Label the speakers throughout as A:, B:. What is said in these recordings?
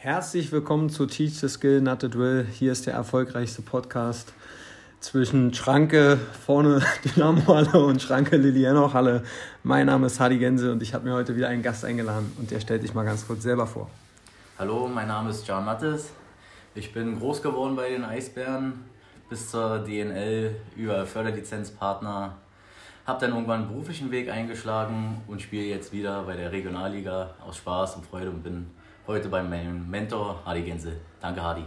A: Herzlich willkommen zu Teach the Skill, Not the Drill. Hier ist der erfolgreichste Podcast zwischen Schranke vorne Dynamo Halle und Schranke Lilienau Halle. Mein Name ist Hadi Gense und ich habe mir heute wieder einen Gast eingeladen und der stellt sich mal ganz kurz selber vor.
B: Hallo, mein Name ist John Mattes. Ich bin groß geworden bei den Eisbären bis zur DNL über Förderlizenzpartner. Habe dann irgendwann einen beruflichen Weg eingeschlagen und spiele jetzt wieder bei der Regionalliga aus Spaß und Freude und bin heute bei meinem Mentor Hardy Gänse. Danke, Hardy.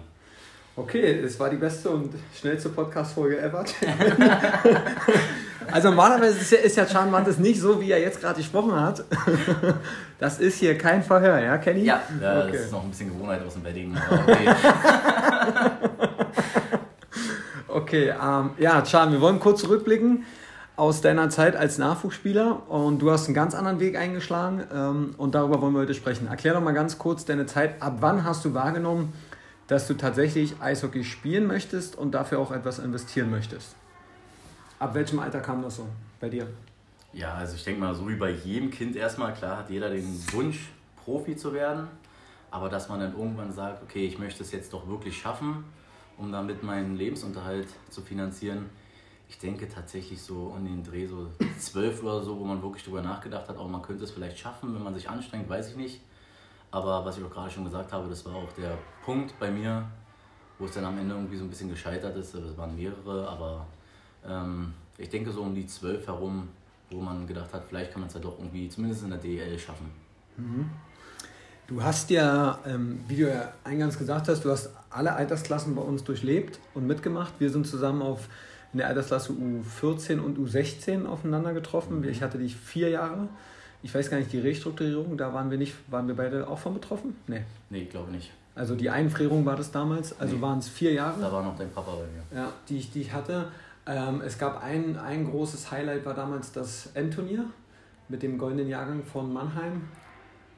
A: Okay, es war die beste und schnellste Podcast-Folge ever. also normalerweise ist ja, ist ja Mantes nicht so, wie er jetzt gerade gesprochen hat. Das ist hier kein Verhör, ja, Kenny?
B: Ja, ja okay. das ist noch ein bisschen Gewohnheit aus dem Bedding. Okay,
A: okay ähm, ja, Chan, wir wollen kurz zurückblicken aus deiner Zeit als Nachwuchsspieler und du hast einen ganz anderen Weg eingeschlagen ähm, und darüber wollen wir heute sprechen. Erklär doch mal ganz kurz deine Zeit. Ab wann hast du wahrgenommen, dass du tatsächlich Eishockey spielen möchtest und dafür auch etwas investieren möchtest? Ab welchem Alter kam das so bei dir?
B: Ja, also ich denke mal, so wie bei jedem Kind erstmal, klar hat jeder den Wunsch, Profi zu werden, aber dass man dann irgendwann sagt, okay, ich möchte es jetzt doch wirklich schaffen, um damit meinen Lebensunterhalt zu finanzieren, ich denke tatsächlich so um den Dreh so zwölf oder so, wo man wirklich darüber nachgedacht hat, auch man könnte es vielleicht schaffen, wenn man sich anstrengt, weiß ich nicht. Aber was ich auch gerade schon gesagt habe, das war auch der Punkt bei mir, wo es dann am Ende irgendwie so ein bisschen gescheitert ist. Es waren mehrere, aber ähm, ich denke so um die zwölf herum, wo man gedacht hat, vielleicht kann man es ja doch irgendwie zumindest in der DL schaffen.
A: Mhm. Du hast ja, ähm, wie du ja eingangs gesagt hast, du hast alle Altersklassen bei uns durchlebt und mitgemacht. Wir sind zusammen auf in der Altersklasse U14 und U16 aufeinander getroffen. Mhm. Ich hatte dich vier Jahre. Ich weiß gar nicht, die Restrukturierung, da waren wir nicht, waren wir beide auch von betroffen?
B: Nee. Nee, ich glaube nicht.
A: Also die Einfrierung war das damals, also nee. waren es vier Jahre.
B: Da war noch dein Papa bei mir.
A: Ja, die ich, die ich hatte. Ähm, es gab ein, ein großes Highlight, war damals das Endturnier mit dem goldenen Jahrgang von Mannheim.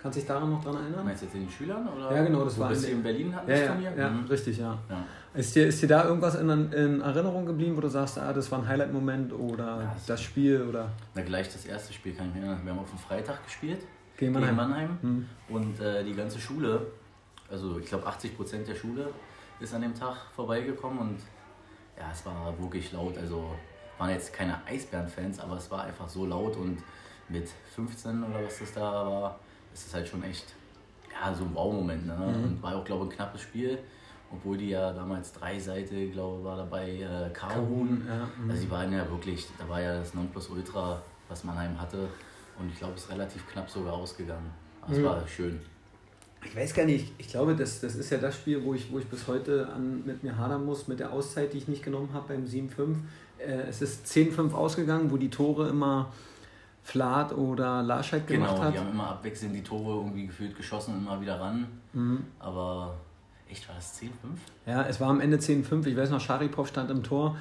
A: Kannst du dich daran noch dran erinnern?
B: Meinst du jetzt in den Schülern? Oder
A: ja, genau, das war
B: in, in Berlin hatten
A: ja, ja, Turnier? Ja, mhm. richtig, ja. ja. Ist, dir, ist dir da irgendwas in, in Erinnerung geblieben, wo du sagst, ah, das war ein Highlight-Moment oder ja, das Spiel? Oder?
B: Na, gleich das erste Spiel kann ich mir erinnern. Wir haben auf dem Freitag gespielt gegen Mannheim, gegen Mannheim. Mhm. und äh, die ganze Schule, also ich glaube 80 Prozent der Schule ist an dem Tag vorbeigekommen und ja, es war wirklich laut. Also waren jetzt keine Eisbären-Fans, aber es war einfach so laut und mit 15 oder was das da war, ist es halt schon echt ja, so ein Wow-Moment. Ne? Mhm. Und war auch, glaube ich, ein knappes Spiel. Obwohl die ja damals drei Seite, glaube ich, war dabei, äh, Karun. Ja, mhm. also die waren ja wirklich, da war ja das Nonplusultra, was Mannheim hatte. Und ich glaube, es ist relativ knapp sogar ausgegangen. Also mhm. war schön.
A: Ich weiß gar nicht, ich glaube, das, das ist ja das Spiel, wo ich, wo ich bis heute an, mit mir hadern muss, mit der Auszeit, die ich nicht genommen habe beim 7-5. Äh, es ist 10-5 ausgegangen, wo die Tore immer Flat oder
B: gemacht genau, hat. Genau, die haben immer abwechselnd die Tore irgendwie gefühlt geschossen und immer wieder ran. Mhm. Aber echt, war das 10-5?
A: Ja, es war am Ende 10-5. Ich weiß noch, Scharipov stand im Tor.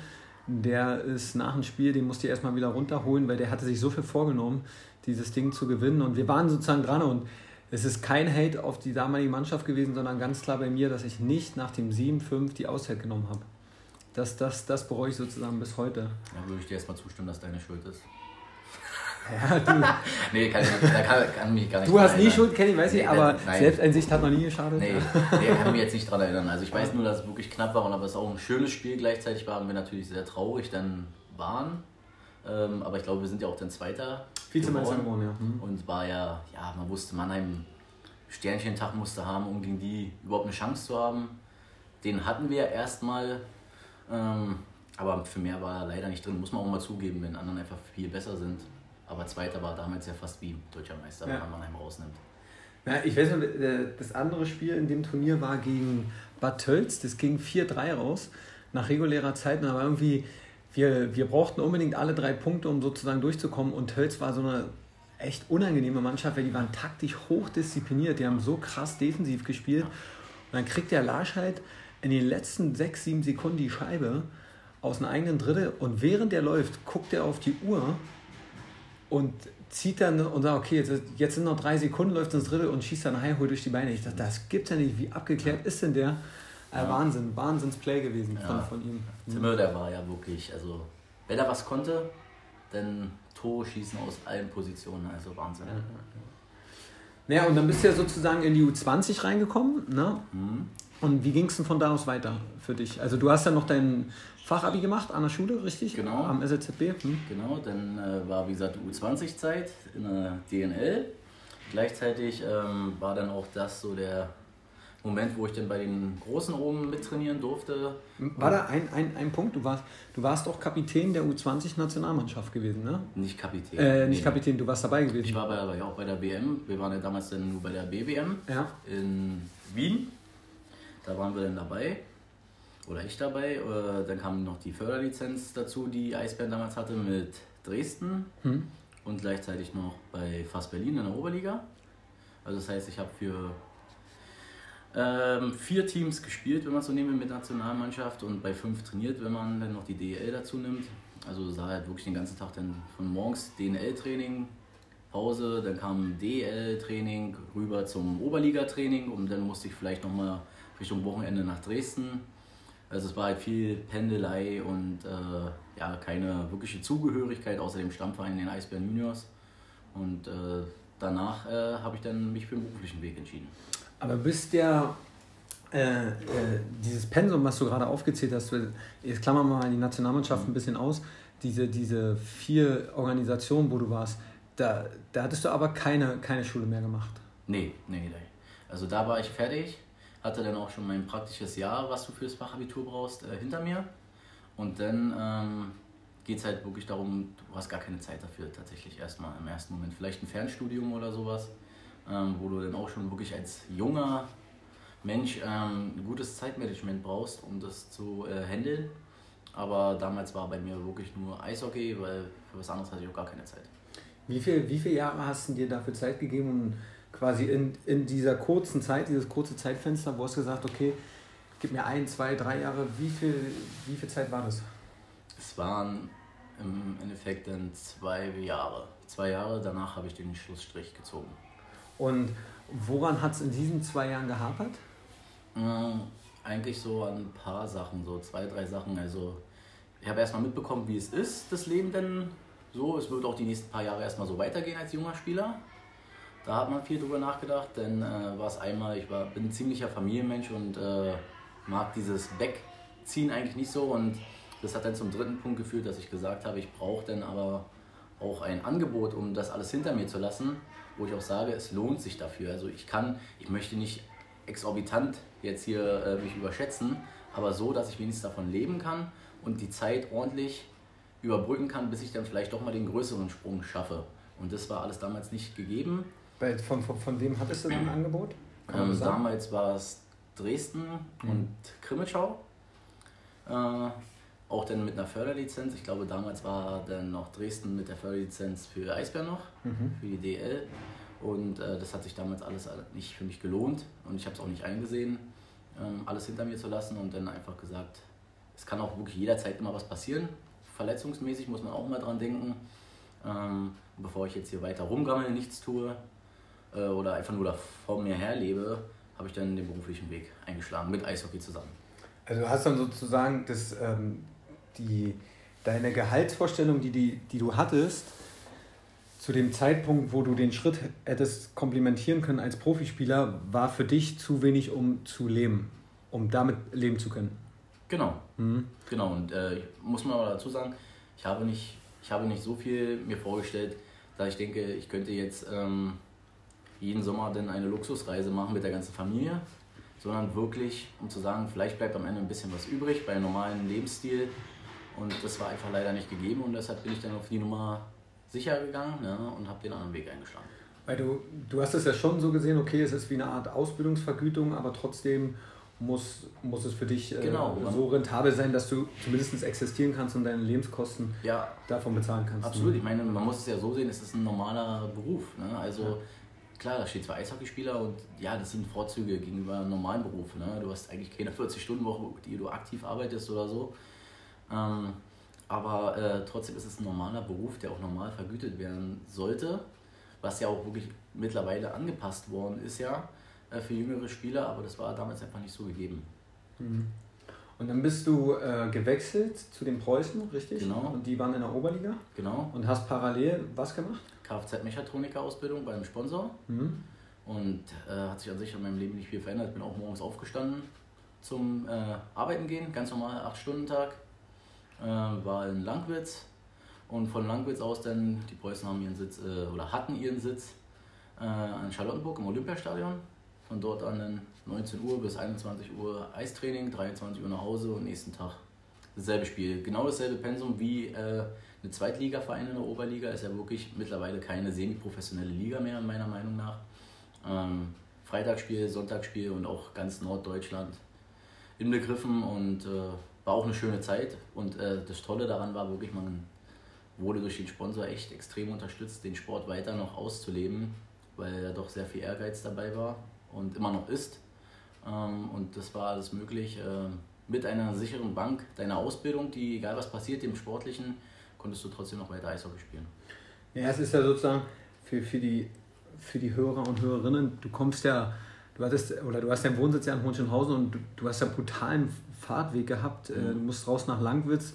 A: Der ist nach dem Spiel, den musste ich erstmal wieder runterholen, weil der hatte sich so viel vorgenommen, dieses Ding zu gewinnen. Und wir waren sozusagen dran und es ist kein Hate auf die damalige Mannschaft gewesen, sondern ganz klar bei mir, dass ich nicht nach dem 7-5 die Auszeit genommen habe. Das, das, das bereue ich sozusagen bis heute.
B: Ja, würde ich dir erstmal zustimmen, dass deine Schuld ist.
A: Ja, du.
B: nee, kann, da kann, kann mich gar nicht
A: Du hast nie Schuld, Kenny, weiß ich, aber nein. Selbsteinsicht hat noch nie geschadet.
B: Nee, nee, kann mich jetzt nicht daran erinnern. Also ich weiß nur, dass es wirklich knapp war und aber es auch ein schönes Spiel gleichzeitig waren wir natürlich sehr traurig dann waren. Ähm, aber ich glaube, wir sind ja auch dann Zweiter.
A: Vizemeister geworden, ja.
B: Mhm. Und war ja, ja, man wusste, Mannheim Sternchentag musste haben, um gegen die überhaupt eine Chance zu haben. Den hatten wir erstmal. Ähm, aber für mehr war er leider nicht drin, muss man auch mal zugeben, wenn anderen einfach viel besser sind. Aber Zweiter war damals ja fast wie deutscher Meister, ja. wenn man Mannheim rausnimmt.
A: Ja, ich weiß noch, das andere Spiel in dem Turnier war gegen Bad Tölz. Das ging 4-3 raus nach regulärer Zeit. Und aber irgendwie, wir, wir brauchten unbedingt alle drei Punkte, um sozusagen durchzukommen. Und Tölz war so eine echt unangenehme Mannschaft, weil die waren taktisch hochdiszipliniert. Die haben so krass defensiv gespielt. Und dann kriegt der Larsch halt in den letzten 6, 7 Sekunden die Scheibe aus einem eigenen Drittel. Und während der läuft, guckt er auf die Uhr und zieht dann und sagt, okay, jetzt, jetzt sind noch drei Sekunden, läuft ins Dritte und schießt dann Highhole durch die Beine. Ich dachte, das gibt's ja nicht. Wie abgeklärt ist denn der? Äh, ja. Wahnsinn, Wahnsinnsplay gewesen ja. von, von ihm.
B: Zimmer, der war ja wirklich, also wenn er was konnte, dann Tore schießen aus allen Positionen, also Wahnsinn. Ja,
A: Naja, und dann bist du ja sozusagen in die U20 reingekommen, ne? Mhm. Und wie ging es denn von da aus weiter für dich? Also du hast ja noch dein Fachabi gemacht an der Schule, richtig?
B: Genau.
A: Am SLZB?
B: Hm. Genau, dann äh, war wie gesagt U20-Zeit in der DNL. Gleichzeitig ähm, war dann auch das so der Moment, wo ich dann bei den Großen oben mittrainieren durfte.
A: War da ein, ein, ein Punkt? Du warst, du warst doch Kapitän der U20-Nationalmannschaft gewesen, ne?
B: Nicht Kapitän.
A: Äh, nicht nee. Kapitän, du warst dabei gewesen.
B: Ich war bei, ja auch bei der BM. Wir waren ja damals dann nur bei der BWM ja. in Wien. Da waren wir dann dabei. Oder ich dabei. Dann kam noch die Förderlizenz dazu, die Eisbären damals hatte mit Dresden. Hm. Und gleichzeitig noch bei Fast Berlin in der Oberliga. Also das heißt, ich habe für ähm, vier Teams gespielt, wenn man so nehmen mit Nationalmannschaft und bei fünf trainiert, wenn man dann noch die DL dazu nimmt. Also sah halt wirklich den ganzen Tag dann von morgens DNL-Training, Pause, dann kam DL-Training rüber zum Oberliga-Training und dann musste ich vielleicht nochmal Richtung Wochenende nach Dresden. Also es war halt viel Pendelei und äh, ja, keine wirkliche Zugehörigkeit außer dem Stammverein den Eisbären Juniors. Und äh, danach äh, habe ich dann mich für den beruflichen Weg entschieden.
A: Aber bist der, äh, äh, dieses Pensum, was du gerade aufgezählt hast, jetzt klammern wir mal die Nationalmannschaft ein bisschen aus, diese, diese vier Organisationen, wo du warst, da, da hattest du aber keine, keine Schule mehr gemacht.
B: Nee, nee, nee. Also da war ich fertig, hatte dann auch schon mein praktisches Jahr, was du fürs Fachabitur brauchst, äh, hinter mir. Und dann ähm, geht es halt wirklich darum, du hast gar keine Zeit dafür tatsächlich erstmal im ersten Moment. Vielleicht ein Fernstudium oder sowas ähm, wo du dann auch schon wirklich als junger Mensch ähm, ein gutes Zeitmanagement brauchst, um das zu äh, handeln. Aber damals war bei mir wirklich nur Eishockey, weil für was anderes hatte ich auch gar keine Zeit.
A: Wie, viel, wie viele Jahre hast du dir dafür Zeit gegeben, um quasi in, in dieser kurzen Zeit, dieses kurze Zeitfenster, wo hast du gesagt, okay, gib mir ein, zwei, drei Jahre, wie viel, wie viel Zeit war das?
B: Es waren im Endeffekt dann zwei Jahre. Zwei Jahre, danach habe ich den Schlussstrich gezogen.
A: Und woran hat es in diesen zwei Jahren gehapert?
B: Mhm, eigentlich so an ein paar Sachen, so zwei, drei Sachen. Also ich habe erstmal mitbekommen, wie es ist, das Leben denn so. Es wird auch die nächsten paar Jahre erstmal so weitergehen als junger Spieler. Da hat man viel drüber nachgedacht, denn äh, war es einmal, ich war, bin ein ziemlicher Familienmensch und äh, mag dieses Wegziehen eigentlich nicht so. Und das hat dann zum dritten Punkt geführt, dass ich gesagt habe, ich brauche dann aber auch ein Angebot, um das alles hinter mir zu lassen wo ich auch sage, es lohnt sich dafür. Also ich kann, ich möchte nicht exorbitant jetzt hier äh, mich überschätzen, aber so, dass ich wenigstens davon leben kann und die Zeit ordentlich überbrücken kann, bis ich dann vielleicht doch mal den größeren Sprung schaffe. Und das war alles damals nicht gegeben.
A: Bei, von, von, von wem hattest du dann ein Angebot?
B: Ähm, damals war es Dresden mhm. und Krimitschau. Äh, auch dann mit einer Förderlizenz. Ich glaube, damals war dann noch Dresden mit der Förderlizenz für Eisbär noch, mhm. für die DL. Und äh, das hat sich damals alles nicht für mich gelohnt und ich habe es auch nicht eingesehen, ähm, alles hinter mir zu lassen und dann einfach gesagt, es kann auch wirklich jederzeit immer was passieren. Verletzungsmäßig muss man auch mal dran denken. Ähm, bevor ich jetzt hier weiter rumgammel, nichts tue äh, oder einfach nur da vor mir herlebe, habe ich dann den beruflichen Weg eingeschlagen mit Eishockey zusammen.
A: Also du hast dann sozusagen das ähm, die, deine Gehaltsvorstellung, die, die, die du hattest, zu dem Zeitpunkt, wo du den Schritt hättest komplimentieren können als Profispieler, war für dich zu wenig, um zu leben, um damit leben zu können.
B: Genau. Mhm. Genau. Und äh, muss man aber dazu sagen, ich habe nicht, ich habe nicht so viel mir vorgestellt, dass ich denke, ich könnte jetzt ähm, jeden Sommer dann eine Luxusreise machen mit der ganzen Familie, sondern wirklich, um zu sagen, vielleicht bleibt am Ende ein bisschen was übrig bei einem normalen Lebensstil und das war einfach leider nicht gegeben und deshalb bin ich dann auf die Nummer sicher gegangen ja, und habe den anderen Weg eingeschlagen.
A: Weil du, du hast es ja schon so gesehen, okay, es ist wie eine Art Ausbildungsvergütung, aber trotzdem muss, muss es für dich äh, genau, so rentabel sein, dass du zumindest existieren kannst und deine Lebenskosten
B: ja,
A: davon bezahlen kannst.
B: Absolut, ich meine, man muss es ja so sehen, es ist ein normaler Beruf. Ne? Also ja. Klar, da steht zwar Eishockeyspieler und ja, das sind Vorzüge gegenüber normalen Beruf. Ne? Du hast eigentlich keine 40-Stunden-Woche, die du aktiv arbeitest oder so. Ähm, aber äh, trotzdem ist es ein normaler Beruf, der auch normal vergütet werden sollte, was ja auch wirklich mittlerweile angepasst worden ist ja äh, für jüngere Spieler, aber das war damals einfach nicht so gegeben.
A: Mhm. Und dann bist du äh, gewechselt zu den Preußen, richtig?
B: Genau.
A: Und die waren in der Oberliga?
B: Genau.
A: Und hast parallel was gemacht?
B: Kfz-Mechatroniker-Ausbildung beim Sponsor. Mhm. Und äh, hat sich an sich in meinem Leben nicht viel verändert. Ich bin auch morgens aufgestanden zum äh, Arbeiten gehen, ganz normal, 8-Stunden-Tag. Äh, war in Langwitz und von Langwitz aus dann, die Preußen haben ihren Sitz äh, oder hatten ihren Sitz äh, in Charlottenburg im Olympiastadion. Von dort an dann 19 Uhr bis 21 Uhr Eistraining, 23 Uhr nach Hause und nächsten Tag dasselbe Spiel. Genau dasselbe Pensum wie eine Zweitligaverein in der Oberliga. Ist ja wirklich mittlerweile keine semi-professionelle Liga mehr, meiner Meinung nach. Ähm, Freitagsspiel, Sonntagsspiel und auch ganz Norddeutschland inbegriffen und äh, war auch eine schöne Zeit. Und äh, das Tolle daran war wirklich, man wurde durch den Sponsor echt extrem unterstützt, den Sport weiter noch auszuleben, weil da doch sehr viel Ehrgeiz dabei war und immer noch ist. Ähm, und das war alles möglich äh, mit einer sicheren Bank, deiner Ausbildung, die, egal was passiert, dem Sportlichen, konntest du trotzdem noch weiter Eishockey spielen.
A: Ja, es ist ja sozusagen für, für, die, für die Hörer und Hörerinnen, du kommst ja, du hattest, oder du hast deinen Wohnsitz ja in Hohenschönhausen und du, du hast ja einen brutalen Fahrtweg gehabt. Äh, mhm. Du musst raus nach Langwitz.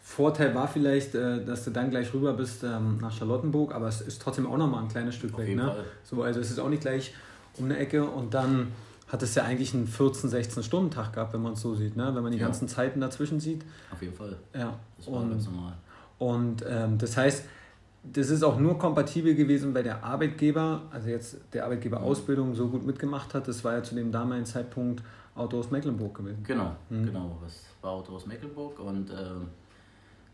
A: Vorteil war vielleicht, äh, dass du dann gleich rüber bist ähm, nach Charlottenburg, aber es ist trotzdem auch nochmal ein kleines Stück Auf weg. Ne? So, also es ist auch nicht gleich um eine Ecke und dann hat es ja eigentlich einen 14, 16 Stunden Tag gehabt, wenn man es so sieht, ne? wenn man die ja. ganzen Zeiten dazwischen sieht.
B: Auf jeden Fall.
A: Ja. Das war und, ganz normal. Und ähm, das heißt, das ist auch nur kompatibel gewesen, weil der Arbeitgeber, also jetzt der Arbeitgeber Ausbildung so gut mitgemacht hat. Das war ja zu dem damaligen Zeitpunkt Auto aus Mecklenburg gewesen.
B: Genau, mhm. genau. Das war Auto aus Mecklenburg und äh,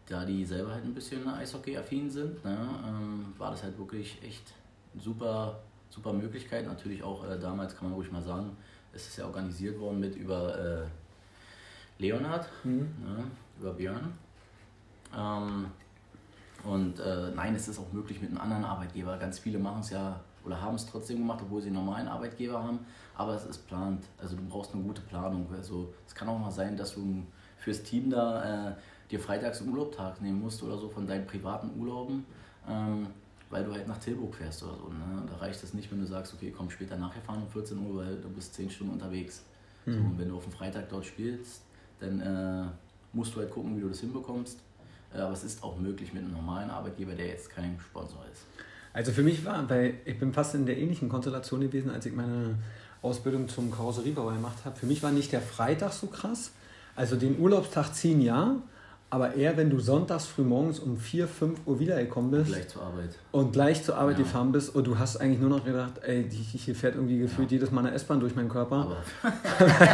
B: da die selber halt ein bisschen Eishockey-affin sind, ne, ähm, war das halt wirklich echt super, super Möglichkeit. Natürlich auch äh, damals kann man ruhig mal sagen, es ist ja organisiert worden mit über äh, Leonhard, mhm. ne, über Björn. Ähm, und äh, nein, es ist auch möglich mit einem anderen Arbeitgeber. Ganz viele machen es ja oder haben es trotzdem gemacht, obwohl sie einen normalen Arbeitgeber haben. Aber es ist plant. Also du brauchst eine gute Planung. Also es kann auch mal sein, dass du fürs Team da äh, dir freitags einen Urlaubtag nehmen musst oder so von deinen privaten Urlauben, ähm, weil du halt nach Tilburg fährst oder so. Ne? Da reicht es nicht, wenn du sagst, okay, komm später nachher fahren um 14 Uhr, weil du bist 10 Stunden unterwegs. Mhm. So, und wenn du auf dem Freitag dort spielst, dann äh, musst du halt gucken, wie du das hinbekommst. Äh, aber es ist auch möglich mit einem normalen Arbeitgeber, der jetzt kein Sponsor ist.
A: Also für mich war, weil ich bin fast in der ähnlichen Konstellation gewesen, als ich meine Ausbildung zum Karosseriebauer gemacht habe. Für mich war nicht der Freitag so krass. Also den Urlaubstag ziehen ja, aber eher, wenn du sonntags früh morgens um 4, 5 Uhr wiedergekommen bist.
B: Und gleich zur Arbeit.
A: Und gleich zur Arbeit ja. gefahren bist und du hast eigentlich nur noch gedacht, ey, hier fährt irgendwie gefühlt ja. jedes Mal eine S-Bahn durch meinen Körper.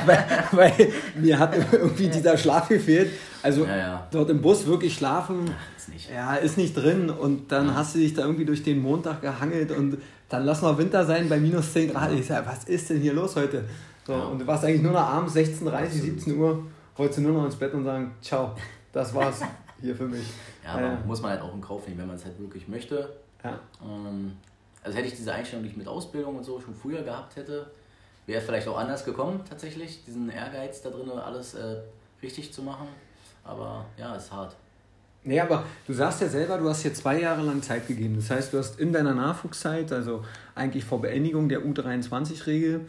A: weil, weil, mir hat irgendwie dieser Schlaf gefehlt. Also ja, dort im Bus wirklich schlafen, ist nicht. ja, ist nicht drin. Und dann hast du dich da irgendwie durch den Montag gehangelt und dann lass noch Winter sein bei minus 10 Grad. Ich sag, was ist denn hier los heute? So, Und du warst eigentlich nur noch abends 16, 30, 17 Uhr, wolltest du nur noch ins Bett und sagen, ciao das war's hier für mich.
B: Ja, aber äh, muss man halt auch in Kauf nehmen, wenn man es halt wirklich möchte. Ja. Ähm, also hätte ich diese Einstellung nicht mit Ausbildung und so schon früher gehabt hätte, wäre vielleicht auch anders gekommen tatsächlich, diesen Ehrgeiz da drin alles äh, richtig zu machen. Aber ja, ist hart.
A: Nee, aber du sagst ja selber, du hast hier zwei Jahre lang Zeit gegeben. Das heißt, du hast in deiner Nachwuchszeit, also eigentlich vor Beendigung der U23-Regel,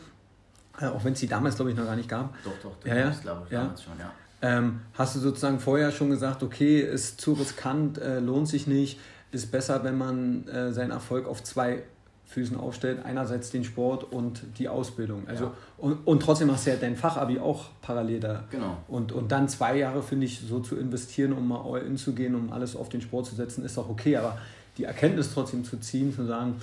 A: äh, auch wenn es die damals, glaube ich, noch gar nicht gab.
B: Doch, doch,
A: ja, ja, glaube ich, ja. damals schon, ja. Ähm, hast du sozusagen vorher schon gesagt, okay, ist zu riskant, äh, lohnt sich nicht, ist besser, wenn man äh, seinen Erfolg auf zwei Füßen aufstellt. Einerseits den Sport und die Ausbildung. Also, ja. und, und trotzdem hast du ja dein Fachabi auch parallel da.
B: Genau.
A: Und, und dann zwei Jahre, finde ich, so zu investieren, um mal all in zu gehen, um alles auf den Sport zu setzen, ist auch okay. Aber die Erkenntnis trotzdem zu ziehen, zu sagen,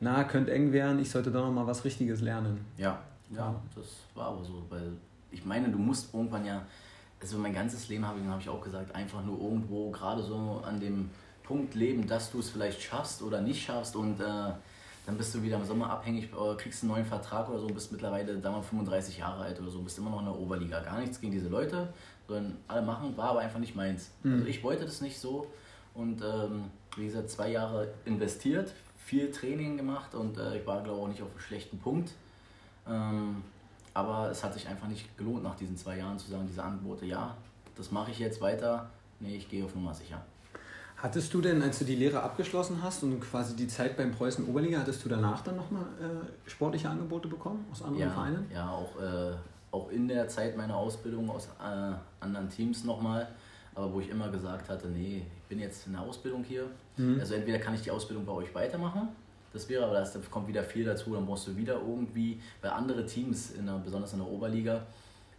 A: na, könnte eng werden, ich sollte doch noch mal was Richtiges lernen.
B: Ja, ja, das war aber so, weil ich meine, du musst irgendwann ja also mein ganzes Leben habe ich, hab ich auch gesagt, einfach nur irgendwo gerade so an dem Punkt leben, dass du es vielleicht schaffst oder nicht schaffst und äh, dann bist du wieder im Sommer abhängig, äh, kriegst einen neuen Vertrag oder so, bist mittlerweile damals 35 Jahre alt oder so, bist immer noch in der Oberliga. Gar nichts gegen diese Leute, sondern alle machen, war aber einfach nicht meins. Mhm. Also ich wollte das nicht so und ähm, wie gesagt, zwei Jahre investiert, viel Training gemacht und äh, ich war glaube ich auch nicht auf einem schlechten Punkt. Ähm, aber es hat sich einfach nicht gelohnt, nach diesen zwei Jahren zu sagen, diese Angebote, ja, das mache ich jetzt weiter. Nee, ich gehe auf Nummer sicher.
A: Hattest du denn, als du die Lehre abgeschlossen hast und quasi die Zeit beim Preußen Oberliga, hattest du danach dann nochmal äh, sportliche Angebote bekommen aus anderen
B: ja,
A: Vereinen?
B: Ja, auch, äh, auch in der Zeit meiner Ausbildung aus äh, anderen Teams nochmal. Aber wo ich immer gesagt hatte, nee, ich bin jetzt in der Ausbildung hier. Mhm. Also entweder kann ich die Ausbildung bei euch weitermachen Das wäre, aber da kommt wieder viel dazu, dann brauchst du wieder irgendwie, weil andere Teams, in der, besonders in der Oberliga,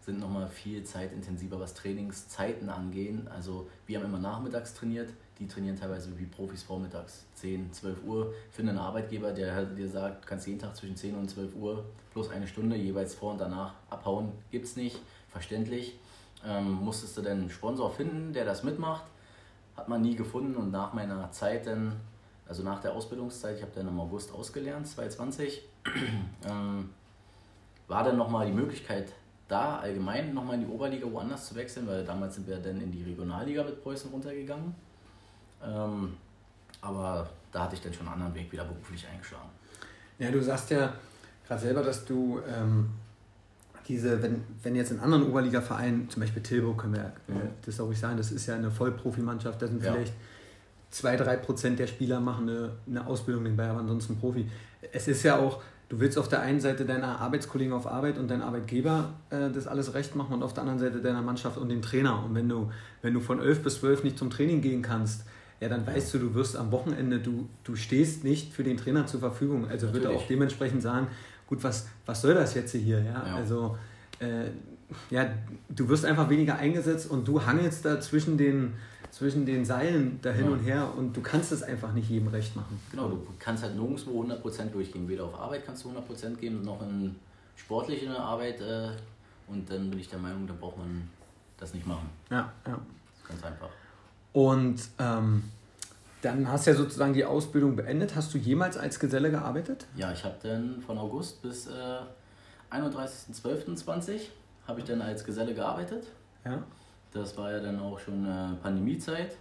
B: sind nochmal viel zeitintensiver, was Trainingszeiten angehen. Also wir haben immer nachmittags trainiert, die trainieren teilweise wie Profis vormittags, 10, 12 Uhr. Finde einen Arbeitgeber, der halt dir sagt, du kannst jeden Tag zwischen 10 und 12 Uhr plus eine Stunde jeweils vor und danach abhauen, gibt es nicht, verständlich. Ähm, musstest du denn einen Sponsor finden, der das mitmacht? Hat man nie gefunden und nach meiner Zeit dann, also nach der Ausbildungszeit, ich habe dann im August ausgelernt, 2020, ähm, war dann nochmal die Möglichkeit da allgemein nochmal in die Oberliga woanders zu wechseln, weil damals sind wir dann in die Regionalliga mit Preußen runtergegangen. Ähm, aber da hatte ich dann schon einen anderen Weg wieder beruflich eingeschlagen.
A: Ja, du sagst ja gerade selber, dass du ähm, diese, wenn, wenn jetzt in anderen Oberliga-Vereinen, zum Beispiel Tilburg, können wir mhm. das auch nicht sagen, das ist ja eine Vollprofimannschaft, da sind ja. vielleicht zwei, drei Prozent der Spieler machen eine, eine Ausbildung nebenbei, aber ansonsten Profi. Es ist ja auch, du willst auf der einen Seite deiner Arbeitskollegen auf Arbeit und deinen Arbeitgeber äh, das alles recht machen und auf der anderen Seite deiner Mannschaft und den Trainer. Und wenn du, wenn du von 11 bis 12 nicht zum Training gehen kannst, ja, dann weißt du, du wirst am Wochenende, du, du stehst nicht für den Trainer zur Verfügung. Also Natürlich. wird er auch dementsprechend sagen, gut, was, was soll das jetzt hier? Ja, ja. also äh, ja, du wirst einfach weniger eingesetzt und du hangelst da zwischen den, zwischen den Seilen da hin ja. und her und du kannst es einfach nicht jedem recht machen.
B: Genau, du kannst halt nirgendwo 100% durchgehen. Weder auf Arbeit kannst du 100% geben, noch in sportliche Arbeit. Äh, und dann bin ich der Meinung, da braucht man das nicht machen.
A: Ja, ja.
B: Ganz einfach.
A: Und ähm, dann hast du ja sozusagen die Ausbildung beendet. Hast du jemals als Geselle gearbeitet?
B: Ja, ich habe dann von August bis äh, 31.12.20 habe ich dann als Geselle gearbeitet.
A: Ja.
B: Das war ja dann auch schon äh, Pandemiezeit,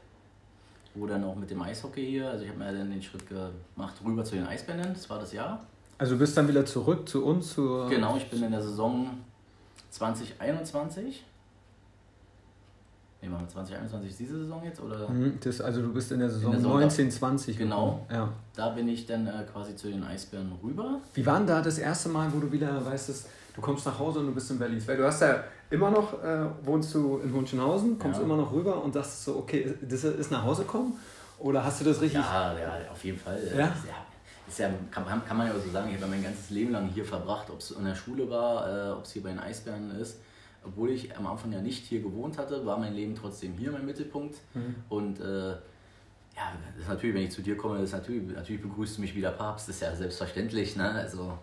B: wo dann auch mit dem Eishockey hier, also ich habe mir dann den Schritt gemacht rüber zu den Eisbändern, das war das Jahr.
A: Also du bist dann wieder zurück zu uns? Zur
B: genau, ich bin in der Saison 2021 Nee, machen wir 2021 diese Saison jetzt? Oder?
A: Mhm, das, also du bist in der Saison, Saison 19, 20.
B: Genau. Ja. Da bin ich dann äh, quasi zu den Eisbären rüber.
A: Wie war denn da das erste Mal, wo du wieder weißt, dass du kommst nach Hause und du bist in Berlin? Weil du hast ja immer noch, äh, wohnst du in Hohenschönhausen, kommst ja. immer noch rüber und sagst so, okay, das ist nach Hause kommen? Oder hast du das richtig?
B: Ja, ja auf jeden Fall.
A: Ja?
B: Ist, ja, ist ja kann, kann man ja so sagen, ich habe mein ganzes Leben lang hier verbracht, ob es in der Schule war, äh, ob es hier bei den Eisbären ist obwohl ich am Anfang ja nicht hier gewohnt hatte, war mein Leben trotzdem hier mein Mittelpunkt. Mhm. Und äh, ja, das ist natürlich, wenn ich zu dir komme, das natürlich, natürlich begrüßt du mich wie der Papst, das ist ja selbstverständlich, ne? Also,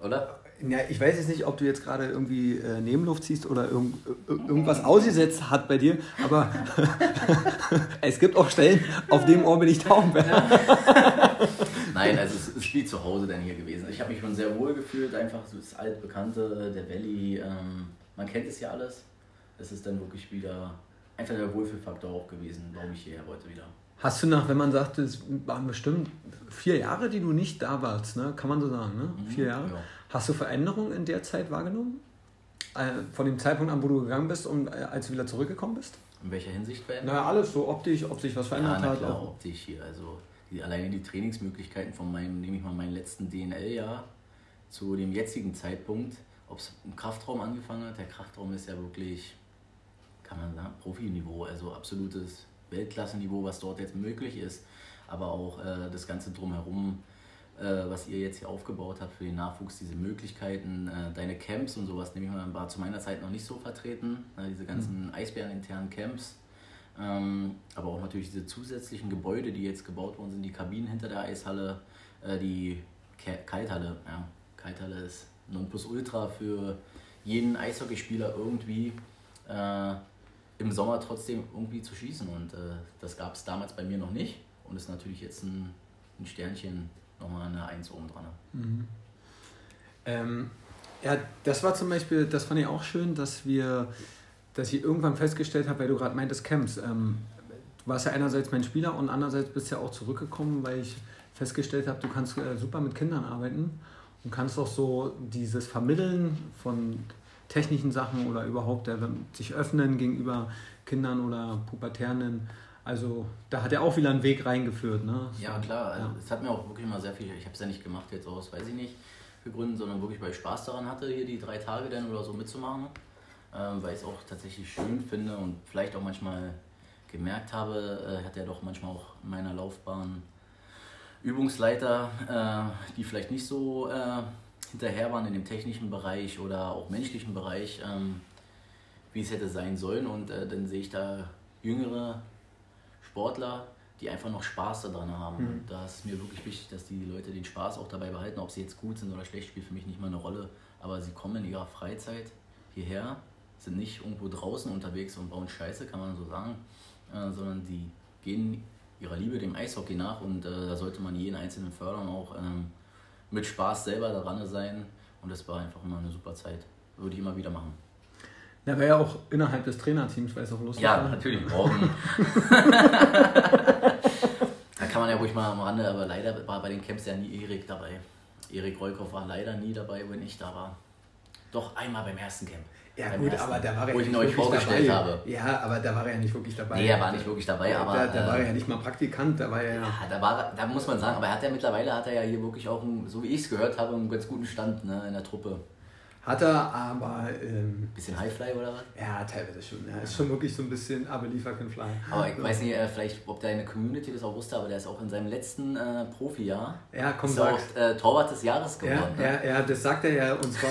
B: oder?
A: Ja, ich weiß jetzt nicht, ob du jetzt gerade irgendwie äh, Nebenluft ziehst oder irgend, irgendwas ausgesetzt hat bei dir, aber es gibt auch Stellen, auf dem Ohr bin ich taub.
B: Nein, also es ist wie zu Hause dann hier gewesen. Ich habe mich schon sehr wohl gefühlt, einfach so das altbekannte, der Valley, ähm, man kennt es ja alles. Es ist dann wirklich wieder einfach der Wohlfühlfaktor auch gewesen, warum ich hierher wollte wieder.
A: Hast du nach, wenn man sagt, es waren bestimmt vier Jahre, die du nicht da warst, ne? kann man so sagen, ne? Mhm, vier Jahre? Ja. Hast du Veränderungen in der Zeit wahrgenommen? Äh, von dem Zeitpunkt an, wo du gegangen bist und äh, als du wieder zurückgekommen bist?
B: In welcher Hinsicht
A: verändert? Naja, alles so optisch, ob sich was verändert
B: ja,
A: hat.
B: Klar, optisch hier. Also die, alleine die Trainingsmöglichkeiten von meinem, nehme ich mal meinen letzten DNL-Jahr zu dem jetzigen Zeitpunkt, ob es im Kraftraum angefangen hat. Der Kraftraum ist ja wirklich, kann man sagen, Profiniveau, also absolutes Weltklasseniveau, was dort jetzt möglich ist. Aber auch äh, das Ganze drumherum was ihr jetzt hier aufgebaut habt für den Nachwuchs, diese Möglichkeiten, äh, deine Camps und sowas, nehme ich mal, war zu meiner Zeit noch nicht so vertreten, ne, diese ganzen mhm. Eisbären-internen Camps. Ähm, aber auch natürlich diese zusätzlichen Gebäude, die jetzt gebaut worden sind, die Kabinen hinter der Eishalle, äh, die Kalthalle. Ja, Kalthalle ist Nonplusultra für jeden Eishockeyspieler irgendwie äh, im Sommer trotzdem irgendwie zu schießen. Und äh, das gab es damals bei mir noch nicht und ist natürlich jetzt ein, ein Sternchen nochmal eine Eins oben dran.
A: Mhm. Ähm, ja, das war zum Beispiel, das fand ich auch schön, dass wir, dass ich irgendwann festgestellt habe, weil du gerade meintest, Camps. Ähm, du warst ja einerseits mein Spieler und andererseits bist ja auch zurückgekommen, weil ich festgestellt habe, du kannst äh, super mit Kindern arbeiten und kannst auch so dieses Vermitteln von technischen Sachen oder überhaupt der, sich öffnen gegenüber Kindern oder Pubertären also da hat er auch wieder einen Weg reingeführt. Ne?
B: Ja, klar. Also, Es hat mir auch wirklich mal sehr viel, ich habe es ja nicht gemacht jetzt aus, weiß ich nicht, für Gründe, sondern wirklich, weil ich Spaß daran hatte, hier die drei Tage dann oder so mitzumachen. Ähm, weil ich es auch tatsächlich schön finde und vielleicht auch manchmal gemerkt habe, äh, hat er doch manchmal auch in meiner Laufbahn Übungsleiter, äh, die vielleicht nicht so äh, hinterher waren in dem technischen Bereich oder auch menschlichen Bereich, ähm, wie es hätte sein sollen. Und äh, dann sehe ich da jüngere Sportler, die einfach noch Spaß daran haben. Mhm. da ist mir wirklich wichtig, dass die Leute den Spaß auch dabei behalten. Ob sie jetzt gut sind oder schlecht, spielt für mich nicht mal eine Rolle. Aber sie kommen in ihrer Freizeit hierher, sind nicht irgendwo draußen unterwegs und bauen Scheiße, kann man so sagen, äh, sondern die gehen ihrer Liebe dem Eishockey nach und äh, da sollte man jeden Einzelnen fördern, auch ähm, mit Spaß selber daran sein. Und das war einfach immer eine super Zeit. Würde ich immer wieder machen.
A: Der war ja auch innerhalb des Trainerteams, weil es auch lustig
B: ja, war. Ja, natürlich, morgen. da kann man ja ruhig mal am Rande, aber leider war bei den Camps ja nie Erik dabei. Erik Rollkoff war leider nie dabei, wenn ich da war. Doch einmal beim ersten Camp.
A: Ja beim gut, ersten, aber da war er
B: wo ich ihn euch vorgestellt dabei. habe.
A: Ja, aber da war er ja nicht wirklich dabei.
B: Nee, er war nicht wirklich dabei, aber...
A: Da, da war er ja nicht mal Praktikant, da war er
B: ja... Ja, da, war, da muss man sagen, aber er hat ja mittlerweile, hat er ja hier wirklich auch, einen, so wie ich es gehört habe, einen ganz guten Stand ne, in der Truppe.
A: Hat er, aber. Ähm,
B: bisschen Highfly oder was?
A: Ja, teilweise schon. Ja, ist schon wirklich so ein bisschen, aber liefer can fly.
B: Aber ich weiß nicht, äh, vielleicht, ob deine Community das auch wusste, aber der ist auch in seinem letzten äh, Profijahr.
A: Ja, komm,
B: ist auch äh, Torwart des Jahres geworden.
A: Ja, ne? ja, ja, das sagt er ja. Und zwar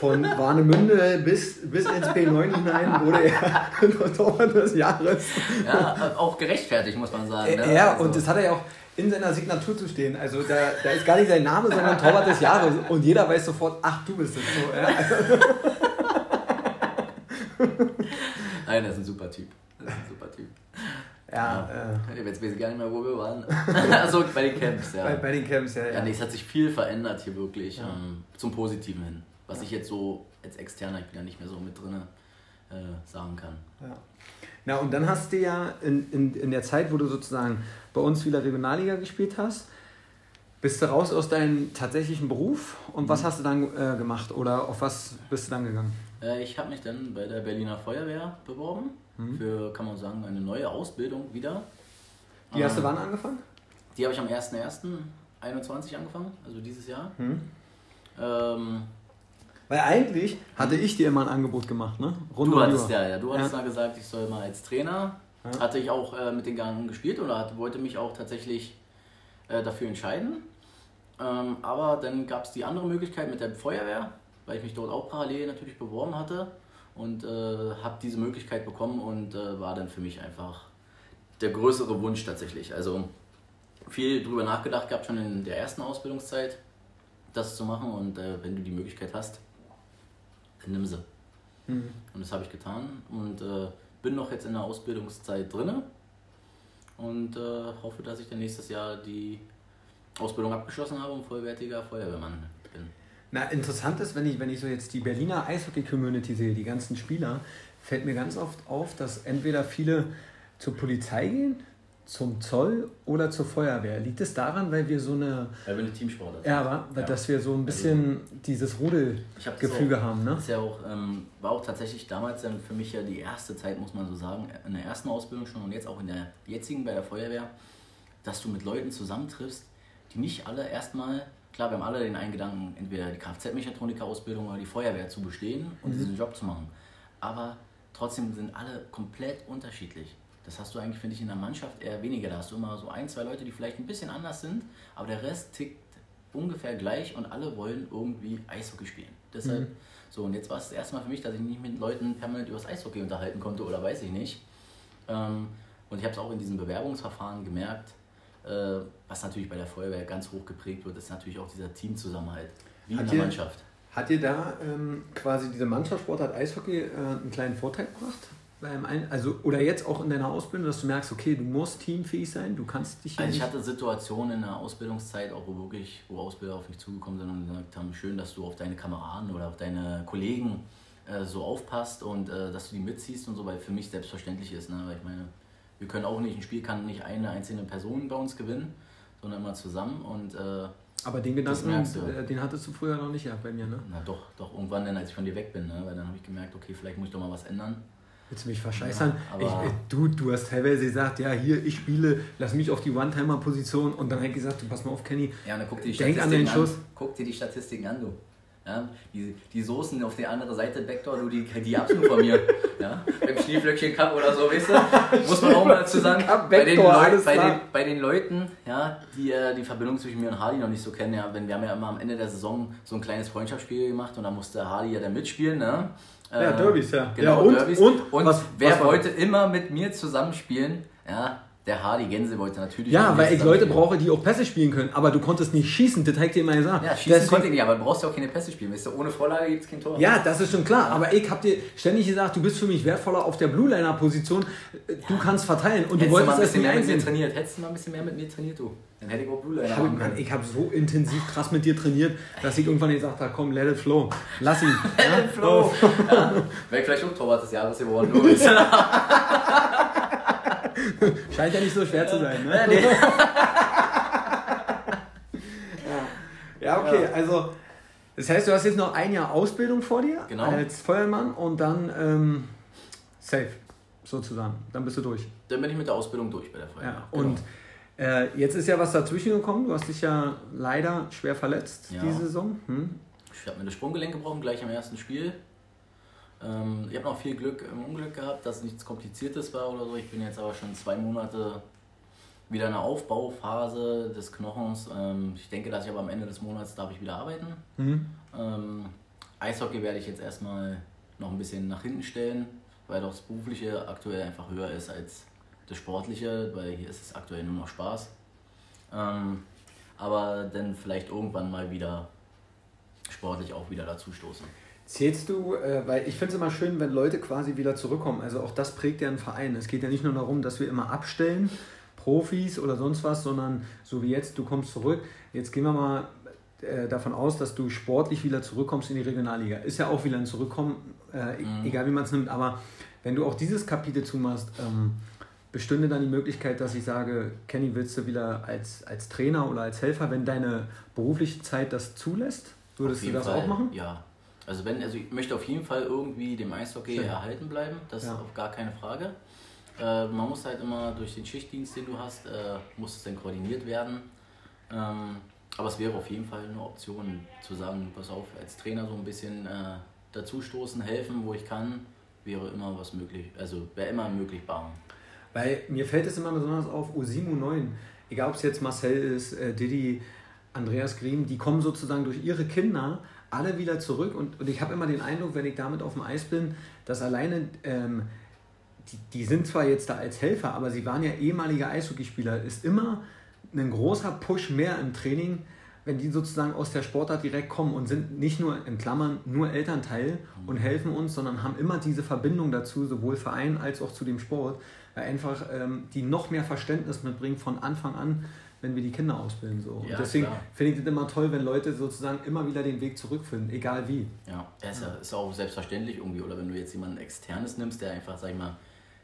A: von Warnemünde bis, bis ins P9 hinein wurde er Torwart des Jahres.
B: Ja, auch gerechtfertigt, muss man sagen. Ne?
A: Ja, also. und das hat er ja auch in seiner Signatur zu stehen. Also da, da ist gar nicht sein Name, sondern Torwart des Jahres. Und jeder weiß sofort, ach, du bist es. So, ja.
B: Nein, das ist ein super Typ. Das ist ein super Typ. Ja, ja. Äh, jetzt weiß ich gar nicht mehr, wo wir waren. also bei den Camps, ja.
A: Bei, bei, den Camps, ja. Ja,
B: ja nee, es hat sich viel verändert hier wirklich ja. ähm, zum Positiven hin. Was ich jetzt so als Externer, ich bin ja nicht mehr so mit drin, äh, sagen kann.
A: Ja. Na, und dann hast du ja in, in, in der Zeit, wo du sozusagen bei uns wieder Regionalliga gespielt hast, bist du raus aus deinem tatsächlichen Beruf und was mhm. hast du dann äh, gemacht oder auf was bist du dann gegangen?
B: Äh, ich habe mich dann bei der Berliner Feuerwehr beworben mhm. für, kann man sagen, eine neue Ausbildung wieder.
A: Die hast du ähm, wann angefangen?
B: Die habe ich am 1.1.21 angefangen, also dieses Jahr. Mhm. Ähm,
A: weil eigentlich hatte ich dir immer ein Angebot gemacht, ne?
B: Rund du hattest ja, ja. Du hattest ja. mal gesagt, ich soll mal als Trainer. Ja. Hatte ich auch äh, mit den Gang gespielt oder hatte, wollte mich auch tatsächlich äh, dafür entscheiden. Ähm, aber dann gab es die andere Möglichkeit mit der Feuerwehr, weil ich mich dort auch parallel natürlich beworben hatte und äh, habe diese Möglichkeit bekommen und äh, war dann für mich einfach der größere Wunsch tatsächlich. Also viel drüber nachgedacht gehabt schon in der ersten Ausbildungszeit, das zu machen und äh, wenn du die Möglichkeit hast, nimm sie. Mhm. Und das habe ich getan und äh, bin noch jetzt in der Ausbildungszeit drin und äh, hoffe, dass ich dann nächstes Jahr die Ausbildung abgeschlossen habe und vollwertiger Feuerwehrmann bin.
A: Na, interessant ist, wenn ich, wenn ich so jetzt die Berliner Eishockey-Community sehe, die ganzen Spieler, fällt mir ganz oft auf, dass entweder viele zur Polizei gehen, zum Zoll oder zur Feuerwehr? Liegt es daran, weil wir so eine.
B: Weil wir eine Teamsportart
A: Ja, aber ja. dass wir so ein bisschen also, dieses Rudelgefüge haben, ne?
B: Das ist ja auch, ähm, war auch tatsächlich damals dann für mich ja die erste Zeit, muss man so sagen, in der ersten Ausbildung schon und jetzt auch in der jetzigen bei der Feuerwehr, dass du mit Leuten zusammentriffst, die nicht alle erstmal, klar, wir haben alle den einen Gedanken, entweder die Kfz-Mechatroniker-Ausbildung oder die Feuerwehr zu bestehen und mhm. diesen Job zu machen. Aber trotzdem sind alle komplett unterschiedlich. Das hast du eigentlich, finde ich, in der Mannschaft eher weniger. Da hast du immer so ein, zwei Leute, die vielleicht ein bisschen anders sind, aber der Rest tickt ungefähr gleich und alle wollen irgendwie Eishockey spielen. Deshalb, mhm. so und jetzt war es das erste Mal für mich, dass ich nicht mit Leuten permanent über das Eishockey unterhalten konnte oder weiß ich nicht. Ähm, und ich habe es auch in diesem Bewerbungsverfahren gemerkt, äh, was natürlich bei der Feuerwehr ganz hoch geprägt wird, ist natürlich auch dieser Teamzusammenhalt, wie hat in der dir, Mannschaft.
A: Hat dir da ähm, quasi diese Mannschaftssportart Eishockey äh, einen kleinen Vorteil gebracht? Also oder jetzt auch in deiner Ausbildung, dass du merkst, okay, du musst teamfähig sein, du kannst dich.
B: Also ich hatte Situationen in der Ausbildungszeit, auch wo wirklich, wo Ausbilder auf mich zugekommen sind und gesagt haben, schön, dass du auf deine Kameraden oder auf deine Kollegen äh, so aufpasst und äh, dass du die mitziehst und so, weil für mich selbstverständlich ist, ne? weil ich meine, wir können auch nicht, ein Spiel kann nicht eine einzelne Person bei uns gewinnen, sondern immer zusammen und äh,
A: aber den Gedanken, äh, den hattest du früher noch nicht ja, bei mir, ne?
B: Na doch, doch, irgendwann dann, als ich von dir weg bin, ne? Weil dann habe ich gemerkt, okay, vielleicht muss ich doch mal was ändern.
A: Willst du mich verscheißern? Ja, ich, du, du hast teilweise gesagt, ja, hier, ich spiele, lass mich auf die One-Timer-Position und dann hat gesagt, du pass mal auf, Kenny,
B: ja, und dann guck dir die
A: denk an den Schuss.
B: Guck dir die Statistiken an, du. Ja, die, die Soßen auf der anderen Seite, Backdoor, du, die, die absolut von mir. Ja, beim Schneeflöckchen Cup oder so, weißt du? Muss man auch mal dazu sagen. bei, den Leut, bei, den, bei den Leuten, ja, die äh, die Verbindung zwischen mir und Hardy noch nicht so kennen, ja, wenn wir haben ja immer am Ende der Saison so ein kleines Freundschaftsspiel gemacht und da musste Hardy ja dann mitspielen, ne?
A: Ja, Derbys, ja.
B: Genau,
A: ja,
B: und, Derbys. Und, und was, wer was wollte immer mit mir zusammenspielen, ja, der Hardy Gänse wollte natürlich.
A: Ja, weil ich Leute brauche, die auch Pässe spielen können. Aber du konntest nicht schießen, das hat dir immer gesagt.
B: Ja, schießen Deswegen, konnte ich nicht, aber du brauchst ja auch keine Pässe spielen. Weißt du, ohne Vorlage gibt es kein Tor.
A: Ja, das ist schon klar. Ja. Aber ich habe dir ständig gesagt, du bist für mich wertvoller auf der Blue Liner Position. Du ja. kannst verteilen. Und Hättest du wolltest
B: du mal ein bisschen mehr mit mir trainiert. Hättest du mal ein bisschen mehr mit mir trainiert, du. Dann hätte ich auch Blue Liner
A: haben können. Ich habe so intensiv krass mit dir trainiert, dass ich irgendwann gesagt habe, komm, let it flow. Lass ihn. let it flow.
B: ja. Wäre vielleicht auch Torwart des Jahres geworden.
A: Scheint ja nicht so schwer zu sein, ne? Nee. ja. okay, also das heißt, du hast jetzt noch ein Jahr Ausbildung vor dir genau. als Feuermann und dann ähm, safe, sozusagen. Dann bist du durch.
B: Dann bin ich mit der Ausbildung durch bei der Feuerwehr.
A: Ja, genau. Und äh, jetzt ist ja was dazwischen gekommen. Du hast dich ja leider schwer verletzt ja. diese Saison. Hm?
B: Ich habe mir das Sprunggelenk gebrochen gleich im ersten Spiel. Ähm, ich habe noch viel Glück im Unglück gehabt, dass nichts Kompliziertes war oder so. Ich bin jetzt aber schon zwei Monate wieder in der Aufbauphase des Knochens. Ähm, ich denke, dass ich aber am Ende des Monats darf ich wieder arbeiten. Mhm. Ähm, Eishockey werde ich jetzt erstmal noch ein bisschen nach hinten stellen, weil doch das Berufliche aktuell einfach höher ist als das Sportliche, weil hier ist es aktuell nur noch Spaß. Ähm, aber dann vielleicht irgendwann mal wieder sportlich auch wieder dazu stoßen.
A: Zählst du, äh, weil ich finde es immer schön, wenn Leute quasi wieder zurückkommen. Also auch das prägt ja einen Verein. Es geht ja nicht nur darum, dass wir immer abstellen, Profis oder sonst was, sondern so wie jetzt, du kommst zurück. Jetzt gehen wir mal äh, davon aus, dass du sportlich wieder zurückkommst in die Regionalliga. Ist ja auch wieder ein Zurückkommen, äh, mhm. egal wie man es nimmt. Aber wenn du auch dieses Kapitel zumachst, ähm, bestünde dann die Möglichkeit, dass ich sage, Kenny, willst du wieder als, als Trainer oder als Helfer, wenn deine berufliche Zeit das zulässt? Würdest du das
B: Fall,
A: auch machen?
B: Ja, also wenn, also ich möchte auf jeden Fall irgendwie dem Eishockey Schön. erhalten bleiben, das ja. ist auf gar keine Frage. Äh, man muss halt immer durch den Schichtdienst, den du hast, äh, muss es dann koordiniert werden. Ähm, aber es wäre auf jeden Fall eine Option zu sagen, pass auf, als Trainer so ein bisschen äh, dazustoßen, helfen, wo ich kann, wäre immer was möglich, also wäre immer möglich bauen.
A: Weil mir fällt es immer besonders auf, U7, U9, egal ob es jetzt Marcel ist, äh, Didi, Andreas Griem, die kommen sozusagen durch ihre Kinder alle wieder zurück und, und ich habe immer den Eindruck, wenn ich damit auf dem Eis bin, dass alleine, ähm, die, die sind zwar jetzt da als Helfer, aber sie waren ja ehemalige Eishockeyspieler, ist immer ein großer Push mehr im Training, wenn die sozusagen aus der Sportart direkt kommen und sind nicht nur in Klammern nur Elternteil und helfen uns, sondern haben immer diese Verbindung dazu, sowohl Verein als auch zu dem Sport, weil einfach ähm, die noch mehr Verständnis mitbringen von Anfang an wenn wir die Kinder ausbilden. So. Ja, und deswegen finde ich das immer toll, wenn Leute sozusagen immer wieder den Weg zurückfinden, egal wie.
B: Ja, ja ist, ja, ist auch selbstverständlich irgendwie. Oder wenn du jetzt jemanden externes nimmst, der einfach, sag ich mal,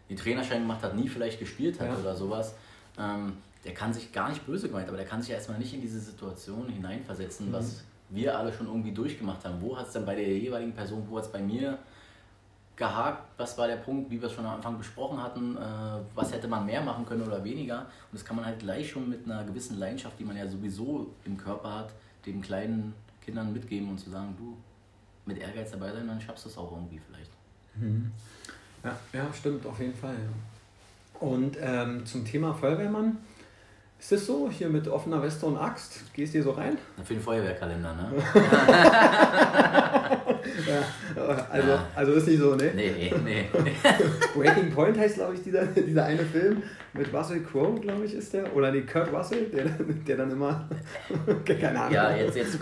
B: den Trainerschein gemacht hat, nie vielleicht gespielt hat ja. oder sowas, ähm, der kann sich gar nicht böse gemeint, aber der kann sich erstmal nicht in diese Situation hineinversetzen, mhm. was wir alle schon irgendwie durchgemacht haben. Wo hat es dann bei der jeweiligen Person, wo hat es bei mir gehakt, was war der Punkt, wie wir es schon am Anfang besprochen hatten, äh, was hätte man mehr machen können oder weniger. Und das kann man halt gleich schon mit einer gewissen Leidenschaft, die man ja sowieso im Körper hat, den kleinen Kindern mitgeben und zu sagen, du, mit Ehrgeiz dabei sein, dann schaffst du es auch irgendwie vielleicht.
A: Mhm. Ja, ja, stimmt, auf jeden Fall. Und ähm, zum Thema Feuerwehrmann, ist das so, hier mit offener Weste und Axt? Gehst du hier so rein?
B: Für den Feuerwehrkalender, ne?
A: ja, also, ja. also ist nicht so, ne?
B: Nee, nee, nee.
A: Breaking Point heißt, glaube ich, dieser, dieser eine Film mit Russell Crowe, glaube ich, ist der. Oder nee, Kurt Russell, der, der dann immer.
B: keine Ahnung. Ja, jetzt, jetzt,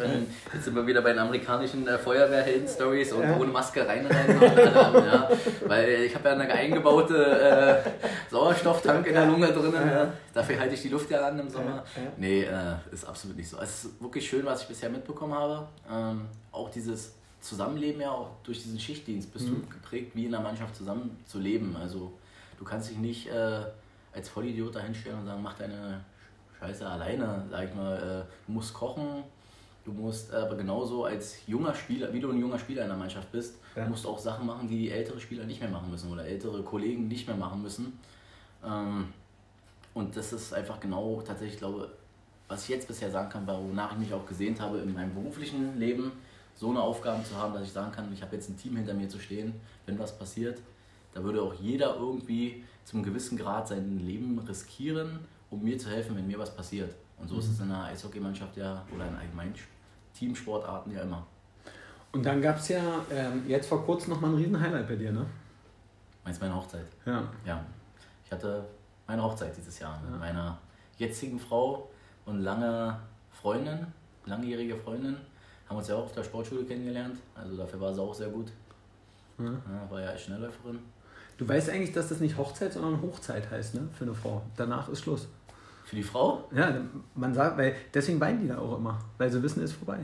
B: jetzt sind wir wieder bei den amerikanischen äh, Feuerwehrhelden-Stories und ja. ohne Maske reinrennen. ja. Weil ich habe ja eine eingebaute äh, Sauerstofftank in der Lunge drin. Ja. Dafür halte ich die Luft ja an im Sommer. Ja. Nee, äh, ist absolut nicht so. Es ist wirklich schön, was ich bisher mitbekommen habe. Ähm, auch dieses Zusammenleben ja auch durch diesen Schichtdienst bist mhm. du geprägt, wie in einer Mannschaft zusammen zu leben. Also du kannst dich nicht äh, als Vollidiot dahinstellen und sagen, mach deine Scheiße alleine, sag ich mal. Äh, du musst kochen, du musst aber genauso als junger Spieler, wie du ein junger Spieler in der Mannschaft bist, ja. musst auch Sachen machen, die, die ältere Spieler nicht mehr machen müssen oder ältere Kollegen nicht mehr machen müssen. Ähm, und das ist einfach genau tatsächlich, glaube was ich jetzt bisher sagen kann, wonach ich mich auch gesehnt habe in meinem beruflichen Leben, so eine Aufgabe zu haben, dass ich sagen kann, ich habe jetzt ein Team hinter mir zu stehen, wenn was passiert. Da würde auch jeder irgendwie zum gewissen Grad sein Leben riskieren, um mir zu helfen, wenn mir was passiert. Und so mhm. ist es in einer Eishockeymannschaft ja oder in allgemeinen Teamsportarten ja immer.
A: Und dann gab es ja ähm, jetzt vor kurzem nochmal ein Riesen-Highlight bei dir, ne?
B: Meinst du meine Hochzeit? Ja. Ja. Ich hatte meine Hochzeit dieses Jahr mit ja. meiner jetzigen Frau und lange Freundin, langjährige Freundin. Haben uns ja auch auf der Sportschule kennengelernt. Also dafür war sie auch sehr gut. Ja. Ja, war ja Schnellläuferin.
A: Du weißt eigentlich, dass das nicht Hochzeit, sondern Hochzeit heißt, ne? Für eine Frau. Danach ist Schluss.
B: Für die Frau?
A: Ja, man sagt, weil deswegen weinen die da auch immer, weil sie wissen, es ist vorbei.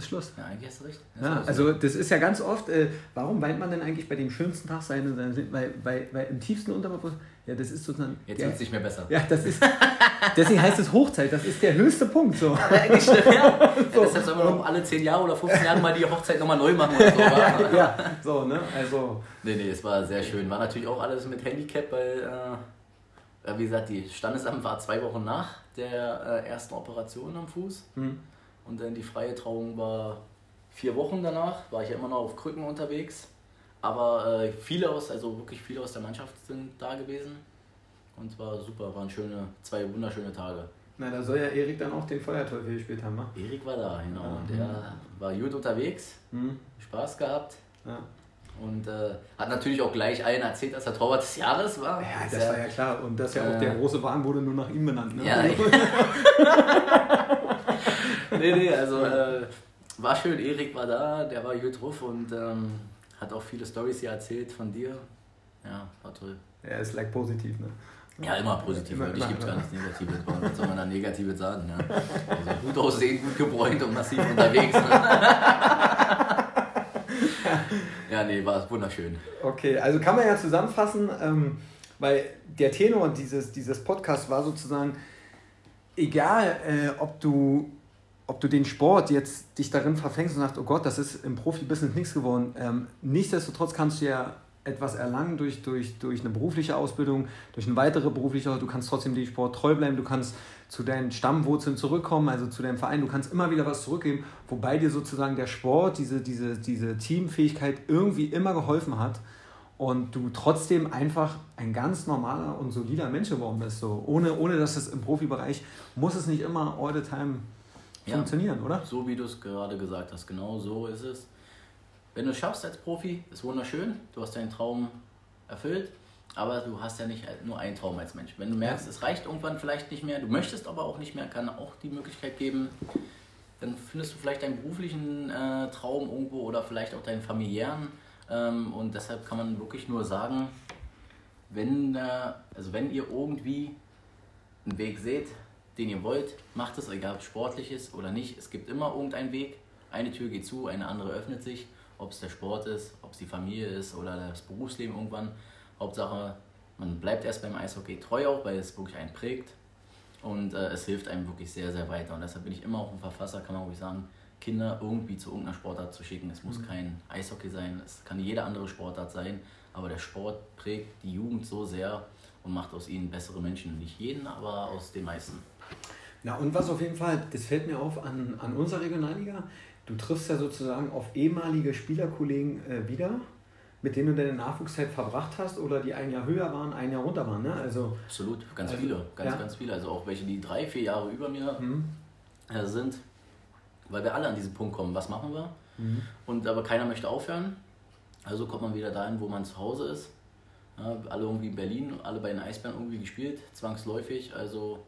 A: Ist Schluss.
B: Ja, eigentlich hast du recht.
A: Das ja, also das ist ja ganz oft, äh, warum weint man denn eigentlich bei dem schönsten Tag seine, seine weil, weil, weil im tiefsten Unterbewusstsein, ja, das ist sozusagen.
B: Jetzt wird es nicht mehr besser.
A: Ja, das ist. deswegen heißt es Hochzeit, das ist der höchste Punkt. So. Ja, eigentlich
B: ja. so. ja deshalb soll man noch alle 10 Jahre oder 15 Jahre mal die Hochzeit nochmal neu machen oder so. ja, ja, so, ne? Also. Nee, nee, es war sehr schön. War natürlich auch alles mit Handicap, weil. Äh, wie gesagt, die Standesamt war zwei Wochen nach der äh, ersten Operation am Fuß. Mhm. Und dann die freie Trauung war vier Wochen danach, war ich ja immer noch auf Krücken unterwegs. Aber äh, viele aus, also wirklich viele aus der Mannschaft sind da gewesen. Und war super, waren schöne, zwei wunderschöne Tage.
A: Na, da soll ja Erik dann auch den Feuerteufel gespielt haben, ne?
B: Erik war da, genau. Ja. Und der war gut unterwegs, mhm. Spaß gehabt. Ja. Und äh, hat natürlich auch gleich allen erzählt, dass er Torwart des Jahres war.
A: Ja, das, das war ja klar. Und dass ja auch äh, der große Wagen wurde nur nach ihm benannt. Ne? Ja,
B: nee, nee, also äh, war schön. Erik war da, der war gut drauf und ähm, hat auch viele Stories hier erzählt von dir. Ja, war toll.
A: Ja, ist like positiv, ne?
B: Ja, immer positiv. Immer, ich gibt gar nichts Negatives. Was soll man da Negatives sagen? Ne? Also gut aussehen, gut gebräunt und massiv unterwegs. Ne? ja, nee, war wunderschön.
A: Okay, also kann man ja zusammenfassen, ähm, weil der Tenor dieses, dieses Podcasts war sozusagen, egal äh, ob du ob du den Sport jetzt dich darin verfängst und sagst, oh Gott, das ist im Profibusiness nichts geworden. Ähm, nichtsdestotrotz kannst du ja etwas erlangen durch, durch, durch eine berufliche Ausbildung, durch eine weitere berufliche, du kannst trotzdem dem Sport treu bleiben, du kannst zu deinen Stammwurzeln zurückkommen, also zu deinem Verein, du kannst immer wieder was zurückgeben, wobei dir sozusagen der Sport, diese, diese, diese Teamfähigkeit irgendwie immer geholfen hat und du trotzdem einfach ein ganz normaler und solider Mensch geworden bist. So. Ohne, ohne dass es im Profibereich muss es nicht immer all the time ja, funktionieren, oder?
B: So wie du es gerade gesagt hast, genau so ist es. Wenn du es schaffst als Profi, ist wunderschön, du hast deinen Traum erfüllt, aber du hast ja nicht nur einen Traum als Mensch. Wenn du merkst, es reicht irgendwann vielleicht nicht mehr, du möchtest aber auch nicht mehr, kann auch die Möglichkeit geben, dann findest du vielleicht deinen beruflichen äh, Traum irgendwo oder vielleicht auch deinen familiären. Ähm, und deshalb kann man wirklich nur sagen, wenn, äh, also wenn ihr irgendwie einen Weg seht, den ihr wollt, macht es, egal ob sportlich ist oder nicht. Es gibt immer irgendeinen Weg. Eine Tür geht zu, eine andere öffnet sich. Ob es der Sport ist, ob es die Familie ist oder das Berufsleben irgendwann. Hauptsache, man bleibt erst beim Eishockey treu auch, weil es wirklich einen prägt. Und äh, es hilft einem wirklich sehr, sehr weiter. Und deshalb bin ich immer auch ein Verfasser, kann man ruhig sagen, Kinder irgendwie zu irgendeiner Sportart zu schicken. Es muss mhm. kein Eishockey sein, es kann jede andere Sportart sein. Aber der Sport prägt die Jugend so sehr und macht aus ihnen bessere Menschen. Nicht jeden, aber aus den meisten.
A: Na und was auf jeden Fall, das fällt mir auf an, an unserer Regionalliga, du triffst ja sozusagen auf ehemalige Spielerkollegen äh, wieder, mit denen du deine Nachwuchszeit verbracht hast oder die ein Jahr höher waren, ein Jahr runter waren. Ne? Also,
B: Absolut, ganz also, viele, ganz, ja. ganz viele. Also auch welche, die drei, vier Jahre über mir mhm. Äh, sind, weil wir alle an diesen Punkt kommen, was machen wir? Mhm. Und aber keiner möchte aufhören. Also kommt man wieder dahin, wo man zu Hause ist. Ja, alle irgendwie in Berlin, alle bei den Eisbären irgendwie gespielt, zwangsläufig. Also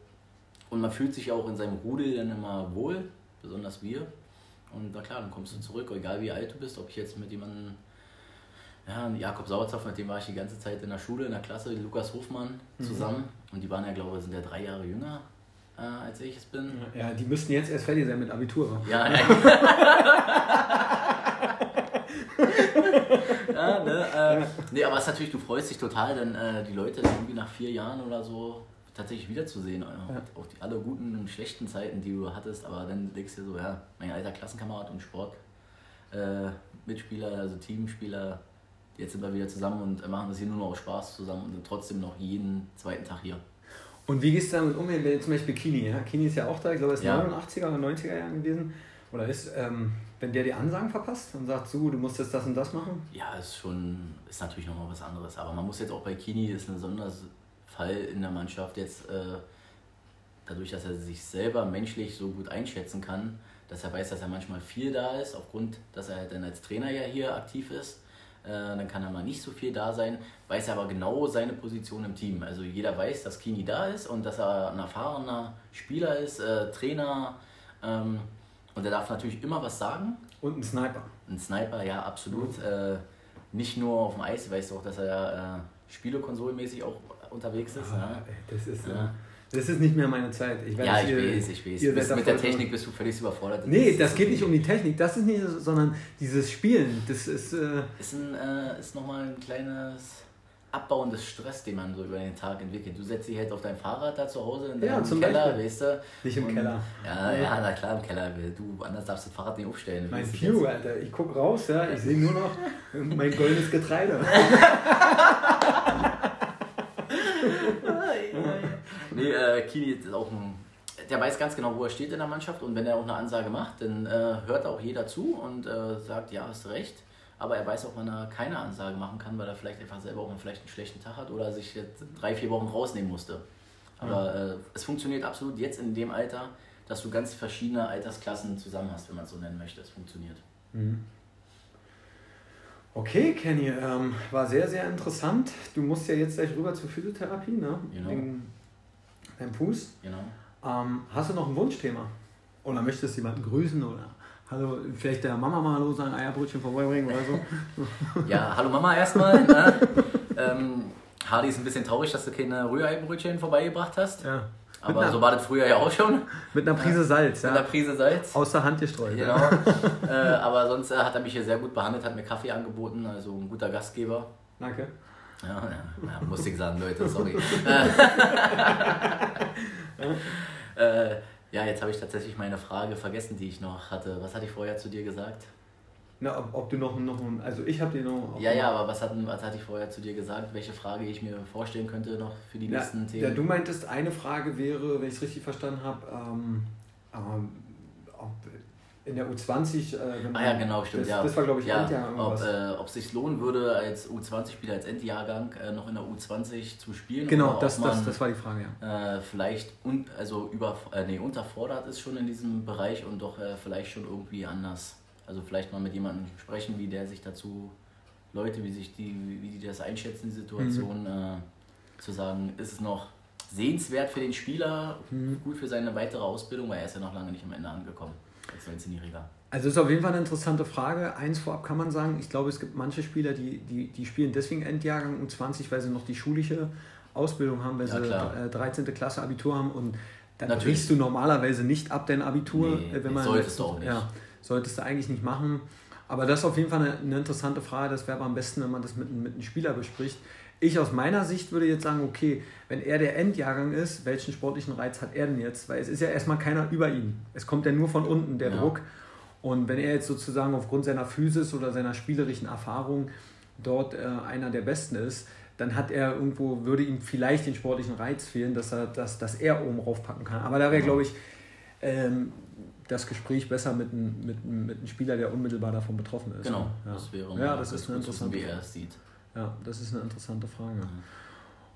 B: und man fühlt sich auch in seinem Rudel dann immer wohl, besonders wir. Und na klar, dann kommst du zurück, egal wie alt du bist, ob ich jetzt mit jemandem, ja, Jakob Sauerzopf, mit dem war ich die ganze Zeit in der Schule, in der Klasse, Lukas Hofmann mhm. zusammen. Mhm. Und die waren ja, glaube ich, sind ja drei Jahre jünger, äh, als ich es bin.
A: Ja, die müssten jetzt erst fertig sein mit Abitur. Ja, ja.
B: ja, ne, äh, nee, aber es ist natürlich, du freust dich total, denn äh, die Leute irgendwie nach vier Jahren oder so tatsächlich wiederzusehen. Ja. Auch die alle guten und schlechten Zeiten, die du hattest, aber dann denkst du dir so, ja, mein alter Klassenkamerad und Sport. Äh, Mitspieler, also Teamspieler, jetzt sind wir wieder zusammen und machen das hier nur noch aus Spaß zusammen und sind trotzdem noch jeden zweiten Tag hier.
A: Und wie gehst du damit um, wenn zum Beispiel Kini, ja? Kini ist ja auch da, ich glaube, er ist ja. 89er oder 90er Jahren gewesen. Oder ist, ähm, wenn der die Ansagen verpasst und sagt, so, du musst jetzt das und das machen?
B: Ja, ist schon, ist natürlich nochmal was anderes. Aber man muss jetzt auch bei Kini, ist ein Sonderfall in der Mannschaft jetzt, äh, dadurch, dass er sich selber menschlich so gut einschätzen kann, dass er weiß, dass er manchmal viel da ist, aufgrund, dass er dann als Trainer ja hier aktiv ist. Äh, dann kann er mal nicht so viel da sein, weiß er aber genau seine Position im Team. Also jeder weiß, dass Kini da ist und dass er ein erfahrener Spieler ist, äh, Trainer. Ähm, und er darf natürlich immer was sagen.
A: Und ein Sniper.
B: Ein Sniper, ja, absolut. Mhm. Äh, nicht nur auf dem Eis, weißt du auch, dass er ja äh, Spielekonsolmäßig auch unterwegs ist. Ah,
A: ja. Das ist ja. Das ist nicht mehr meine Zeit.
B: Ich weiß, ja, ich ihr, weiß, ich weiß. Ihr bist, mit der Technik bist du völlig überfordert.
A: Nee, das, das geht nicht um die Technik, das ist nicht, sondern dieses Spielen. Das ist. Äh
B: ist, ein, äh, ist nochmal ein kleines Abbauen des Stress, den man so über den Tag entwickelt. Du setzt dich halt auf dein Fahrrad da zu Hause in deinem ja, Keller, Beispiel. weißt du?
A: Nicht im und, Keller.
B: Ja, ja, na klar, im Keller. Du, anders darfst du das Fahrrad nicht aufstellen.
A: Mein View, Alter. Ich guck raus, ja. Ich sehe nur noch mein goldenes Getreide.
B: nee, äh, Kini ist auch ein. Der weiß ganz genau, wo er steht in der Mannschaft und wenn er auch eine Ansage macht, dann äh, hört auch jeder zu und äh, sagt, ja, hast recht aber er weiß auch, wann er keine Ansage machen kann, weil er vielleicht einfach selber auch vielleicht einen schlechten Tag hat oder sich jetzt drei, vier Wochen rausnehmen musste. Aber äh, es funktioniert absolut jetzt in dem Alter, dass du ganz verschiedene Altersklassen zusammen hast, wenn man es so nennen möchte. Es funktioniert. Mhm.
A: Okay, Kenny, ähm, war sehr, sehr interessant. Du musst ja jetzt gleich rüber zur Physiotherapie, ne? Genau. Wegen deinem Fuß. Genau. Ähm, hast du noch ein Wunschthema? Oder möchtest du jemanden grüßen oder Hallo, vielleicht der Mama mal Hallo sagen, Eierbrötchen vorbeibringen oder so.
B: ja, hallo Mama erstmal. Ne? ähm, Hardy ist ein bisschen traurig, dass du keine Rührei-Brötchen vorbeigebracht hast. Ja. Aber einer, so war das früher ja auch schon.
A: Mit einer Prise Salz,
B: ja. Mit einer Prise Salz.
A: Aus der Hand gestreut.
B: Genau. äh, aber sonst äh, hat er mich hier sehr gut behandelt, hat mir Kaffee angeboten, also ein guter Gastgeber.
A: Danke.
B: Ja, ja, musste ich sagen, Leute, sorry. äh, ja, jetzt habe ich tatsächlich meine Frage vergessen, die ich noch hatte. Was hatte ich vorher zu dir gesagt?
A: Na, ob, ob du noch, noch also ich habe dir noch...
B: Ja, ja, aber was, hat, was hatte ich vorher zu dir gesagt? Welche Frage ich mir vorstellen könnte noch für die
A: ja,
B: nächsten Themen?
A: Ja, du meintest, eine Frage wäre, wenn ich es richtig verstanden habe, ähm, ähm, in der U20. Äh,
B: ah ja, genau, stimmt.
A: Das,
B: ja.
A: das war, glaube ich,
B: ja, Endjahrgang. Ob äh, es sich lohnen würde, als U20-Spieler, als Endjahrgang äh, noch in der U20 zu spielen.
A: Genau, das, man, das, das war die Frage,
B: ja. Äh, vielleicht un, also über, äh, nee, unterfordert ist schon in diesem Bereich und doch äh, vielleicht schon irgendwie anders. Also vielleicht mal mit jemandem sprechen, wie der sich dazu, Leute, wie sich die, wie die das einschätzen, die Situation, mhm. zu sagen, ist es noch sehenswert für den Spieler, mhm. gut für seine weitere Ausbildung, weil er ist ja noch lange nicht am Ende angekommen als 19-Jähriger?
A: Also das ist auf jeden Fall eine interessante Frage. Eins vorab kann man sagen, ich glaube, es gibt manche Spieler, die, die, die spielen deswegen Endjahrgang um 20, weil sie noch die schulische Ausbildung haben, weil ja, sie 13. Äh, Klasse Abitur haben und dann Natürlich. brichst du normalerweise nicht ab dein Abitur.
B: Nee, wenn man, solltest du auch nicht.
A: Ja, solltest du eigentlich nicht machen. Aber das ist auf jeden Fall eine, eine interessante Frage. Das wäre aber am besten, wenn man das mit, mit einem Spieler bespricht. Ich aus meiner Sicht würde jetzt sagen, okay, wenn er der Endjahrgang ist, welchen sportlichen Reiz hat er denn jetzt? Weil es ist ja erstmal keiner über ihn. Es kommt ja nur von unten der ja. Druck. Und wenn er jetzt sozusagen aufgrund seiner Physis oder seiner spielerischen Erfahrung dort äh, einer der Besten ist, dann hat er irgendwo, würde ihm vielleicht den sportlichen Reiz fehlen, dass er, dass, dass er oben raufpacken kann. Aber da wäre, glaube ich, ähm, das Gespräch besser mit einem, mit, mit Spieler, der unmittelbar davon betroffen ist.
B: Genau, ja. das wäre
A: ja, das ist eine interessante
B: wie er es sieht.
A: Ja, das ist eine interessante Frage.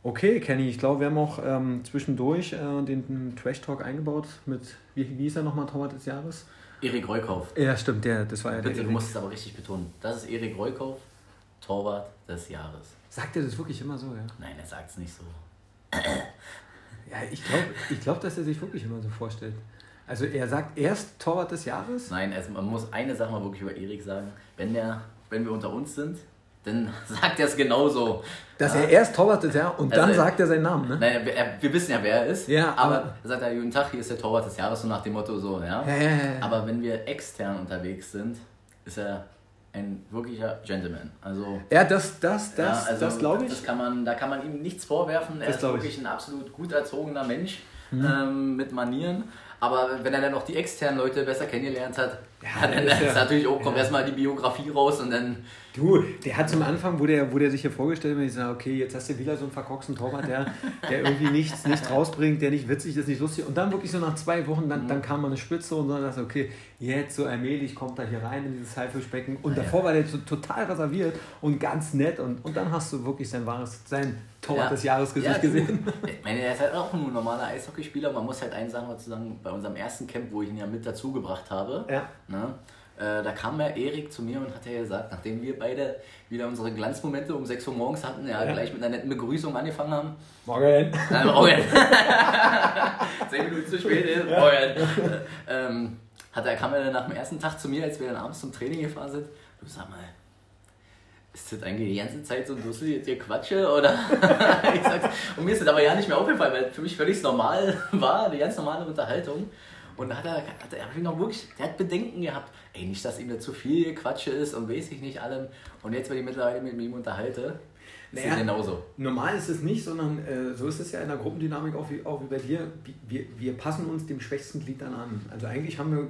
A: Okay, Kenny, ich glaube, wir haben auch ähm, zwischendurch äh, den, den Trash Talk eingebaut mit, wie, wie ist er nochmal Torwart des Jahres?
B: Erik Reukauf.
A: Ja, stimmt, der, das war ja
B: Bitte, du musst es aber richtig betonen. Das ist Erik Reukauf, Torwart des Jahres.
A: Sagt er das wirklich immer so, ja?
B: Nein, er sagt es nicht so.
A: ja, ich glaube, ich glaub, dass er sich wirklich immer so vorstellt. Also er sagt erst Torwart des Jahres?
B: Nein, also man muss eine Sache mal wirklich über Erik sagen. Wenn, der, wenn wir unter uns sind, dann sagt er es genauso.
A: Dass ja. er erst Torwart ist, ja, und also dann sagt er seinen Namen, ne?
B: Nein, wir, wissen ja, wer er ist. Ja, aber, aber er sagt er, guten Tag, hier ist der Torwart des Jahres, so nach dem Motto so, ja. Ja, ja. Aber wenn wir extern unterwegs sind, ist er ein wirklicher Gentleman. Also,
A: ja, das, das, das, also das glaube ich.
B: Das kann man, da kann man ihm nichts vorwerfen. Er das ist wirklich ich. ein absolut gut erzogener Mensch mhm. ähm, mit Manieren. Aber wenn er dann noch die externen Leute besser kennengelernt hat, ja, dann ist, ja, natürlich auch, kommt ja. erstmal die Biografie raus und dann.
A: Du, der hat zum Anfang, wo der, wo der sich hier vorgestellt hat, ich sage, okay, jetzt hast du wieder so einen verkorksten Torwart, der, der irgendwie nichts, nichts rausbringt, der nicht witzig ist, nicht lustig. Und dann wirklich so nach zwei Wochen, dann, mhm. dann kam mal eine Spitze und dann dachte okay, jetzt so allmählich kommt er hier rein in dieses Haifischbecken. Und davor war der so total reserviert und ganz nett. Und, und dann hast du wirklich sein wahres, sein Torwart ja. des Jahresgesicht ja, gesehen.
B: Ich meine, er ist halt auch ein normaler Eishockeyspieler. Man muss halt eins sagen, sozusagen bei unserem ersten Camp, wo ich ihn ja mit dazugebracht habe. Ja. Ne? Äh, da kam ja Erik zu mir und hat ja gesagt, nachdem wir beide wieder unsere Glanzmomente um 6 Uhr morgens hatten, ja, ja. gleich mit einer netten Begrüßung angefangen haben. Morgen. Äh, morgen. Zehn Minuten zu spät ist. Ja. Morgen. ähm, hat er, kam er dann nach dem ersten Tag zu mir, als wir dann abends zum Training gefahren sind. Du sag mal, ist das eigentlich die ganze Zeit so ein Dussel jetzt hier Quatsche? Oder? ich sag's, und mir ist das aber ja nicht mehr aufgefallen, weil für mich völlig normal war, die ganz normale Unterhaltung. Und da hat er, hat er, er noch wirklich, der hat Bedenken gehabt, ey, nicht, dass ihm da zu viel Quatsche ist und weiß ich nicht allem. Und jetzt, wenn ich mittlerweile mit ihm unterhalte, ist naja, es genauso.
A: Normal ist es nicht, sondern äh, so ist es ja in der Gruppendynamik auch wie, auch wie bei dir. Wir, wir passen uns dem schwächsten Glied dann an. Also eigentlich haben wir,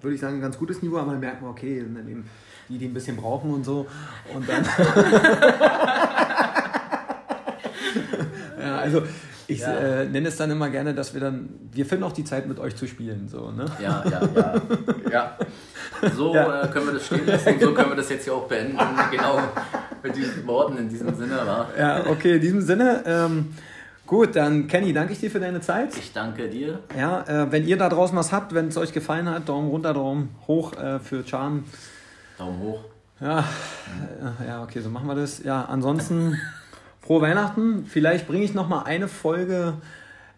A: würde ich sagen, ein ganz gutes Niveau, aber man merkt mal, okay, dann eben die, die ein bisschen brauchen und so. Und dann. ja, also ich ja. äh, nenne es dann immer gerne, dass wir dann, wir finden auch die Zeit mit euch zu spielen. So, ne?
B: Ja, ja, ja. ja. So ja. Äh, können wir das stehen lassen und so können wir das jetzt hier auch beenden. genau mit diesen Worten in diesem Sinne. War.
A: Ja, okay, in diesem Sinne. Ähm, Gut, dann Kenny, danke ich dir für deine Zeit.
B: Ich danke dir.
A: Ja, äh, wenn ihr da draußen was habt, wenn es euch gefallen hat, Daumen runter, Daumen hoch äh, für Chan.
B: Daumen hoch.
A: Ja, äh, ja, okay, so machen wir das. Ja, ansonsten frohe Weihnachten. Vielleicht bringe ich noch mal eine Folge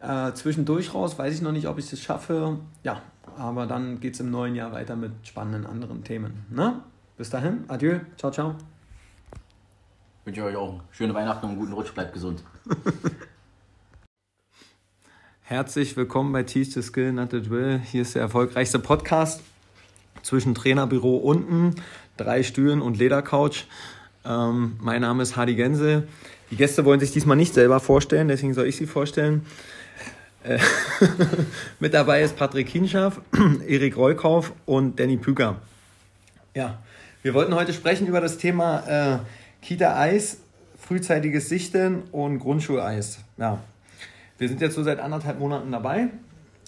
A: äh, zwischendurch raus. Weiß ich noch nicht, ob ich es schaffe. Ja, aber dann geht es im neuen Jahr weiter mit spannenden anderen Themen. Ne? Bis dahin, adieu, ciao, ciao.
B: Ich wünsche euch auch schöne Weihnachten und einen guten Rutsch. Bleibt gesund.
A: Herzlich willkommen bei Teach the Skill, not the Drill. Hier ist der erfolgreichste Podcast zwischen Trainerbüro unten, drei Stühlen und Ledercouch. Ähm, mein Name ist Hardy Gänse. Die Gäste wollen sich diesmal nicht selber vorstellen, deswegen soll ich sie vorstellen. Äh, mit dabei ist Patrick Hinschaff, Erik Reukauf und Danny Püger. Ja, wir wollten heute sprechen über das Thema äh, Kita-Eis, frühzeitiges Sichten und Grundschuleis. Ja, wir sind jetzt so seit anderthalb Monaten dabei,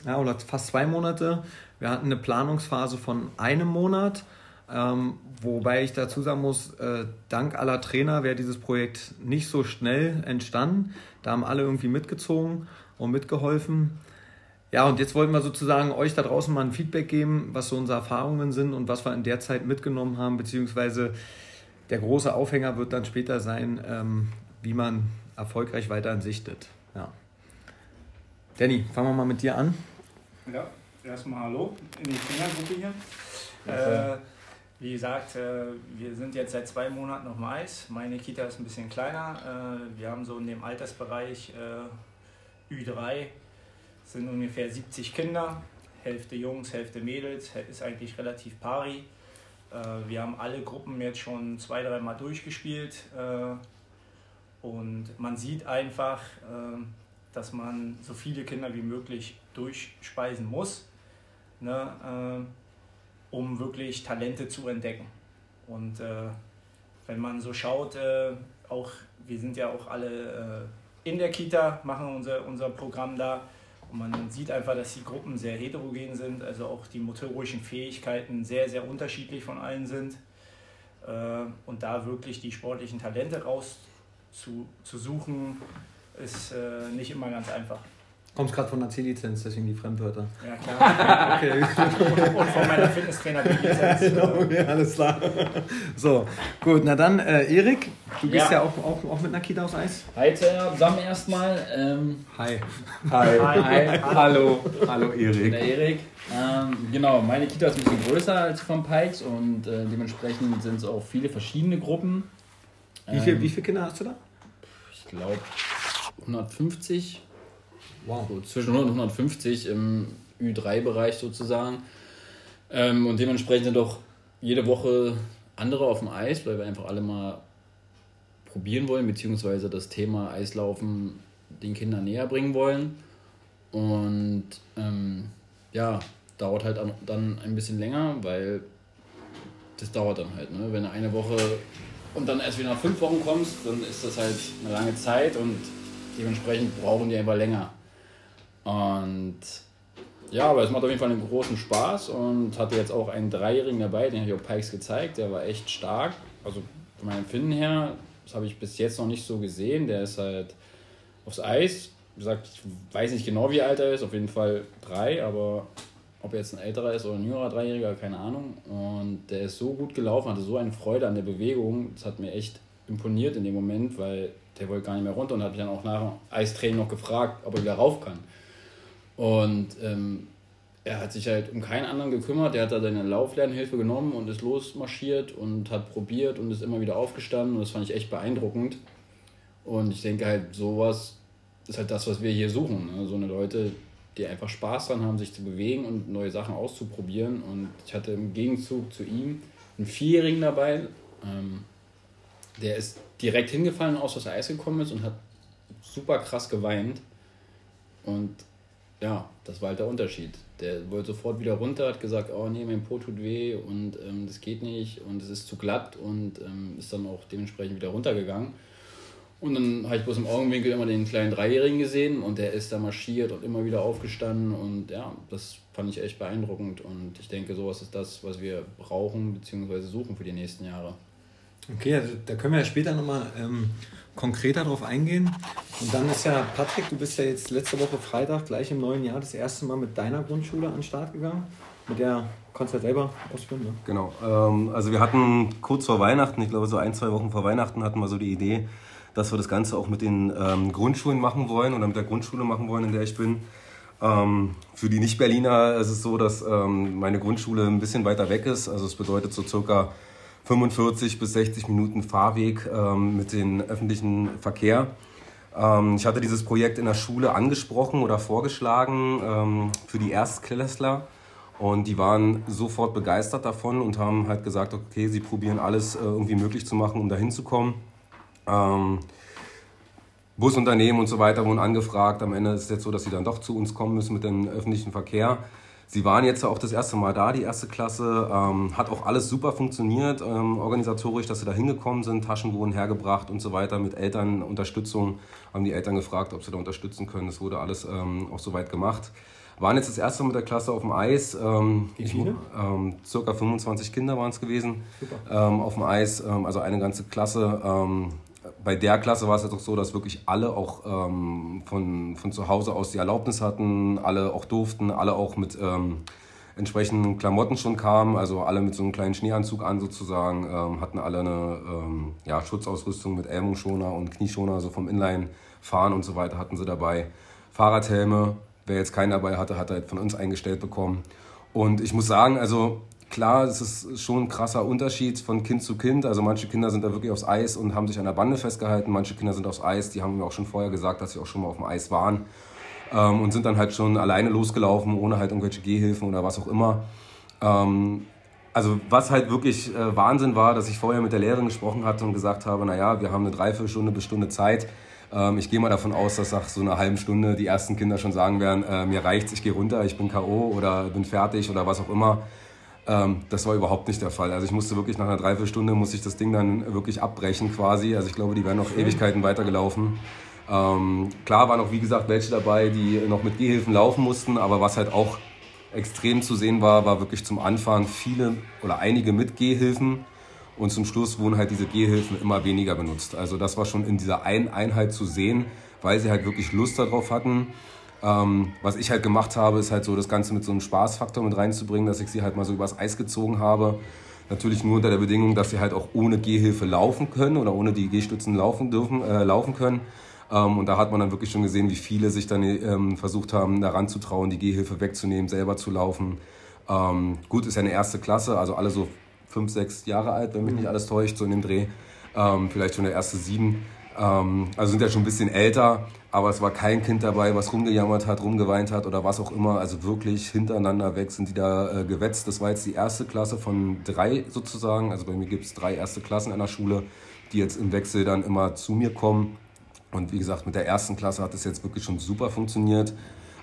A: ja, oder fast zwei Monate. Wir hatten eine Planungsphase von einem Monat ähm, wobei ich dazu sagen muss, äh, dank aller Trainer wäre dieses Projekt nicht so schnell entstanden. Da haben alle irgendwie mitgezogen und mitgeholfen. Ja, und jetzt wollten wir sozusagen euch da draußen mal ein Feedback geben, was so unsere Erfahrungen sind und was wir in der Zeit mitgenommen haben, beziehungsweise der große Aufhänger wird dann später sein, ähm, wie man erfolgreich weiterhin sichtet. Ja. Danny, fangen wir mal mit dir an.
C: Ja, erstmal Hallo in die Trainergruppe hier. Äh, wie gesagt, äh, wir sind jetzt seit zwei Monaten auf dem Eis. Meine Kita ist ein bisschen kleiner. Äh, wir haben so in dem Altersbereich äh, Ü3 sind ungefähr 70 Kinder, Hälfte Jungs, Hälfte Mädels, ist eigentlich relativ pari. Wir haben alle Gruppen jetzt schon zwei, dreimal durchgespielt und man sieht einfach, dass man so viele Kinder wie möglich durchspeisen muss. Ne? Um wirklich Talente zu entdecken. Und äh, wenn man so schaut, äh, auch wir sind ja auch alle äh, in der Kita, machen unser, unser Programm da. Und man sieht einfach, dass die Gruppen sehr heterogen sind, also auch die motorischen Fähigkeiten sehr, sehr unterschiedlich von allen sind. Äh, und da wirklich die sportlichen Talente raus zu, zu suchen, ist äh, nicht immer ganz einfach.
A: Kommst gerade von der C-Lizenz, deswegen die Fremdwörter.
C: Ja, klar. okay. Und von meiner Fitnesstrainer-Lizenz.
A: okay, alles klar. So, gut, na dann, äh, Erik, du bist ja, ja auch, auch, auch mit einer Kita aus Eis.
D: Hi zusammen erstmal. Ähm,
A: Hi.
D: Hi. Hi. Hi. Hallo. Hallo, Erik. Der Erik. Ähm, genau, meine Kita ist ein bisschen größer als von Pikes und äh, dementsprechend sind es auch viele verschiedene Gruppen.
A: Wie, viel, ähm, wie viele Kinder hast du da?
D: Ich glaube 150 Wow. So zwischen 100 und 150 im Ü3-Bereich sozusagen. Ähm, und dementsprechend sind auch jede Woche andere auf dem Eis, weil wir einfach alle mal probieren wollen, beziehungsweise das Thema Eislaufen den Kindern näher bringen wollen. Und ähm, ja, dauert halt dann ein bisschen länger, weil das dauert dann halt. Ne? Wenn du eine Woche und dann erst wieder nach fünf Wochen kommst, dann ist das halt eine lange Zeit und dementsprechend brauchen die einfach länger. Und ja, aber es macht auf jeden Fall einen großen Spaß und hatte jetzt auch einen Dreijährigen dabei, den habe ich auch Pikes gezeigt, der war echt stark. Also von meinem Empfinden her, das habe ich bis jetzt noch nicht so gesehen. Der ist halt aufs Eis. Wie gesagt, ich weiß nicht genau, wie alt er ist, auf jeden Fall drei, aber ob er jetzt ein älterer ist oder ein jüngerer Dreijähriger, keine Ahnung. Und der ist so gut gelaufen, hatte so eine Freude an der Bewegung. Das hat mir echt imponiert in dem Moment, weil der wollte gar nicht mehr runter und hat mich dann auch nach dem Eistraining noch gefragt, ob er wieder rauf kann. Und ähm, er hat sich halt um keinen anderen gekümmert. Er hat da seine Lauflernhilfe genommen und ist losmarschiert und hat probiert und ist immer wieder aufgestanden. Und das fand ich echt beeindruckend. Und ich denke halt, sowas ist halt das, was wir hier suchen. Ne? So eine Leute, die einfach Spaß daran haben, sich zu bewegen und neue Sachen auszuprobieren. Und ich hatte im Gegenzug zu ihm einen Vierjährigen dabei, ähm, der ist direkt hingefallen, aus das Eis gekommen ist und hat super krass geweint. Und ja, das war halt der Unterschied. Der wollte sofort wieder runter, hat gesagt, oh nee, mein Po tut weh und ähm, das geht nicht und es ist zu glatt und ähm, ist dann auch dementsprechend wieder runtergegangen. Und dann habe ich bloß im Augenwinkel immer den kleinen Dreijährigen gesehen und der ist da marschiert und immer wieder aufgestanden und ja, das fand ich echt beeindruckend und ich denke, sowas ist das, was wir brauchen bzw. suchen für die nächsten Jahre.
A: Okay, also da können wir ja später nochmal ähm, konkreter drauf eingehen. Und dann ist ja, Patrick, du bist ja jetzt letzte Woche Freitag, gleich im neuen Jahr, das erste Mal mit deiner Grundschule an den Start gegangen. Mit der konntest du ja selber ausführen, ne?
E: Genau. Ähm, also wir hatten kurz vor Weihnachten, ich glaube so ein, zwei Wochen vor Weihnachten, hatten wir so die Idee, dass wir das Ganze auch mit den ähm, Grundschulen machen wollen oder mit der Grundschule machen wollen, in der ich bin. Ähm, für die Nicht-Berliner ist es so, dass ähm, meine Grundschule ein bisschen weiter weg ist. Also es bedeutet so circa 45 bis 60 Minuten Fahrweg ähm, mit dem öffentlichen Verkehr. Ähm, ich hatte dieses Projekt in der Schule angesprochen oder vorgeschlagen ähm, für die Erstklässler. Und die waren sofort begeistert davon und haben halt gesagt, okay, sie probieren alles äh, irgendwie möglich zu machen, um da hinzukommen. Ähm, Busunternehmen und so weiter wurden angefragt. Am Ende ist es jetzt so, dass sie dann doch zu uns kommen müssen mit dem öffentlichen Verkehr. Sie waren jetzt auch das erste Mal da, die erste Klasse. Ähm, hat auch alles super funktioniert, ähm, organisatorisch, dass sie da hingekommen sind. Taschen wurden hergebracht und so weiter. Mit Elternunterstützung haben die Eltern gefragt, ob sie da unterstützen können. Das wurde alles ähm, auch soweit gemacht. Waren jetzt das erste Mal mit der Klasse auf dem Eis. Ähm, Wie viele? Ähm, circa 25 Kinder waren es gewesen. Super. Ähm, auf dem Eis, also eine ganze Klasse. Bei der Klasse war es jetzt auch so, dass wirklich alle auch ähm, von, von zu Hause aus die Erlaubnis hatten, alle auch durften, alle auch mit ähm, entsprechenden Klamotten schon kamen, also alle mit so einem kleinen Schneeanzug an sozusagen, ähm, hatten alle eine ähm, ja, Schutzausrüstung mit Ellbogenschoner und Knieschoner, also vom Inline-Fahren und so weiter hatten sie dabei. Fahrradhelme, wer jetzt keinen dabei hatte, hat er halt von uns eingestellt bekommen. Und ich muss sagen, also klar, es ist schon ein krasser Unterschied von Kind zu Kind. Also manche Kinder sind da wirklich aufs Eis und haben sich an der Bande festgehalten. Manche Kinder sind aufs Eis, die haben mir auch schon vorher gesagt, dass sie auch schon mal auf dem Eis waren. Ähm, und sind dann halt schon alleine losgelaufen, ohne halt irgendwelche Gehhilfen oder was auch immer. Ähm, also was halt wirklich äh, Wahnsinn war, dass ich vorher mit der Lehrerin gesprochen hatte und gesagt habe, naja, wir haben eine Dreiviertelstunde bis Stunde Zeit. Ähm, ich gehe mal davon aus, dass nach so einer halben Stunde die ersten Kinder schon sagen werden, äh, mir reicht's, ich gehe runter, ich bin K.O. oder bin fertig oder was auch immer. Ähm, das war überhaupt nicht der Fall. Also ich musste wirklich nach einer Dreiviertelstunde muss ich das Ding dann wirklich abbrechen quasi. Also ich glaube, die wären noch Ewigkeiten weitergelaufen. Ähm, klar waren auch, wie gesagt, welche dabei, die noch mit Gehhilfen laufen mussten, aber was halt auch extrem zu sehen war, war wirklich zum Anfang viele oder einige mit Gehhilfen und zum Schluss wurden halt diese Gehhilfen immer weniger benutzt. Also das war schon in dieser einen Einheit zu sehen, weil sie halt wirklich Lust darauf hatten. Ähm, was ich halt gemacht habe, ist halt so das Ganze mit so einem Spaßfaktor mit reinzubringen, dass ich sie halt mal so übers Eis gezogen habe. Natürlich nur unter der Bedingung, dass sie halt auch ohne Gehhilfe laufen können oder ohne die Gehstützen laufen dürfen, äh, laufen können. Ähm, und da hat man dann wirklich schon gesehen, wie viele sich dann ähm, versucht haben, daran zu trauen, die Gehhilfe wegzunehmen, selber zu laufen. Ähm, gut, ist ja eine erste Klasse, also alle so fünf, sechs Jahre alt, wenn mich nicht alles täuscht, so in dem Dreh. Ähm, vielleicht schon der erste sieben. Ähm, also sind ja schon ein bisschen älter, aber es war kein Kind dabei, was rumgejammert hat, rumgeweint hat oder was auch immer. Also wirklich hintereinander weg sind die da äh, gewetzt. Das war jetzt die erste Klasse von drei sozusagen. Also bei mir gibt es drei erste Klassen in der Schule, die jetzt im Wechsel dann immer zu mir kommen. Und wie gesagt, mit der ersten Klasse hat es jetzt wirklich schon super funktioniert.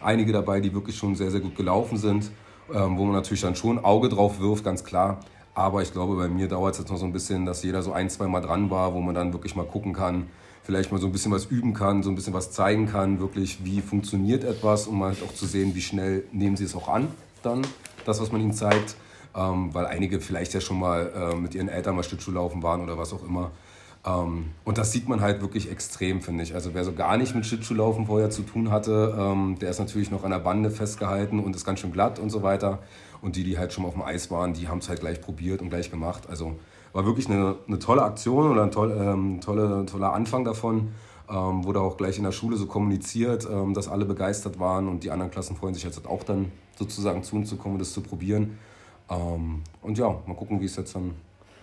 E: einige dabei, die wirklich schon sehr, sehr gut gelaufen sind, ähm, wo man natürlich dann schon Auge drauf wirft, ganz klar. Aber ich glaube, bei mir dauert es jetzt noch so ein bisschen, dass jeder so ein, zwei Mal dran war, wo man dann wirklich mal gucken kann, vielleicht mal so ein bisschen was üben kann, so ein bisschen was zeigen kann, wirklich wie funktioniert etwas, um halt auch zu sehen, wie schnell nehmen sie es auch an, dann das, was man ihnen zeigt. Ähm, weil einige vielleicht ja schon mal äh, mit ihren Eltern mal Schlittschuh laufen waren oder was auch immer. Ähm, und das sieht man halt wirklich extrem, finde ich. Also wer so gar nicht mit Schlittschuhlaufen vorher zu tun hatte, ähm, der ist natürlich noch an der Bande festgehalten und ist ganz schön glatt und so weiter. Und die, die halt schon mal auf dem Eis waren, die haben es halt gleich probiert und gleich gemacht. Also war wirklich eine, eine tolle Aktion oder ein toll, ähm, tolle, toller Anfang davon. Ähm, wurde auch gleich in der Schule so kommuniziert, ähm, dass alle begeistert waren und die anderen Klassen freuen sich jetzt auch dann sozusagen zu uns zu kommen und das zu probieren. Ähm, und ja, mal gucken, wie es jetzt dann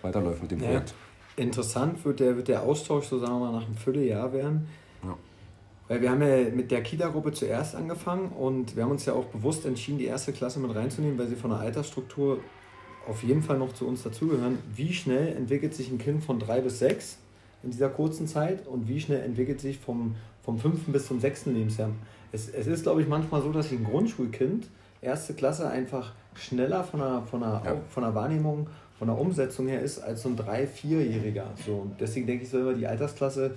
E: weiterläuft mit dem Projekt. Ja
A: interessant wird der, wird der Austausch, so sagen wir mal, nach einem Vierteljahr werden. Ja. Weil wir haben ja mit der Kita-Gruppe zuerst angefangen und wir haben uns ja auch bewusst entschieden, die erste Klasse mit reinzunehmen, weil sie von der Altersstruktur auf jeden Fall noch zu uns dazugehören. Wie schnell entwickelt sich ein Kind von drei bis sechs in dieser kurzen Zeit und wie schnell entwickelt sich vom, vom fünften bis zum sechsten Lebensjahr? Es, es ist, glaube ich, manchmal so, dass sich ein Grundschulkind, erste Klasse, einfach schneller von der, von der, ja. von der Wahrnehmung von der Umsetzung her ist als so ein 3-, 4-Jähriger. So, und deswegen denke ich so immer, die Altersklasse,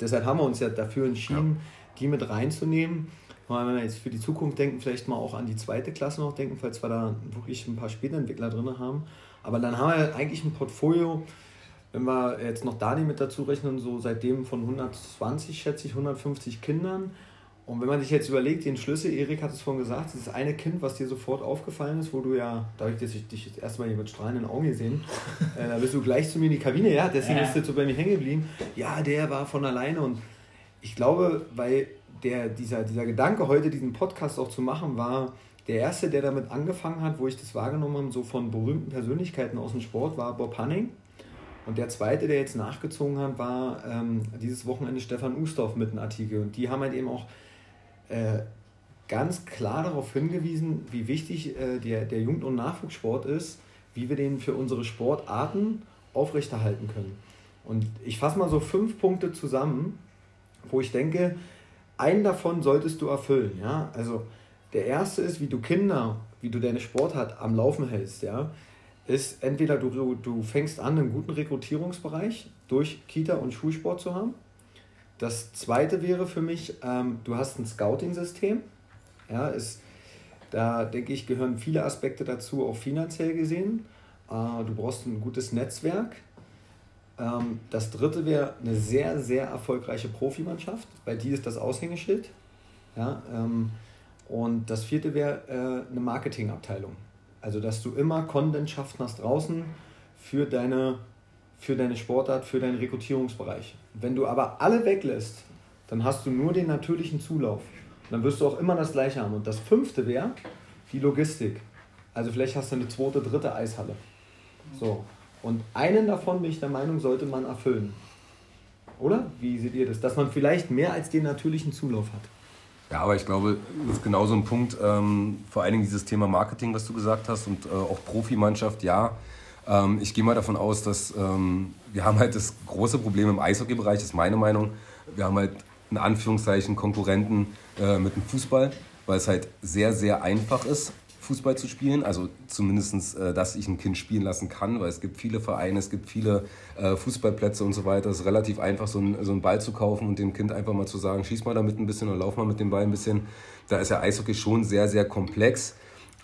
A: deshalb haben wir uns ja dafür entschieden, ja. die mit reinzunehmen. Wenn wir jetzt für die Zukunft denken, vielleicht mal auch an die zweite Klasse noch denken, falls wir da wirklich ein paar Spätentwickler drin haben. Aber dann haben wir eigentlich ein Portfolio, wenn wir jetzt noch Dani mit dazu rechnen, so seitdem von 120, schätze ich, 150 Kindern. Und wenn man sich jetzt überlegt, den Schlüssel, Erik hat es vorhin gesagt, das eine Kind, was dir sofort aufgefallen ist, wo du ja, dadurch, dass ich dich das erste Mal hier mit strahlenden Augen gesehen, äh, da bist du gleich zu mir in die Kabine, ja, deswegen ja. ist du so bei mir hängen geblieben. Ja, der war von alleine und ich glaube, weil der, dieser, dieser Gedanke, heute diesen Podcast auch zu machen, war der erste, der damit angefangen hat, wo ich das wahrgenommen habe, so von berühmten Persönlichkeiten aus dem Sport, war Bob Hanning. Und der zweite, der jetzt nachgezogen hat, war ähm, dieses Wochenende Stefan Ustorf mit einem Artikel. Und die haben halt eben auch äh, ganz klar darauf hingewiesen, wie wichtig äh, der, der Jugend- und Nachwuchssport ist, wie wir den für unsere Sportarten aufrechterhalten können. Und ich fasse mal so fünf Punkte zusammen, wo ich denke, einen davon solltest du erfüllen. Ja? Also der erste ist, wie du Kinder, wie du deine Sportart am Laufen hältst. Ja? Ist entweder du, du fängst an, einen guten Rekrutierungsbereich durch Kita und Schulsport zu haben. Das zweite wäre für mich, ähm, du hast ein Scouting-System. Ja, ist, da denke ich, gehören viele Aspekte dazu, auch finanziell gesehen. Äh, du brauchst ein gutes Netzwerk. Ähm, das dritte wäre eine sehr, sehr erfolgreiche Profimannschaft. Bei die ist das Aushängeschild. Ja, ähm, und das vierte wäre äh, eine Marketingabteilung. Also, dass du immer Content schaffst nach draußen für deine für deine Sportart, für deinen Rekrutierungsbereich. Wenn du aber alle weglässt, dann hast du nur den natürlichen Zulauf. dann wirst du auch immer das Gleiche haben. Und das fünfte wäre die Logistik. Also vielleicht hast du eine zweite, dritte Eishalle. So. Und einen davon bin ich der Meinung, sollte man erfüllen. Oder? Wie seht ihr das? Dass man vielleicht mehr als den natürlichen Zulauf hat.
E: Ja, aber ich glaube, das ist genau so ein Punkt, ähm, vor allen Dingen dieses Thema Marketing, was du gesagt hast und äh, auch Profimannschaft, ja. Ähm, ich gehe mal davon aus, dass ähm, wir haben halt das große Problem im Eishockey-Bereich, ist meine Meinung. Wir haben halt in Anführungszeichen Konkurrenten äh, mit dem Fußball, weil es halt sehr, sehr einfach ist, Fußball zu spielen. Also zumindest, äh, dass ich ein Kind spielen lassen kann, weil es gibt viele Vereine, es gibt viele äh, Fußballplätze und so weiter. Es ist relativ einfach, so, ein, so einen Ball zu kaufen und dem Kind einfach mal zu sagen, schieß mal damit ein bisschen oder lauf mal mit dem Ball ein bisschen. Da ist ja Eishockey schon sehr, sehr komplex.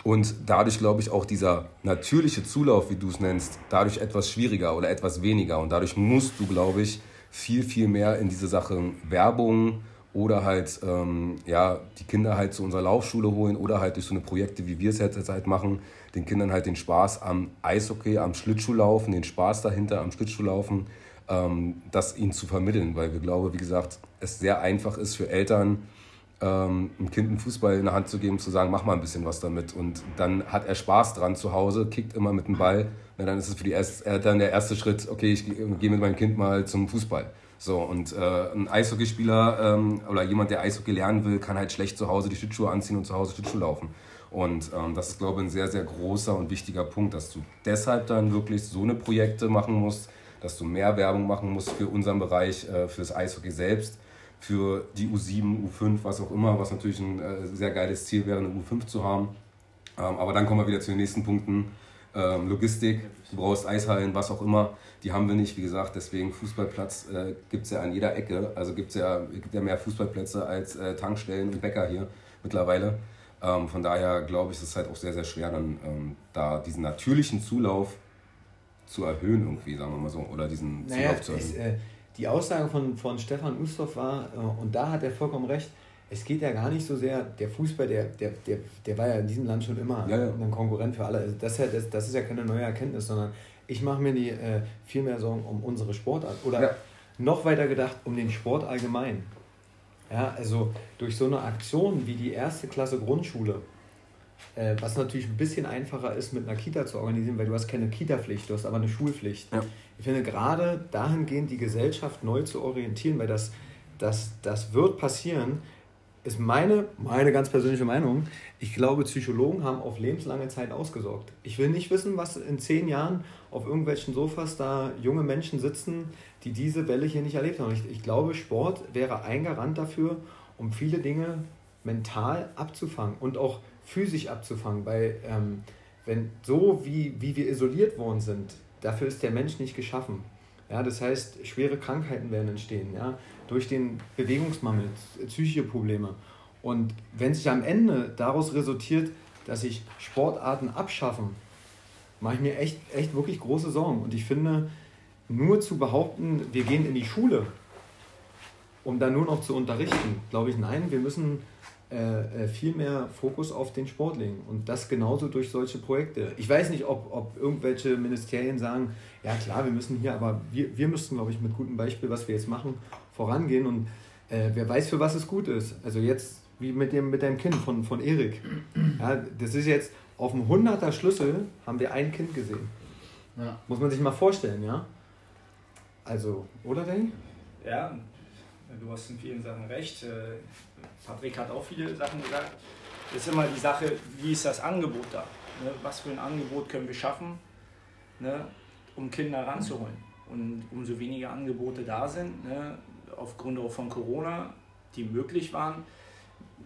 E: Und dadurch glaube ich auch dieser natürliche Zulauf, wie du es nennst, dadurch etwas schwieriger oder etwas weniger. Und dadurch musst du, glaube ich, viel, viel mehr in diese Sachen Werbung oder halt ähm, ja, die Kinder halt zu unserer Laufschule holen oder halt durch so eine Projekte, wie wir es jetzt halt machen, den Kindern halt den Spaß am Eishockey, am Schlittschuhlaufen, den Spaß dahinter am Schlittschuhlaufen, ähm, das ihnen zu vermitteln. Weil wir glauben, wie gesagt, es sehr einfach ist für Eltern, ähm, einem Kind einen Fußball in der Hand zu geben, zu sagen, mach mal ein bisschen was damit. Und dann hat er Spaß dran zu Hause, kickt immer mit dem Ball. Na, dann ist es für die erste, äh, der erste Schritt, okay, ich gehe mit meinem Kind mal zum Fußball. So, und äh, ein Eishockeyspieler ähm, oder jemand, der Eishockey lernen will, kann halt schlecht zu Hause die Schlittschuhe anziehen und zu Hause Schlittschuh laufen. Und ähm, das ist, glaube ich, ein sehr, sehr großer und wichtiger Punkt, dass du deshalb dann wirklich so eine Projekte machen musst, dass du mehr Werbung machen musst für unseren Bereich, äh, für das Eishockey selbst, für die U7, U5, was auch immer, was natürlich ein äh, sehr geiles Ziel wäre, eine U5 zu haben. Ähm, aber dann kommen wir wieder zu den nächsten Punkten. Ähm, Logistik, du brauchst Eishallen, was auch immer. Die haben wir nicht, wie gesagt, deswegen Fußballplatz äh, gibt es ja an jeder Ecke. Also gibt's ja, gibt ja mehr Fußballplätze als äh, Tankstellen und Bäcker hier mittlerweile. Ähm, von daher glaube ich, ist es halt auch sehr, sehr schwer, dann ähm, da diesen natürlichen Zulauf zu erhöhen, irgendwie, sagen wir mal so, oder diesen naja, Zulauf zu erhöhen.
A: Ist, äh, die Aussage von, von Stefan Ustorf war, äh, und da hat er vollkommen recht, es geht ja gar nicht so sehr, der Fußball, der, der, der, der war ja in diesem Land schon immer ja, ja. ein Konkurrent für alle. Also das, ist ja, das, das ist ja keine neue Erkenntnis, sondern ich mache mir die äh, viel mehr Sorgen um unsere Sportart. Oder ja. noch weiter gedacht, um den Sport allgemein. Ja, also durch so eine Aktion wie die erste Klasse Grundschule, äh, was natürlich ein bisschen einfacher ist, mit einer Kita zu organisieren, weil du hast keine Kita-Pflicht, du hast aber eine Schulpflicht. Ja. Ich finde gerade dahingehend die Gesellschaft neu zu orientieren, weil das, das, das wird passieren, ist meine, meine ganz persönliche Meinung. Ich glaube, Psychologen haben auf lebenslange Zeit ausgesorgt. Ich will nicht wissen, was in zehn Jahren auf irgendwelchen Sofas da junge Menschen sitzen, die diese Welle hier nicht erlebt haben. Ich, ich glaube, Sport wäre ein Garant dafür, um viele Dinge mental abzufangen und auch physisch abzufangen, weil ähm, wenn so wie, wie wir isoliert worden sind, dafür ist der Mensch nicht geschaffen. Ja, das heißt, schwere Krankheiten werden entstehen, ja, durch den Bewegungsmangel, psychische Probleme. Und wenn sich am Ende daraus resultiert, dass sich Sportarten abschaffen, mache ich mir echt, echt wirklich große Sorgen. Und ich finde, nur zu behaupten, wir gehen in die Schule, um dann nur noch zu unterrichten, glaube ich, nein, wir müssen äh, äh, viel mehr Fokus auf den Sport legen. Und das genauso durch solche Projekte. Ich weiß nicht, ob, ob irgendwelche Ministerien sagen, ja klar, wir müssen hier, aber wir, wir müssten, glaube ich, mit gutem Beispiel, was wir jetzt machen, vorangehen. Und äh, wer weiß, für was es gut ist. Also jetzt, wie mit, dem, mit deinem Kind von, von Erik. Ja, das ist jetzt, auf dem 100er Schlüssel haben wir ein Kind gesehen. Ja. Muss man sich mal vorstellen, ja? Also, oder Danny?
C: Ja, du hast in vielen Sachen recht. Äh, Patrick hat auch viele Sachen gesagt. Es ist immer die Sache, wie ist das Angebot da? Ne? Was für ein Angebot können wir schaffen, ne? um Kinder ranzuholen? Und umso weniger Angebote da sind, ne? Aufgrund auch von Corona, die möglich waren,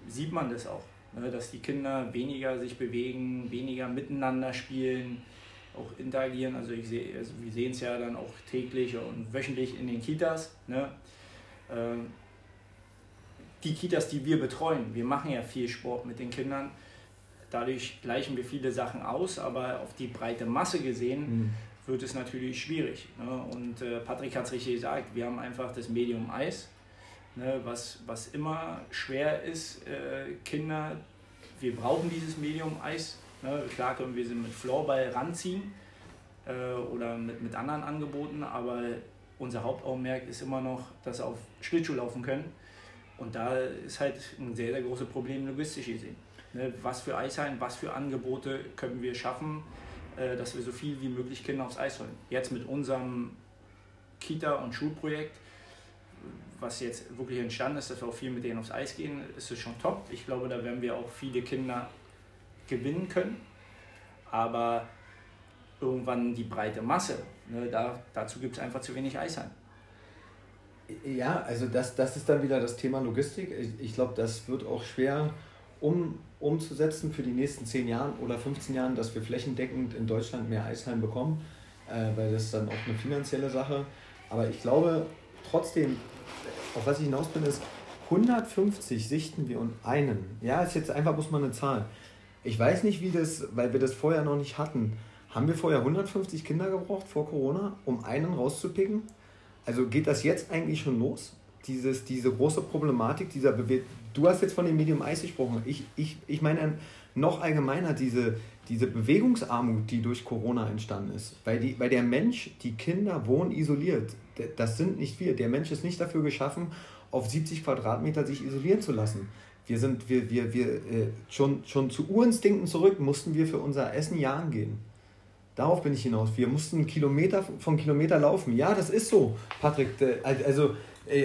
C: sieht man das auch. Ne? Dass die Kinder weniger sich bewegen, weniger miteinander spielen, auch interagieren. Also, ich seh, also wir sehen es ja dann auch täglich und wöchentlich in den Kitas. Ne? Ähm, die Kitas, die wir betreuen, wir machen ja viel Sport mit den Kindern. Dadurch gleichen wir viele Sachen aus, aber auf die breite Masse gesehen mhm. Wird es natürlich schwierig. Ne? Und äh, Patrick hat es richtig gesagt, wir haben einfach das Medium Eis, ne? was, was immer schwer ist. Äh, Kinder, wir brauchen dieses Medium Eis. Ne? Klar können wir sie mit Floorball ranziehen äh, oder mit, mit anderen Angeboten, aber unser Hauptaugenmerk ist immer noch, dass sie auf Schlittschuh laufen können und da ist halt ein sehr, sehr großes Problem logistisch gesehen. Ne, was für Eishallen, was für Angebote können wir schaffen, dass wir so viel wie möglich Kinder aufs Eis holen. Jetzt mit unserem Kita- und Schulprojekt, was jetzt wirklich entstanden ist, dass wir auch viel mit denen aufs Eis gehen, ist es schon top. Ich glaube, da werden wir auch viele Kinder gewinnen können. Aber irgendwann die breite Masse, ne, da, dazu gibt es einfach zu wenig Eishallen.
A: Ja, also das, das ist dann wieder das Thema Logistik. Ich, ich glaube, das wird auch schwer um, umzusetzen für die nächsten 10 Jahre oder 15 Jahre, dass wir flächendeckend in Deutschland mehr Eishallen bekommen, äh, weil das ist dann auch eine finanzielle Sache. Aber ich glaube trotzdem, auf was ich hinaus bin, ist, 150 sichten wir und einen. Ja, ist jetzt einfach muss man eine Zahl. Ich weiß nicht, wie das, weil wir das vorher noch nicht hatten. Haben wir vorher 150 Kinder gebraucht vor Corona, um einen rauszupicken? Also geht das jetzt eigentlich schon los? Dieses, diese große Problematik, dieser Bewe Du hast jetzt von dem Medium Eis gesprochen. Ich, ich, ich meine noch allgemeiner diese, diese Bewegungsarmut, die durch Corona entstanden ist. Weil, die, weil der Mensch, die Kinder wohnen isoliert. Das sind nicht wir. Der Mensch ist nicht dafür geschaffen, auf 70 Quadratmeter sich isolieren zu lassen. Wir sind, wir, wir, wir äh, schon, schon zu Urinstinkten zurück mussten wir für unser Essen jagen gehen. Darauf bin ich hinaus. Wir mussten Kilometer von Kilometer laufen. Ja, das ist so, Patrick. Also,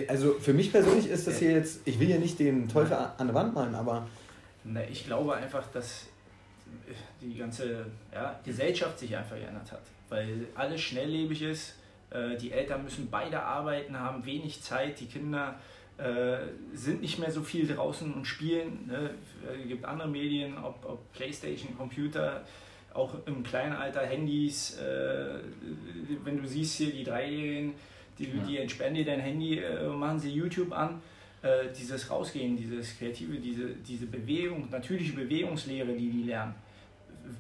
A: also für mich persönlich ist das hier jetzt, ich will hier nicht den Teufel an der Wand malen, aber.
C: Na, ich glaube einfach, dass die ganze ja, Gesellschaft sich einfach geändert hat. Weil alles schnelllebig ist. Äh, die Eltern müssen beide arbeiten, haben wenig Zeit. Die Kinder äh, sind nicht mehr so viel draußen und spielen. Ne? Es gibt andere Medien, ob, ob Playstation, Computer, auch im kleinen Alter Handys. Äh, wenn du siehst hier die Dreijährigen, die, ja. die entsperren dir dein Handy, äh, machen sie YouTube an. Äh, dieses Rausgehen, dieses Kreative, diese, diese Bewegung, natürliche Bewegungslehre, die die lernen,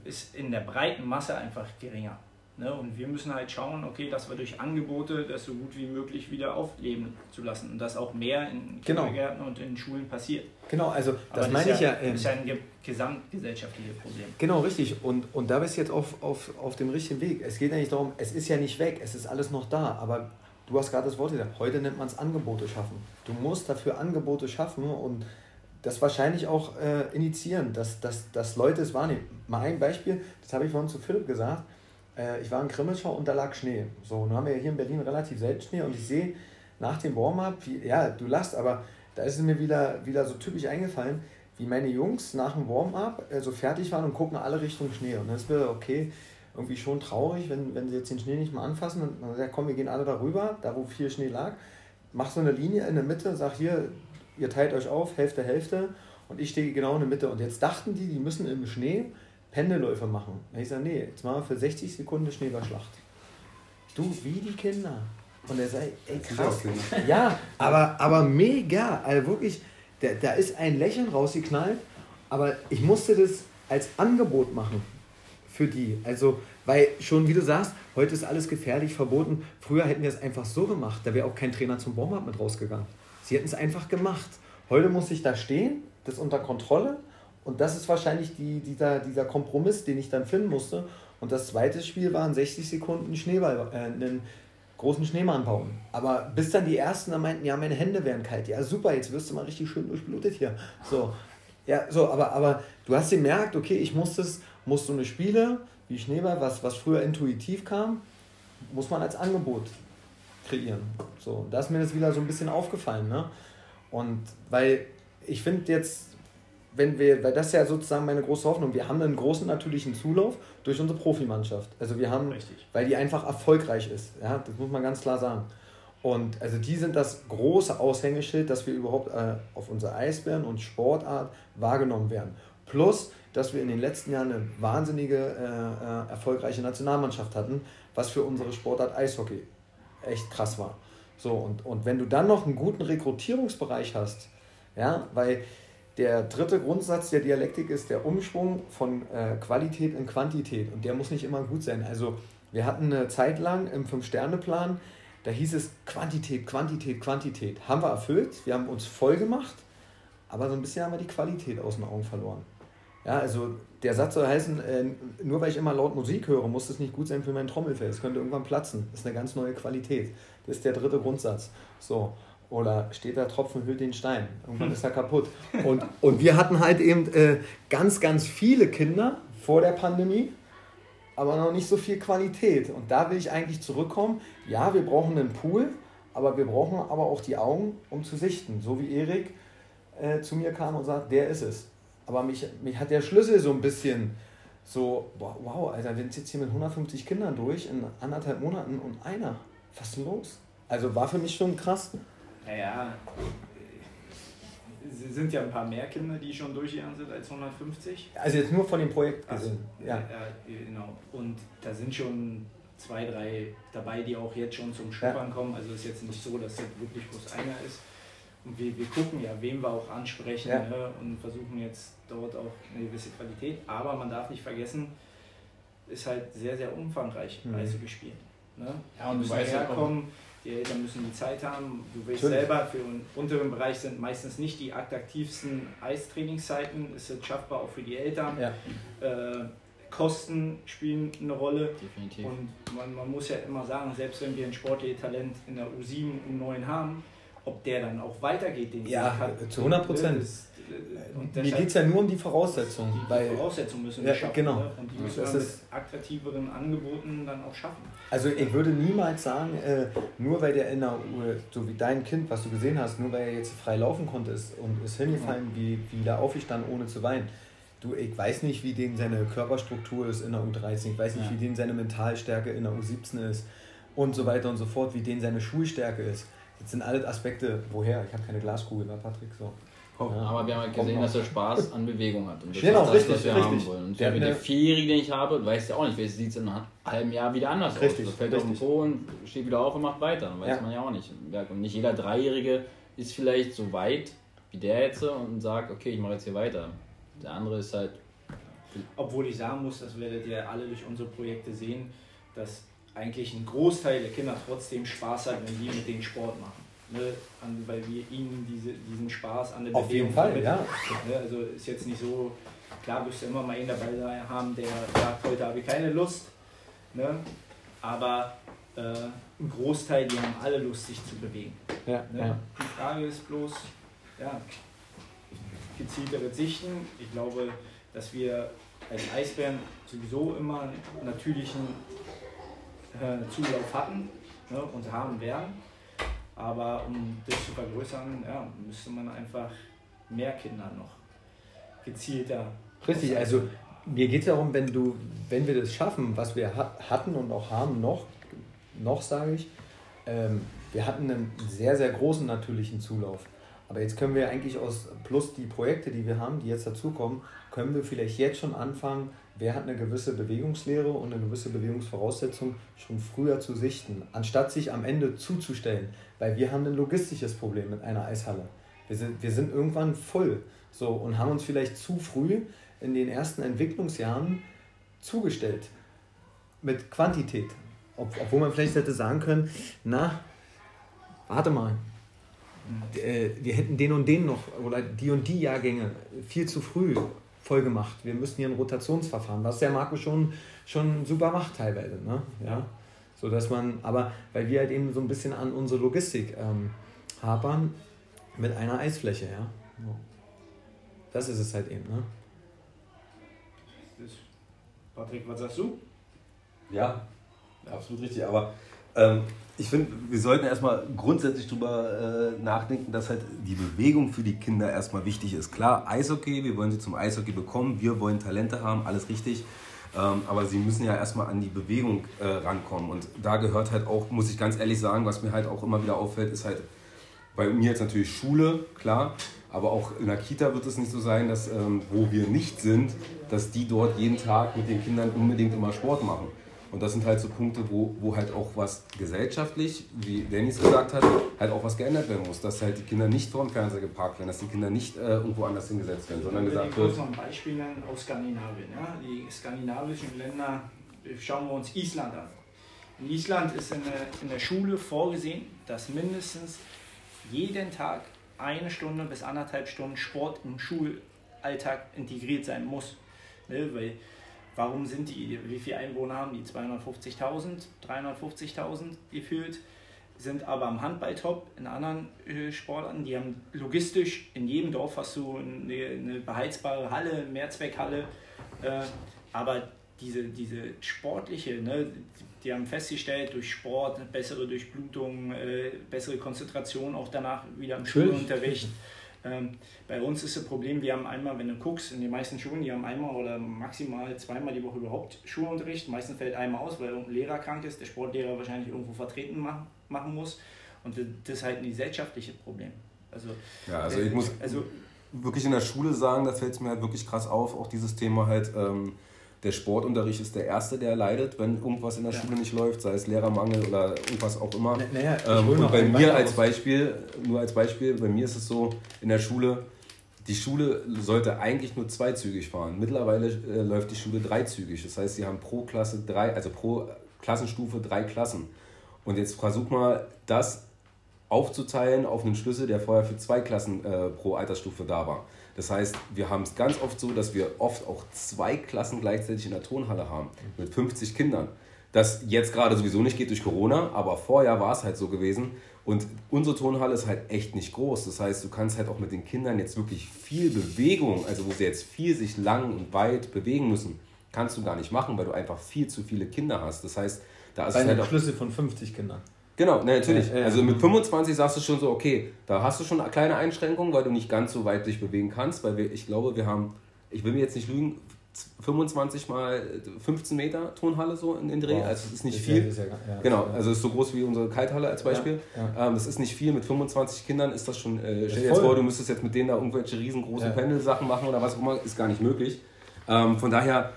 C: ist in der breiten Masse einfach geringer. Ne? Und wir müssen halt schauen, okay, dass wir durch Angebote das so gut wie möglich wieder aufleben zu lassen und dass auch mehr in genau. Kindergärten und in Schulen passiert.
A: Genau, also das, das meine ich ja.
C: Das ähm, ist ja ein gesamtgesellschaftliches Problem.
A: Genau, richtig. Und, und da bist du jetzt auf, auf, auf dem richtigen Weg. Es geht ja nicht darum, es ist ja nicht weg, es ist alles noch da, aber du hast gerade das Wort gesagt, heute nennt man es Angebote schaffen. Du musst dafür Angebote schaffen und das wahrscheinlich auch äh, initiieren, dass, dass, dass Leute es wahrnehmen. Mal ein Beispiel, das habe ich vorhin zu Philipp gesagt äh, ich war in Grimmelschau und da lag Schnee. So, nun haben wir hier in Berlin relativ selten Schnee und ich sehe nach dem Warm-up, ja, du lachst, aber da ist es mir wieder, wieder so typisch eingefallen, wie meine Jungs nach dem Warm-up äh, so fertig waren und gucken alle Richtung Schnee. Und dann ist mir, okay, irgendwie schon traurig, wenn, wenn sie jetzt den Schnee nicht mal anfassen und dann sagt, komm, wir gehen alle darüber, da wo viel Schnee lag, mach so eine Linie in der Mitte, sag hier, ihr teilt euch auf, Hälfte, Hälfte und ich stehe genau in der Mitte. Und jetzt dachten die, die müssen im Schnee Pendelläufe machen. Und ich sage, nee, jetzt machen wir für 60 Sekunden Schneeballschlacht. Du, wie die Kinder. Und er sagt, ey, krass. Ja, aber, aber mega. Also wirklich, da, da ist ein Lächeln rausgeknallt, aber ich musste das als Angebot machen für die. Also, weil schon, wie du sagst, heute ist alles gefährlich, verboten. Früher hätten wir es einfach so gemacht, da wäre auch kein Trainer zum Warm-up mit rausgegangen. Sie hätten es einfach gemacht. Heute muss ich da stehen, das unter Kontrolle und das ist wahrscheinlich die, dieser, dieser Kompromiss, den ich dann finden musste. Und das zweite Spiel waren 60 Sekunden Schneeball, äh, einen großen Schneemann bauen. Aber bis dann die ersten dann meinten, ja, meine Hände wären kalt. Ja, super, jetzt wirst du mal richtig schön durchblutet hier. So, ja, so, aber, aber du hast gemerkt, okay, ich muss das, muss so eine Spiele wie Schneeball, was, was früher intuitiv kam, muss man als Angebot kreieren. So, da ist mir das wieder so ein bisschen aufgefallen. Ne? Und weil ich finde jetzt, wenn wir, weil das ist ja sozusagen meine große Hoffnung, wir haben einen großen natürlichen Zulauf durch unsere Profimannschaft. Also wir haben, Richtig. weil die einfach erfolgreich ist. Ja, das muss man ganz klar sagen. Und also die sind das große Aushängeschild, dass wir überhaupt äh, auf unsere Eisbären und Sportart wahrgenommen werden. Plus, dass wir in den letzten Jahren eine wahnsinnige äh, äh, erfolgreiche Nationalmannschaft hatten, was für unsere Sportart Eishockey echt krass war. So, und, und wenn du dann noch einen guten Rekrutierungsbereich hast, ja, weil der dritte Grundsatz der Dialektik ist der Umschwung von äh, Qualität in Quantität und der muss nicht immer gut sein. Also wir hatten eine Zeit lang im Fünf-Sterne-Plan, da hieß es Quantität, Quantität, Quantität. Haben wir erfüllt, wir haben uns voll gemacht, aber so ein bisschen haben wir die Qualität aus den Augen verloren. Ja, also der Satz soll heißen, äh, nur weil ich immer laut Musik höre, muss es nicht gut sein für mein Trommelfell. Es könnte irgendwann platzen. Das ist eine ganz neue Qualität. Das ist der dritte Grundsatz. So. Oder steht der Tropfen, hüllt den Stein. Irgendwann ist er kaputt. Und, und wir hatten halt eben äh, ganz, ganz viele Kinder vor der Pandemie, aber noch nicht so viel Qualität. Und da will ich eigentlich zurückkommen. Ja, wir brauchen einen Pool, aber wir brauchen aber auch die Augen, um zu sichten. So wie Erik äh, zu mir kam und sagt, der ist es. Aber mich, mich hat der Schlüssel so ein bisschen so, wow, Alter, wir sind jetzt hier mit 150 Kindern durch in anderthalb Monaten und einer. Was ist denn los? Also war für mich schon krass.
C: Naja, es sind ja ein paar mehr Kinder, die schon durchgegangen sind als 150.
A: Also jetzt nur von dem Projekt
C: gesehen. Also, ja. ja. genau. Und da sind schon zwei, drei dabei, die auch jetzt schon zum Schnuppern ja. kommen. Also es ist jetzt nicht so, dass das wirklich bloß einer ist. Und wir, wir gucken ja, wen wir auch ansprechen ja. ne, und versuchen jetzt dort auch eine gewisse Qualität. Aber man darf nicht vergessen, ist halt sehr, sehr umfangreich mhm. Eishockey spielen. Ne? Ja, und du weißt herkommen. Ja die Eltern müssen die Zeit haben. Du willst Natürlich. selber, für den unteren Bereich sind meistens nicht die attraktivsten Eistrainingszeiten. Ist jetzt schaffbar auch für die Eltern. Ja. Äh, Kosten spielen eine Rolle. Definitiv. Und man, man muss ja immer sagen, selbst wenn wir ein sportliches Talent in der U7, U9 haben, ob der dann auch weitergeht, den
A: ja, hat, zu 100 Prozent. Mir geht es ja nur um die Voraussetzungen.
C: Die, die Voraussetzungen müssen wir ja, schaffen. Genau. Ne? Und die müssen wir mit attraktiveren Angeboten dann auch schaffen.
A: Also ich würde niemals sagen, äh, nur weil der in der, so wie dein Kind, was du gesehen hast, nur weil er jetzt frei laufen konnte ist und ist hingefallen, wie, wie da aufgestanden, ohne zu weinen. Du, ich weiß nicht, wie dem seine Körperstruktur ist in der U13, ich weiß nicht, ja. wie dem seine Mentalstärke in der U17 ist und so weiter und so fort, wie denen seine Schulstärke ist Jetzt sind alle Aspekte, woher? Ich habe keine Glaskugel, ne, Patrick? So.
D: Ja, aber wir haben halt gesehen, dass er Spaß an Bewegung hat. Und das genau, ist das, richtig, was wir richtig. haben wollen. Und der, der Vierjährige, den ich habe, weiß ja auch nicht, vielleicht sieht es in einem halben Jahr wieder anders richtig, aus. Da fällt richtig. auf den Po und steht wieder auf und macht weiter. Weiß ja. man ja auch nicht. Und nicht jeder Dreijährige ist vielleicht so weit wie der jetzt und sagt, okay, ich mache jetzt hier weiter. Der andere ist halt.
C: Obwohl ich sagen muss, das werdet ihr alle durch unsere Projekte sehen, dass eigentlich ein Großteil der Kinder trotzdem Spaß hat, wenn wir mit denen Sport machen ne, an, weil wir ihnen diese, diesen Spaß an der
A: Auf Bewegung jeden Fall, ja.
C: Ne, also ist jetzt nicht so, klar wirst du immer mal einen dabei haben, der sagt, heute habe ich keine Lust. Ne? Aber äh, ein Großteil, die haben alle Lust, sich zu bewegen. Ja, ne? ja. Die Frage ist bloß, ja, gezieltere Sichten. Ich glaube, dass wir als Eisbären sowieso immer einen natürlichen äh, Zulauf hatten ne, und haben werden. Aber um das zu vergrößern, ja, müsste man einfach mehr Kinder noch gezielter.
A: Richtig, also mir geht es darum, wenn du, wenn wir das schaffen, was wir hatten und auch haben noch, noch sage ich, ähm, wir hatten einen sehr, sehr großen natürlichen Zulauf. Aber jetzt können wir eigentlich aus, plus die Projekte, die wir haben, die jetzt dazukommen, können wir vielleicht jetzt schon anfangen, wer hat eine gewisse Bewegungslehre und eine gewisse Bewegungsvoraussetzung schon früher zu sichten, anstatt sich am Ende zuzustellen. Weil wir haben ein logistisches Problem mit einer Eishalle. Wir sind, wir sind irgendwann voll so, und haben uns vielleicht zu früh in den ersten Entwicklungsjahren zugestellt mit Quantität. Ob, obwohl man vielleicht hätte sagen können, na, warte mal, äh, wir hätten den und den noch oder die und die Jahrgänge viel zu früh voll gemacht. Wir müssen hier ein Rotationsverfahren, was der Marco schon, schon super macht teilweise. Ne? Ja? So dass man, aber weil wir halt eben so ein bisschen an unsere Logistik ähm, hapern mit einer Eisfläche, ja. Das ist es halt eben, ne?
C: Patrick, was sagst du?
E: Ja, absolut richtig. Aber ähm, ich finde, wir sollten erstmal grundsätzlich darüber äh, nachdenken, dass halt die Bewegung für die Kinder erstmal wichtig ist. Klar, Eishockey, wir wollen sie zum Eishockey bekommen, wir wollen Talente haben, alles richtig. Ähm, aber sie müssen ja erstmal an die Bewegung äh, rankommen. Und da gehört halt auch, muss ich ganz ehrlich sagen, was mir halt auch immer wieder auffällt, ist halt bei mir jetzt natürlich Schule, klar. Aber auch in der Kita wird es nicht so sein, dass ähm, wo wir nicht sind, dass die dort jeden Tag mit den Kindern unbedingt immer Sport machen. Und das sind halt so Punkte, wo, wo halt auch was gesellschaftlich, wie Dennis gesagt hat, halt auch was geändert werden muss. Dass halt die Kinder nicht vor dem Fernseher geparkt werden, dass die Kinder nicht äh, irgendwo anders hingesetzt werden, sondern gesagt wird.
C: Ich will ein Beispiel nennen aus Skandinavien. Ja? Die skandinavischen Länder, schauen wir uns Island an. In Island ist in der, in der Schule vorgesehen, dass mindestens jeden Tag eine Stunde bis anderthalb Stunden Sport im Schulalltag integriert sein muss. Ne? Weil Warum sind die, wie viele Einwohner haben die? 250.000, 350.000 gefühlt, sind aber am Handball top, in anderen äh, Sportarten. Die haben logistisch, in jedem Dorf hast du eine, eine beheizbare Halle, Mehrzweckhalle, äh, aber diese, diese sportliche, ne, die haben festgestellt, durch Sport, bessere Durchblutung, äh, bessere Konzentration, auch danach wieder im Schulunterricht. Ähm, bei uns ist das Problem, wir haben einmal, wenn du guckst, in den meisten Schulen, die haben einmal oder maximal zweimal die Woche überhaupt Schulunterricht. Meistens fällt einmal aus, weil irgendein Lehrer krank ist, der Sportlehrer wahrscheinlich irgendwo vertreten machen, machen muss. Und das ist halt ein gesellschaftliches Problem. Also,
E: ja, also ich muss also, wirklich in der Schule sagen, da fällt es mir halt wirklich krass auf, auch dieses Thema halt. Ähm, der Sportunterricht ist der erste, der leidet, wenn irgendwas in der ja. Schule nicht läuft, sei es Lehrermangel oder irgendwas auch immer. Naja, ähm, und bei mir als Beispiel, nur als Beispiel, bei mir ist es so, in der Schule, die Schule sollte eigentlich nur zweizügig fahren. Mittlerweile äh, läuft die Schule dreizügig. Das heißt, sie haben pro Klasse drei, also pro Klassenstufe drei Klassen. Und jetzt versuch mal, das aufzuteilen auf einen Schlüssel, der vorher für zwei Klassen äh, pro Altersstufe da war. Das heißt, wir haben es ganz oft so, dass wir oft auch zwei Klassen gleichzeitig in der Tonhalle haben mit 50 Kindern. Das jetzt gerade sowieso nicht geht durch Corona, aber vorher war es halt so gewesen. Und unsere Tonhalle ist halt echt nicht groß. Das heißt, du kannst halt auch mit den Kindern jetzt wirklich viel Bewegung, also wo sie jetzt viel sich lang und weit bewegen müssen, kannst du gar nicht machen, weil du einfach viel zu viele Kinder hast. Das heißt, da ist
A: Bei es halt Schlüssel von 50 Kindern.
E: Genau, ne, natürlich. Ja, ja, also mit 25 sagst du schon so, okay, da hast du schon kleine Einschränkungen, weil du nicht ganz so weit dich bewegen kannst, weil wir, ich glaube, wir haben, ich will mir jetzt nicht lügen, 25 mal 15 Meter Turnhalle so in den Dreh. Wow. Also es ist nicht ist viel. Ja, ja, genau, also es ist so groß wie unsere Kalthalle als Beispiel. Ähm, das ist nicht viel. Mit 25 Kindern ist das schon. Äh, stell dir jetzt vor, du müsstest jetzt mit denen da irgendwelche riesengroßen Pendelsachen machen oder was auch immer, ist gar nicht möglich. Ähm, von daher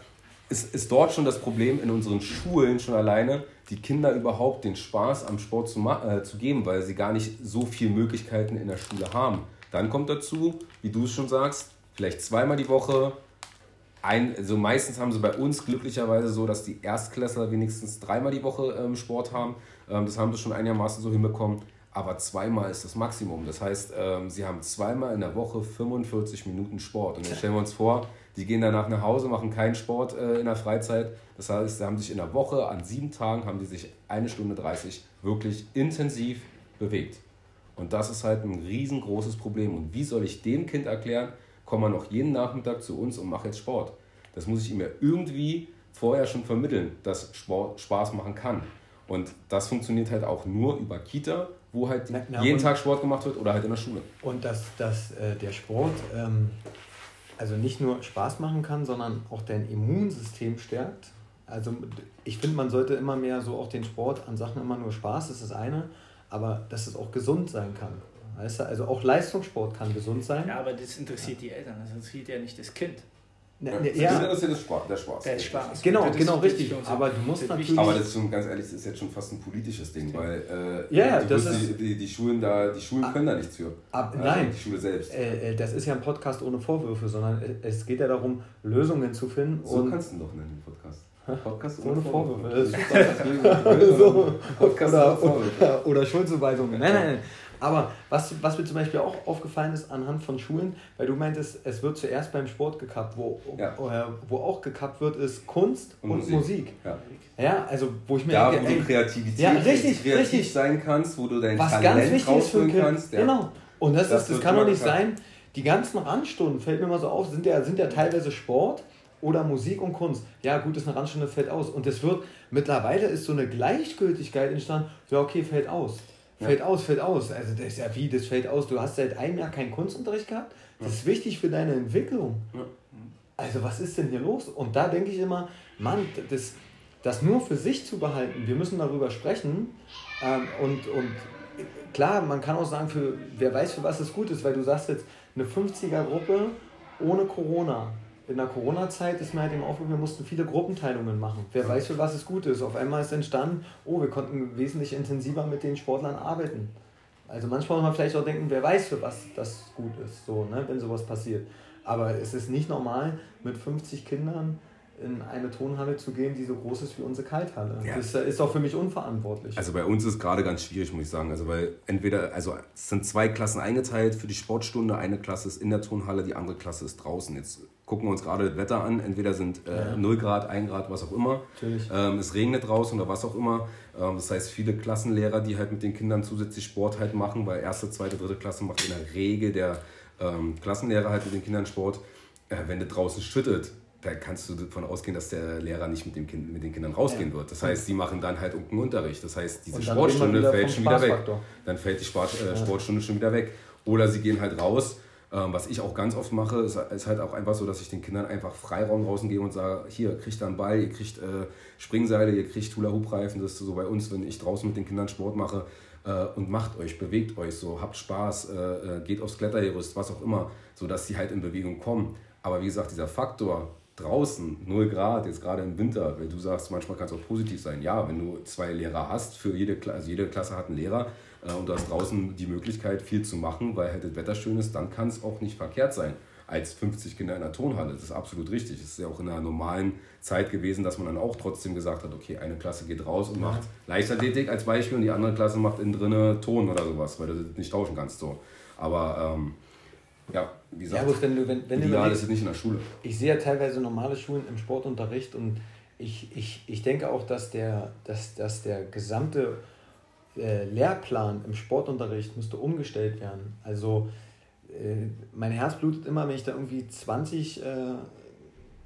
E: ist, ist dort schon das Problem in unseren Schulen schon alleine, die Kinder überhaupt den Spaß am Sport zu, äh, zu geben, weil sie gar nicht so viele Möglichkeiten in der Schule haben. Dann kommt dazu, wie du es schon sagst, vielleicht zweimal die Woche. Ein, also meistens haben sie bei uns glücklicherweise so, dass die Erstklässler wenigstens dreimal die Woche ähm, Sport haben. Ähm, das haben sie schon einigermaßen so hinbekommen. Aber zweimal ist das Maximum. Das heißt, ähm, sie haben zweimal in der Woche 45 Minuten Sport. Und jetzt stellen wir uns vor, die gehen danach nach Hause, machen keinen Sport äh, in der Freizeit. Das heißt, sie haben sich in der Woche an sieben Tagen haben die sich eine Stunde 30 wirklich intensiv bewegt. Und das ist halt ein riesengroßes Problem. Und wie soll ich dem Kind erklären, komm mal noch jeden Nachmittag zu uns und mach jetzt Sport. Das muss ich ihm ja irgendwie vorher schon vermitteln, dass Sport Spaß machen kann. Und das funktioniert halt auch nur über Kita, wo halt na, na, jeden Tag Sport gemacht wird oder halt in der Schule.
A: Und dass, dass äh, der Sport ähm, also nicht nur Spaß machen kann, sondern auch dein Immunsystem stärkt. Also ich finde, man sollte immer mehr so auch den Sport an Sachen immer nur Spaß, das ist das eine, aber dass es auch gesund sein kann. Weißt du? Also auch Leistungssport kann gesund sein.
C: Ja, aber das interessiert die Eltern, das interessiert ja nicht das Kind.
E: Ne, ne, ja. Das ist das Spaß, der Spaß.
A: Der Spaß. Genau, das genau, richtig. Aber du musst natürlich.
E: Aber das ist schon ganz ehrlich, das ist jetzt schon fast ein politisches Ding, weil äh, ja, die, das ist, die, die, Schulen da, die Schulen können da nichts für.
A: Ab, also nein, die Schule selbst. Äh, äh, das ist ja ein Podcast ohne Vorwürfe, sondern es geht ja darum, Lösungen zu finden.
E: So kannst du doch nennen, den Podcast. Podcast ohne Vorwürfe.
A: Vorwürfe. so. Podcast oder, ohne Vorwürfe. Oder, oder Schuldzuweisungen. Nein, nein, nein. Aber was, was mir zum Beispiel auch aufgefallen ist anhand von Schulen, weil du meintest, es wird zuerst beim Sport gekappt, wo, ja. äh, wo auch gekappt wird, ist Kunst und, und Musik. Musik. Ja. ja. also wo ich mir
E: da, denke, wo ey, du Kreativität ja, richtig, kreativ richtig. sein kannst, wo du dein was Talent ganz wichtig ist für kannst.
A: Ja. Genau. Und das, das, ist, das kann doch nicht sein. Die ganzen Randstunden, fällt mir mal so auf, sind ja, sind ja teilweise Sport oder Musik und Kunst. Ja, gut, ist eine Randstunde, fällt aus. Und es wird, mittlerweile ist so eine Gleichgültigkeit entstanden, ja, okay, fällt aus. Fällt aus, fällt aus. Also das ist ja wie, das fällt aus. Du hast seit einem Jahr keinen Kunstunterricht gehabt. Das ist wichtig für deine Entwicklung. Also was ist denn hier los? Und da denke ich immer, Mann, das, das nur für sich zu behalten, wir müssen darüber sprechen. Ähm, und, und klar, man kann auch sagen, für wer weiß, für was es gut ist, weil du sagst jetzt, eine 50er-Gruppe ohne Corona in der Corona-Zeit ist mir halt eben aufgefallen, wir mussten viele Gruppenteilungen machen. Wer weiß, für was es gut ist. Auf einmal ist entstanden, oh, wir konnten wesentlich intensiver mit den Sportlern arbeiten. Also manchmal muss man vielleicht auch denken, wer weiß, für was das gut ist, so, ne, wenn sowas passiert. Aber es ist nicht normal, mit 50 Kindern in eine Tonhalle zu gehen, die so groß ist wie unsere Kalthalle. Ja. Das ist auch für mich unverantwortlich.
E: Also bei uns ist gerade ganz schwierig, muss ich sagen. Also weil entweder, also es sind zwei Klassen eingeteilt für die Sportstunde. Eine Klasse ist in der Tonhalle, die andere Klasse ist draußen. Jetzt gucken wir uns gerade das Wetter an. Entweder sind äh, ja. 0 Grad, 1 Grad, was auch immer. Ähm, es regnet draußen oder was auch immer. Ähm, das heißt, viele Klassenlehrer, die halt mit den Kindern zusätzlich Sport halt machen, weil erste, zweite, dritte Klasse macht in der Regel der ähm, Klassenlehrer halt mit den Kindern Sport. Äh, wenn das draußen schüttet, da kannst du davon ausgehen, dass der Lehrer nicht mit, dem kind, mit den Kindern rausgehen ja. wird. Das heißt, sie machen dann halt irgendeinen Unterricht. Das heißt, diese Sportstunde fällt schon wieder weg. Dann fällt die Sport, äh, Sportstunde schon wieder weg. Oder sie gehen halt raus. Ähm, was ich auch ganz oft mache, ist, ist, halt auch einfach so, dass ich den Kindern einfach Freiraum draußen gebe und sage, hier, kriegt da einen Ball, ihr kriegt äh, Springseile, ihr kriegt Hula-Hoop-Reifen. Das ist so bei uns, wenn ich draußen mit den Kindern Sport mache. Äh, und macht euch, bewegt euch so, habt Spaß, äh, äh, geht aufs Klettergerüst, was auch immer, sodass sie halt in Bewegung kommen. Aber wie gesagt, dieser Faktor, draußen 0 Grad, jetzt gerade im Winter, weil du sagst, manchmal kann es auch positiv sein. Ja, wenn du zwei Lehrer hast, für jede, Klasse, also jede Klasse hat einen Lehrer äh, und du hast draußen die Möglichkeit, viel zu machen, weil halt das Wetter schön ist, dann kann es auch nicht verkehrt sein als 50 Kinder in der Tonhalle. Das ist absolut richtig. Es ist ja auch in einer normalen Zeit gewesen, dass man dann auch trotzdem gesagt hat, okay, eine Klasse geht raus und macht Leichtathletik als Beispiel und die andere Klasse macht innen drinne Ton oder sowas, weil du das nicht tauschen kannst. So. Aber ähm, ja, wie gesagt, ja, gut, wenn du, wenn, wenn
A: ideal du ist es nicht in der Schule. Ich sehe ja teilweise normale Schulen im Sportunterricht und ich, ich, ich denke auch, dass der, dass, dass der gesamte äh, Lehrplan im Sportunterricht müsste umgestellt werden. Also äh, mein Herz blutet immer, wenn ich da irgendwie 20 äh,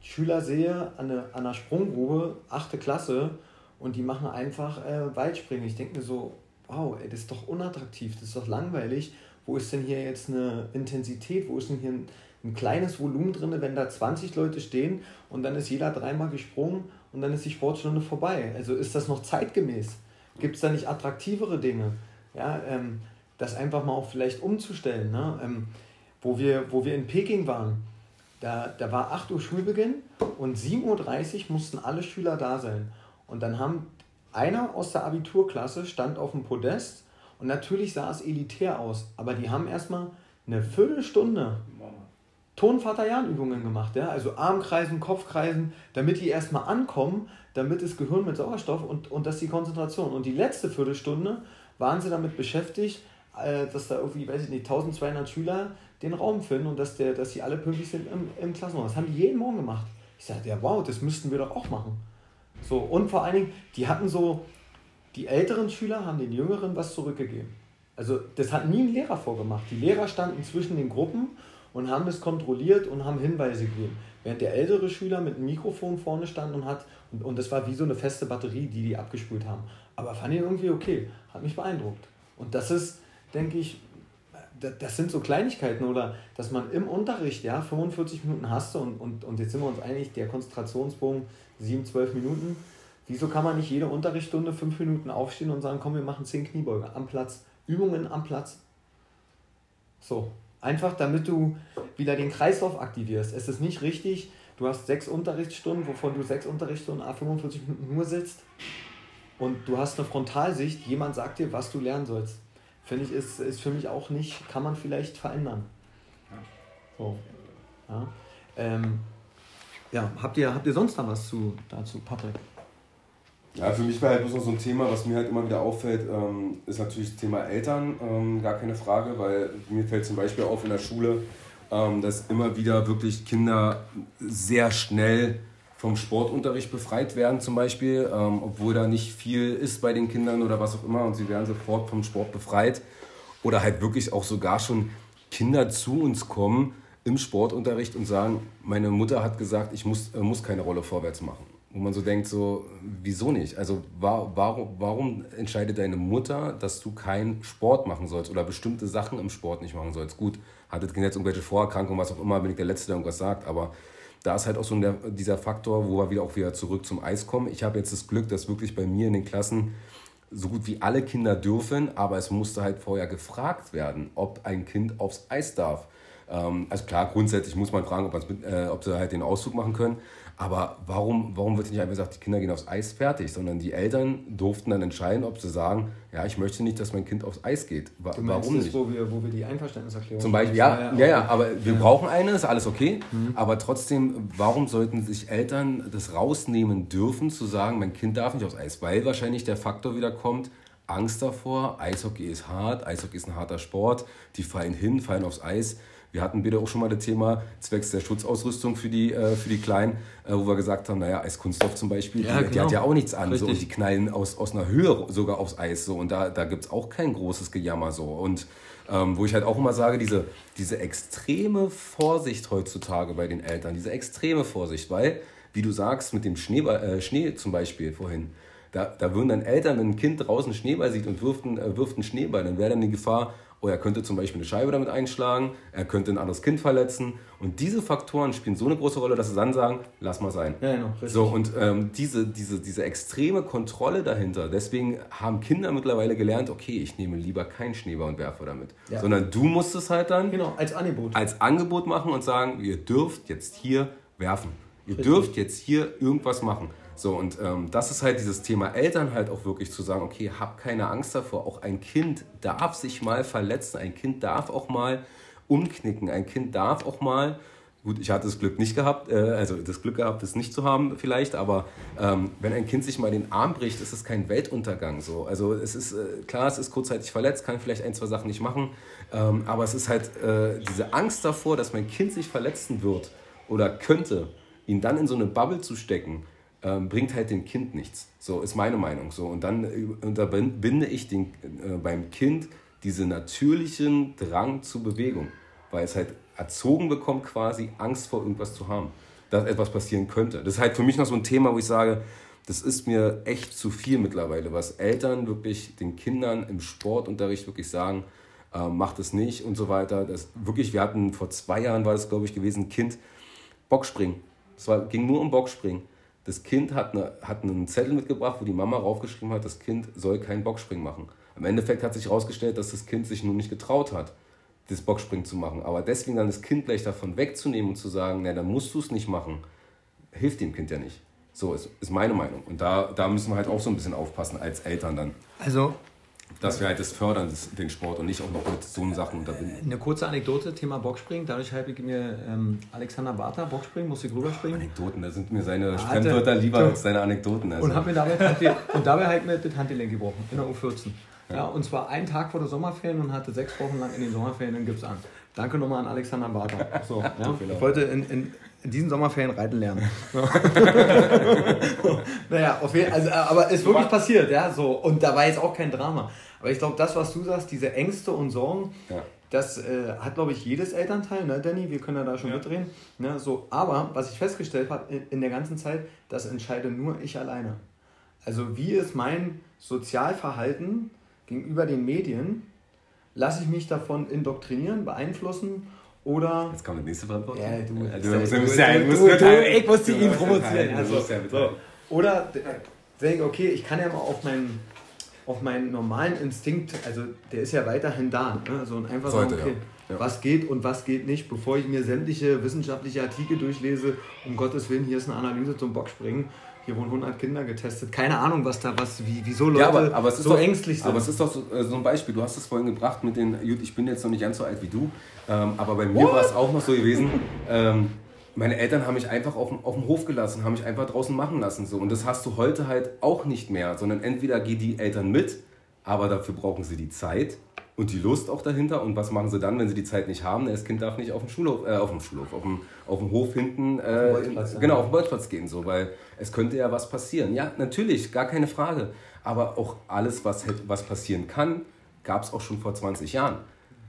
A: Schüler sehe an, eine, an einer Sprunggrube, achte Klasse, und die machen einfach äh, Weitspringen. Ich denke mir so, wow, ey, das ist doch unattraktiv, das ist doch langweilig. Wo ist denn hier jetzt eine Intensität? Wo ist denn hier ein, ein kleines Volumen drin, wenn da 20 Leute stehen und dann ist jeder dreimal gesprungen und dann ist die Sportstunde vorbei? Also ist das noch zeitgemäß? Gibt es da nicht attraktivere Dinge? Ja, ähm, das einfach mal auch vielleicht umzustellen. Ne? Ähm, wo, wir, wo wir in Peking waren, da, da war 8 Uhr Schulbeginn und 7.30 Uhr mussten alle Schüler da sein. Und dann haben einer aus der Abiturklasse stand auf dem Podest und natürlich sah es elitär aus, aber die haben erstmal eine Viertelstunde Tonvater-Jan-Übungen gemacht, ja? also Armkreisen, Kopfkreisen, damit die erstmal ankommen, damit das Gehirn mit Sauerstoff und, und das die Konzentration. Und die letzte Viertelstunde waren sie damit beschäftigt, äh, dass da irgendwie, weiß ich nicht, 1200 Schüler den Raum finden und dass, der, dass sie alle pünktlich sind im, im Klassenraum. Das haben die jeden Morgen gemacht. Ich sagte, ja wow, das müssten wir doch auch machen. So, und vor allen Dingen, die hatten so, die älteren Schüler haben den jüngeren was zurückgegeben. Also das hat nie ein Lehrer vorgemacht. Die Lehrer standen zwischen den Gruppen und haben das kontrolliert und haben Hinweise gegeben. Während der ältere Schüler mit einem Mikrofon vorne stand und hat, und, und das war wie so eine feste Batterie, die die abgespult haben. Aber fand ich irgendwie okay, hat mich beeindruckt. Und das ist, denke ich, das sind so Kleinigkeiten oder dass man im Unterricht, ja, 45 Minuten hast und, und, und jetzt sind wir uns einig, der Konzentrationsbogen 7, 12 Minuten. Wieso kann man nicht jede Unterrichtsstunde 5 Minuten aufstehen und sagen, komm, wir machen 10 Kniebeuge am Platz, Übungen am Platz? So, einfach damit du wieder den Kreislauf aktivierst. Es ist nicht richtig, du hast sechs Unterrichtsstunden, wovon du sechs Unterrichtsstunden, 45 Minuten nur sitzt und du hast eine Frontalsicht, jemand sagt dir, was du lernen sollst finde ich, ist, ist für mich auch nicht, kann man vielleicht verändern. So. Ja. Ähm, ja, habt ihr, habt ihr sonst noch was zu, dazu, Patrick?
E: Ja, für mich war halt bloß noch so ein Thema, was mir halt immer wieder auffällt, ähm, ist natürlich das Thema Eltern, ähm, gar keine Frage, weil mir fällt zum Beispiel auf in der Schule, ähm, dass immer wieder wirklich Kinder sehr schnell vom Sportunterricht befreit werden zum Beispiel, ähm, obwohl da nicht viel ist bei den Kindern oder was auch immer und sie werden sofort vom Sport befreit. Oder halt wirklich auch sogar schon Kinder zu uns kommen im Sportunterricht und sagen, meine Mutter hat gesagt, ich muss, äh, muss keine Rolle vorwärts machen. Wo man so denkt, so, wieso nicht? Also war, warum, warum entscheidet deine Mutter, dass du keinen Sport machen sollst oder bestimmte Sachen im Sport nicht machen sollst? Gut, hattet jetzt irgendwelche Vorerkrankungen, was auch immer, bin ich der Letzte, der irgendwas sagt, aber da ist halt auch so der, dieser Faktor, wo wir wieder auch wieder zurück zum Eis kommen. Ich habe jetzt das Glück, dass wirklich bei mir in den Klassen so gut wie alle Kinder dürfen, aber es musste halt vorher gefragt werden, ob ein Kind aufs Eis darf. Ähm, also klar, grundsätzlich muss man fragen, ob, äh, ob sie halt den Auszug machen können. Aber warum, warum wird nicht einfach gesagt, die Kinder gehen aufs Eis fertig, sondern die Eltern durften dann entscheiden, ob sie sagen, ja, ich möchte nicht, dass mein Kind aufs Eis geht. Wa du warum
A: das, nicht? Wo wir, wo wir die Einverständniserklärung
E: Zum Beispiel, ja, ja, ja, ja, aber wir ja. brauchen eine, ist alles okay. Mhm. Aber trotzdem, warum sollten sich Eltern das rausnehmen dürfen, zu sagen, mein Kind darf nicht aufs Eis? Weil wahrscheinlich der Faktor wieder kommt, Angst davor, Eishockey ist hart, Eishockey ist ein harter Sport, die fallen hin, fallen aufs Eis. Wir hatten bitte auch schon mal das Thema zwecks der Schutzausrüstung für die, äh, für die Kleinen, äh, wo wir gesagt haben, naja, Eiskunststoff zum Beispiel, ja, die, genau. die, hat ja auch nichts an. So, und die knallen aus, aus einer Höhe sogar aufs Eis. So, und da, da gibt es auch kein großes Gejammer. So. Und ähm, wo ich halt auch immer sage, diese, diese extreme Vorsicht heutzutage bei den Eltern, diese extreme Vorsicht, weil, wie du sagst, mit dem Schneeball, äh, Schnee zum Beispiel vorhin, da, da würden dann Eltern, wenn ein Kind draußen Schneeball sieht und wirft einen, äh, wirft einen Schneeball, dann wäre dann die Gefahr, oh, er könnte zum Beispiel eine Scheibe damit einschlagen, er könnte ein anderes Kind verletzen. Und diese Faktoren spielen so eine große Rolle, dass sie dann sagen, lass mal sein. Ja, genau, richtig. So, und ähm, diese, diese, diese extreme Kontrolle dahinter, deswegen haben Kinder mittlerweile gelernt, okay, ich nehme lieber keinen Schneeball und werfe damit. Ja. Sondern du musst es halt dann
A: genau, als Angebot.
E: als Angebot machen und sagen, ihr dürft jetzt hier werfen. Ihr richtig. dürft jetzt hier irgendwas machen. So, und ähm, das ist halt dieses Thema Eltern halt auch wirklich zu sagen, okay, hab keine Angst davor. Auch ein Kind darf sich mal verletzen, ein Kind darf auch mal umknicken, ein Kind darf auch mal, gut, ich hatte das Glück nicht gehabt, äh, also das Glück gehabt, es nicht zu haben vielleicht, aber ähm, wenn ein Kind sich mal den Arm bricht, ist es kein Weltuntergang. So. Also es ist, äh, klar, es ist kurzzeitig verletzt, kann vielleicht ein, zwei Sachen nicht machen, ähm, aber es ist halt äh, diese Angst davor, dass mein Kind sich verletzen wird oder könnte, ihn dann in so eine Bubble zu stecken, ähm, bringt halt dem Kind nichts. So ist meine Meinung. So. Und dann äh, unterbinde ich den, äh, beim Kind diesen natürlichen Drang zur Bewegung, weil es halt erzogen bekommt, quasi Angst vor irgendwas zu haben, dass etwas passieren könnte. Das ist halt für mich noch so ein Thema, wo ich sage, das ist mir echt zu viel mittlerweile, was Eltern wirklich den Kindern im Sportunterricht wirklich sagen, äh, macht es nicht und so weiter. Das wirklich, wir hatten vor zwei Jahren war das, glaube ich, gewesen, ein Kind, Bockspringen. Es ging nur um Bockspringen. Das Kind hat, eine, hat einen Zettel mitgebracht, wo die Mama raufgeschrieben hat, das Kind soll keinen Bockspringen machen. Im Endeffekt hat sich herausgestellt, dass das Kind sich nur nicht getraut hat, das Bockspringen zu machen. Aber deswegen dann das Kind gleich davon wegzunehmen und zu sagen, na, dann musst du es nicht machen, hilft dem Kind ja nicht. So ist, ist meine Meinung. Und da, da müssen wir halt auch so ein bisschen aufpassen als Eltern dann.
A: Also.
E: Dass wir halt das fördern, das, den Sport und nicht auch noch mit so Sachen unterbinden.
A: Eine kurze Anekdote, Thema Bockspringen. Dadurch habe ich mir ähm, Alexander Bartha, Bockspringen, musste ich rüberspringen.
E: Anekdoten, da sind mir seine Fremdwörter lieber als seine Anekdoten.
A: Also. Und, hab mir damit und dabei halt mir das Handgelenk gebrochen, in der U14. Ja. ja. und zwar einen Tag vor der Sommerferien und hatte sechs Wochen lang in den Sommerferien einen Gips an. Danke nochmal an Alexander Bartha. So, ja. Ich wollte in, in, in diesen Sommerferien reiten lernen. naja, auf jeden, also, aber ist wirklich passiert, ja, so. Und da war jetzt auch kein Drama. Aber ich glaube, das, was du sagst, diese Ängste und Sorgen, ja. das äh, hat, glaube ich, jedes Elternteil, ne, Danny? Wir können ja da schon ja. mitreden. Ne, so. Aber was ich festgestellt habe in, in der ganzen Zeit, das entscheide nur ich alleine. Also, wie ist mein Sozialverhalten gegenüber den Medien? Lasse ich mich davon indoktrinieren, beeinflussen oder.
E: Jetzt kommt die nächste Antwort. Ja, du.
A: Ja, du, musst, du, musst ja, du, du, du, ich muss ihn provozieren. Also, so. Oder denke, okay, ich kann ja mal auf meinen, auf meinen normalen Instinkt, also der ist ja weiterhin da. Ne? So, und einfach Sollte, sagen, okay, ja. was geht und was geht nicht, bevor ich mir sämtliche wissenschaftliche Artikel durchlese, um Gottes Willen, hier ist eine Analyse zum Bockspringen hier wurden 100 Kinder getestet. Keine Ahnung, was da, was, wie, wieso Leute ja,
E: aber, aber
A: so
E: doch,
A: ängstlich sind.
E: Aber es ist doch so, äh, so, ein Beispiel. Du hast es vorhin gebracht mit den, ich bin jetzt noch nicht ganz so alt wie du, ähm, aber bei mir war es auch noch so gewesen. Ähm, meine Eltern haben mich einfach auf dem, auf dem Hof gelassen, haben mich einfach draußen machen lassen. So. Und das hast du heute halt auch nicht mehr, sondern entweder gehen die Eltern mit, aber dafür brauchen sie die Zeit und die Lust auch dahinter. Und was machen sie dann, wenn sie die Zeit nicht haben? Das Kind darf nicht auf dem Schulhof, äh, auf dem Schulhof, auf dem, auf dem Hof hinten, äh, auf in, genau, auf dem Bolzplatz gehen, so, weil es könnte ja was passieren. Ja, natürlich, gar keine Frage. Aber auch alles, was, was passieren kann, gab es auch schon vor 20 Jahren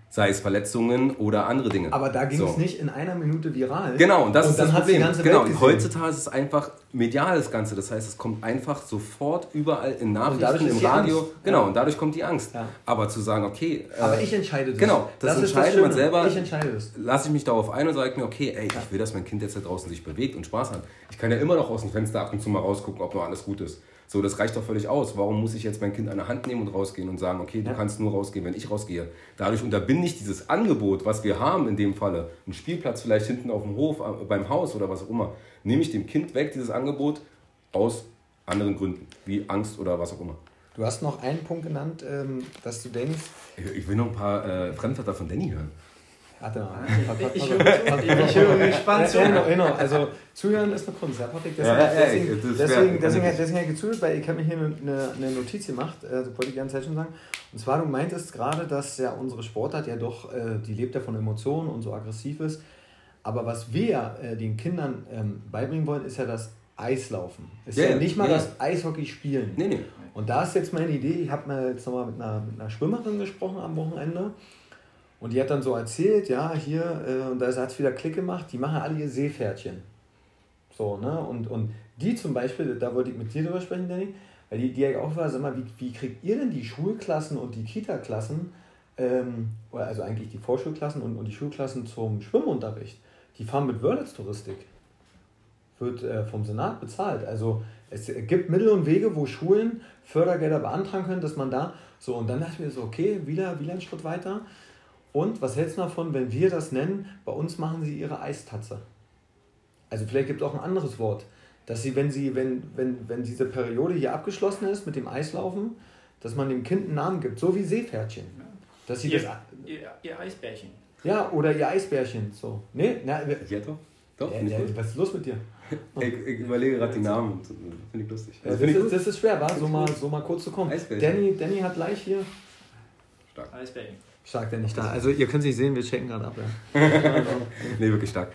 E: sei es Verletzungen oder andere Dinge.
A: Aber da ging so. es nicht in einer Minute viral.
E: Genau, und das und ist das Problem. genau, und heutzutage ist es einfach medial das Ganze. Das heißt, es kommt einfach sofort überall in Nachrichten, im Radio. Angst. Genau, ja. und dadurch kommt die Angst. Ja. Aber zu sagen, okay.
A: Äh, Aber ich entscheide das.
E: Genau, das, das entscheidet man selber.
A: Ich entscheide das.
E: Lasse ich mich darauf ein und sage mir, okay, ey, ich will, dass mein Kind jetzt da draußen sich bewegt und Spaß hat. Ich kann ja immer noch aus dem Fenster ab und zu mal rausgucken, ob noch alles gut ist. So, das reicht doch völlig aus. Warum muss ich jetzt mein Kind an der Hand nehmen und rausgehen und sagen, okay, du ja. kannst nur rausgehen, wenn ich rausgehe? Dadurch unterbinde ich dieses Angebot, was wir haben in dem Falle, einen Spielplatz vielleicht hinten auf dem Hof, äh, beim Haus oder was auch immer, nehme ich dem Kind weg, dieses Angebot, aus anderen Gründen, wie Angst oder was auch immer.
A: Du hast noch einen Punkt genannt, ähm, dass du denkst.
E: Ich will noch ein paar äh, Fremdwörter von Danny hören.
A: Warte mal. Ich, höre gespannt zu. Genau, genau. Also zuhören ist eine Kunst, ja, Patrick. Deswegen, ja, deswegen, deswegen, deswegen, deswegen, deswegen habe ich gezuhört, weil ich habe mir hier eine, eine Notiz gemacht, äh, das wollte ich gerne schon sagen. Und zwar, du meintest gerade, dass ja unsere Sportart ja doch, äh, die lebt ja von Emotionen und so aggressiv ist. Aber was wir äh, den Kindern ähm, beibringen wollen, ist ja das Eislaufen. Ist ja, ja nicht mal ja. das Eishockey spielen.
E: Nee, nee.
A: Und da ist jetzt meine Idee, ich habe mal jetzt nochmal mit einer, mit einer Schwimmerin gesprochen am Wochenende. Und die hat dann so erzählt, ja, hier, äh, und da hat es wieder Klick gemacht, die machen alle ihr Seepferdchen. So, ne? Und, und die zum Beispiel, da wollte ich mit dir drüber sprechen, Danny, weil die, die auch war, sag mal, wie, wie kriegt ihr denn die Schulklassen und die Kita-Klassen, ähm, also eigentlich die Vorschulklassen und, und die Schulklassen zum Schwimmunterricht? Die fahren mit Wörlitz-Touristik. Wird äh, vom Senat bezahlt. Also es gibt Mittel und Wege, wo Schulen Fördergelder beantragen können, dass man da so, und dann dachte ich mir so, okay, wieder, wieder einen Schritt weiter. Und was hältst du davon, wenn wir das nennen, bei uns machen sie ihre Eistatze? Also vielleicht gibt es auch ein anderes Wort, dass sie, wenn sie, wenn, wenn, wenn diese Periode hier abgeschlossen ist mit dem Eislaufen, dass man dem Kind einen Namen gibt, so wie Seepferdchen. Dass sie
C: ihr, das, ihr, ihr Eisbärchen.
A: Ja, oder ihr Eisbärchen. So. Nee, na,
E: ja, doch. Doch,
A: ja, ja, was ist los mit dir?
E: ich, ich überlege gerade die Namen. Finde ich lustig.
A: Also das, ist, das ist schwer, war so mal, so mal kurz zu kommen. Danny, Danny hat gleich hier.
C: Stark. Eisbärchen.
A: Stark, der nicht da. Also ihr könnt es nicht sehen, wir checken gerade ab. Ja.
E: nee, wirklich stark.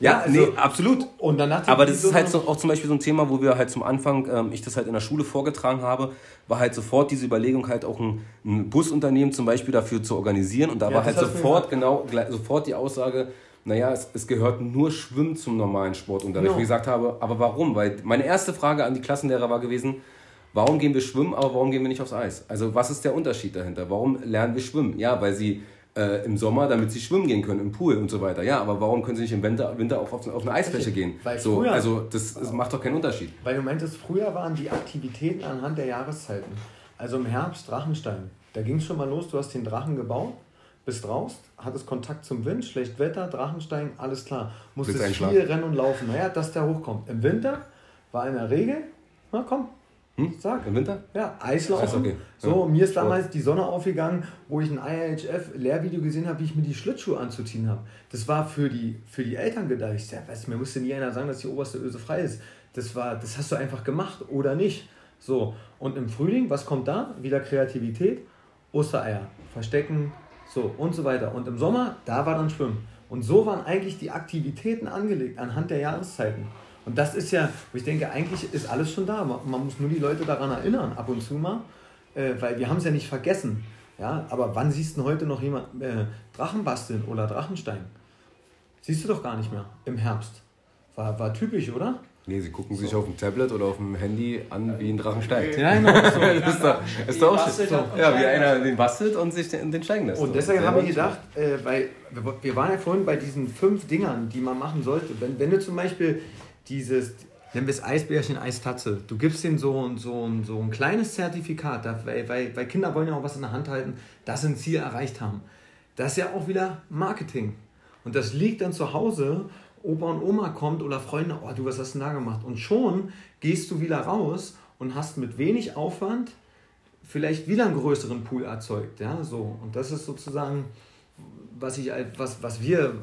E: Ja, also, nee, absolut. Und danach Aber das ist halt so, auch zum Beispiel so ein Thema, wo wir halt zum Anfang, ähm, ich das halt in der Schule vorgetragen habe, war halt sofort diese Überlegung, halt auch ein, ein Busunternehmen zum Beispiel dafür zu organisieren. Und da ja, war halt sofort, genau, sofort die Aussage, naja, es, es gehört nur Schwimmen zum normalen Sportunterricht. No. Wie ich gesagt habe, aber warum? Weil meine erste Frage an die Klassenlehrer war gewesen, warum gehen wir schwimmen, aber warum gehen wir nicht aufs Eis? Also was ist der Unterschied dahinter? Warum lernen wir schwimmen? Ja, weil sie äh, im Sommer, damit sie schwimmen gehen können, im Pool und so weiter. Ja, aber warum können sie nicht im Winter, Winter auch auf, auf eine Eisfläche gehen? Weil so, früher, also das, das macht doch keinen Unterschied.
A: Weil du meintest, früher waren die Aktivitäten anhand der Jahreszeiten. Also im Herbst Drachenstein. Da ging es schon mal los, du hast den Drachen gebaut, bist raus, hattest Kontakt zum Wind, schlecht Wetter, Drachenstein, alles klar. Musstest viel rennen und laufen. Naja, dass der hochkommt. Im Winter war in der Regel, na komm, hm? Sag. Im Winter? Ja, Eislaufen. Okay. So, ja. mir ist damals die Sonne aufgegangen, wo ich ein IHF-Lehrvideo gesehen habe, wie ich mir die Schlittschuhe anzuziehen habe. Das war für die, für die Eltern gedacht. Ich sag, weißt, mir musste nie einer sagen, dass die oberste Öse frei ist. Das, war, das hast du einfach gemacht oder nicht. So, und im Frühling, was kommt da? Wieder Kreativität, Ostereier, Verstecken, so und so weiter. Und im Sommer, da war dann Schwimmen. Und so waren eigentlich die Aktivitäten angelegt anhand der Jahreszeiten. Und das ist ja, wo ich denke, eigentlich ist alles schon da. Man muss nur die Leute daran erinnern, ab und zu mal, äh, weil wir haben es ja nicht vergessen. Ja, aber wann siehst du heute noch jemand äh, Drachen basteln oder Drachenstein? Siehst du doch gar nicht mehr im Herbst. War, war typisch, oder?
E: Nee, sie gucken so. sich auf dem Tablet oder auf dem Handy an, wie ein Drachen steigt. Ja, genau. So. das ist doch, ist doch auch so. Ja, wie einer den bastelt und sich den, den steigen lässt.
A: Und deshalb habe ich gedacht, äh, weil wir waren ja vorhin bei diesen fünf Dingern, die man machen sollte. Wenn, wenn du zum Beispiel dieses, nennen wir es Eisbärchen, Eistatze. Du gibst ihnen so, so, so ein kleines Zertifikat, weil, weil, weil Kinder wollen ja auch was in der Hand halten, dass sie ein Ziel erreicht haben. Das ist ja auch wieder Marketing. Und das liegt dann zu Hause, Opa und Oma kommt oder Freunde, oh du, was hast du denn da gemacht? Und schon gehst du wieder raus und hast mit wenig Aufwand vielleicht wieder einen größeren Pool erzeugt. Ja, so. Und das ist sozusagen, was, ich, was, was wir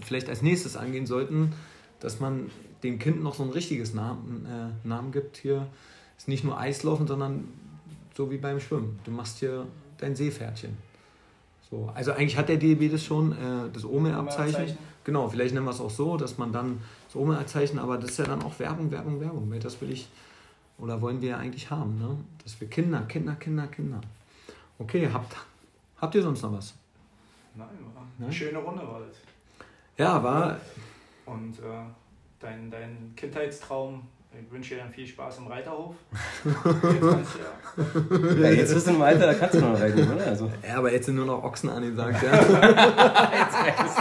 A: vielleicht als nächstes angehen sollten, dass man dem Kind noch so ein richtiges Namen, äh, Namen gibt. Hier ist nicht nur Eislaufen, sondern so wie beim Schwimmen. Du machst hier dein Seepferdchen. So, also eigentlich hat der DEB das schon, äh, das OME-Abzeichen. Genau, vielleicht nennen wir es auch so, dass man dann das OME-Abzeichen, aber das ist ja dann auch Werbung, Werbung, Werbung. Weil das will ich oder wollen wir ja eigentlich haben, ne? dass wir Kinder, Kinder, Kinder, Kinder. Okay, habt, habt ihr sonst noch was?
C: Nein, war eine schöne Runde war das.
A: Ja, war.
C: Und äh, dein, dein Kindheitstraum. Ich wünsche dir dann viel Spaß im Reiterhof.
E: jetzt, ja. ja, jetzt bist du im Alter, da kannst du noch reiten, oder? Also.
A: Ja, aber jetzt sind nur noch Ochsen an angesagt, ja. jetzt reitest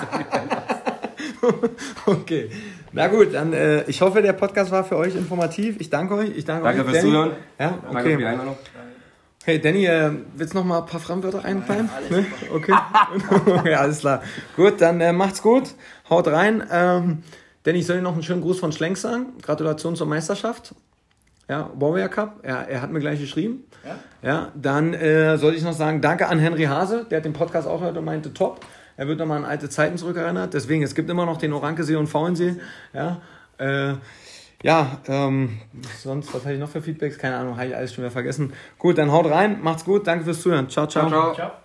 A: du Okay. Na gut, dann äh, ich hoffe, der Podcast war für euch informativ. Ich danke euch. Ich danke, danke euch. Danke fürs Zuhören. Ja, okay. Danke für die Einladung. Hey Danny, äh, willst du noch mal ein paar Fremdwörter einfallen? Nee? Okay. ja, alles klar. Gut, dann äh, macht's gut. Haut rein. Ähm, denn ich soll Ihnen noch einen schönen Gruß von Schlenk sagen. Gratulation zur Meisterschaft. Ja, Warrior Cup. Er, er hat mir gleich geschrieben. Ja. ja dann äh, soll ich noch sagen, danke an Henry Hase, der hat den Podcast auch gehört und meinte, top. Er wird nochmal an alte Zeiten zurückerinnert. Deswegen, es gibt immer noch den Orankesee und Fauensee. Ja, äh, ja ähm, sonst, was habe ich noch für Feedbacks? Keine Ahnung, habe ich alles schon wieder vergessen. Gut, dann haut rein, macht's gut, danke fürs Zuhören. ciao. ciao. ciao, ciao.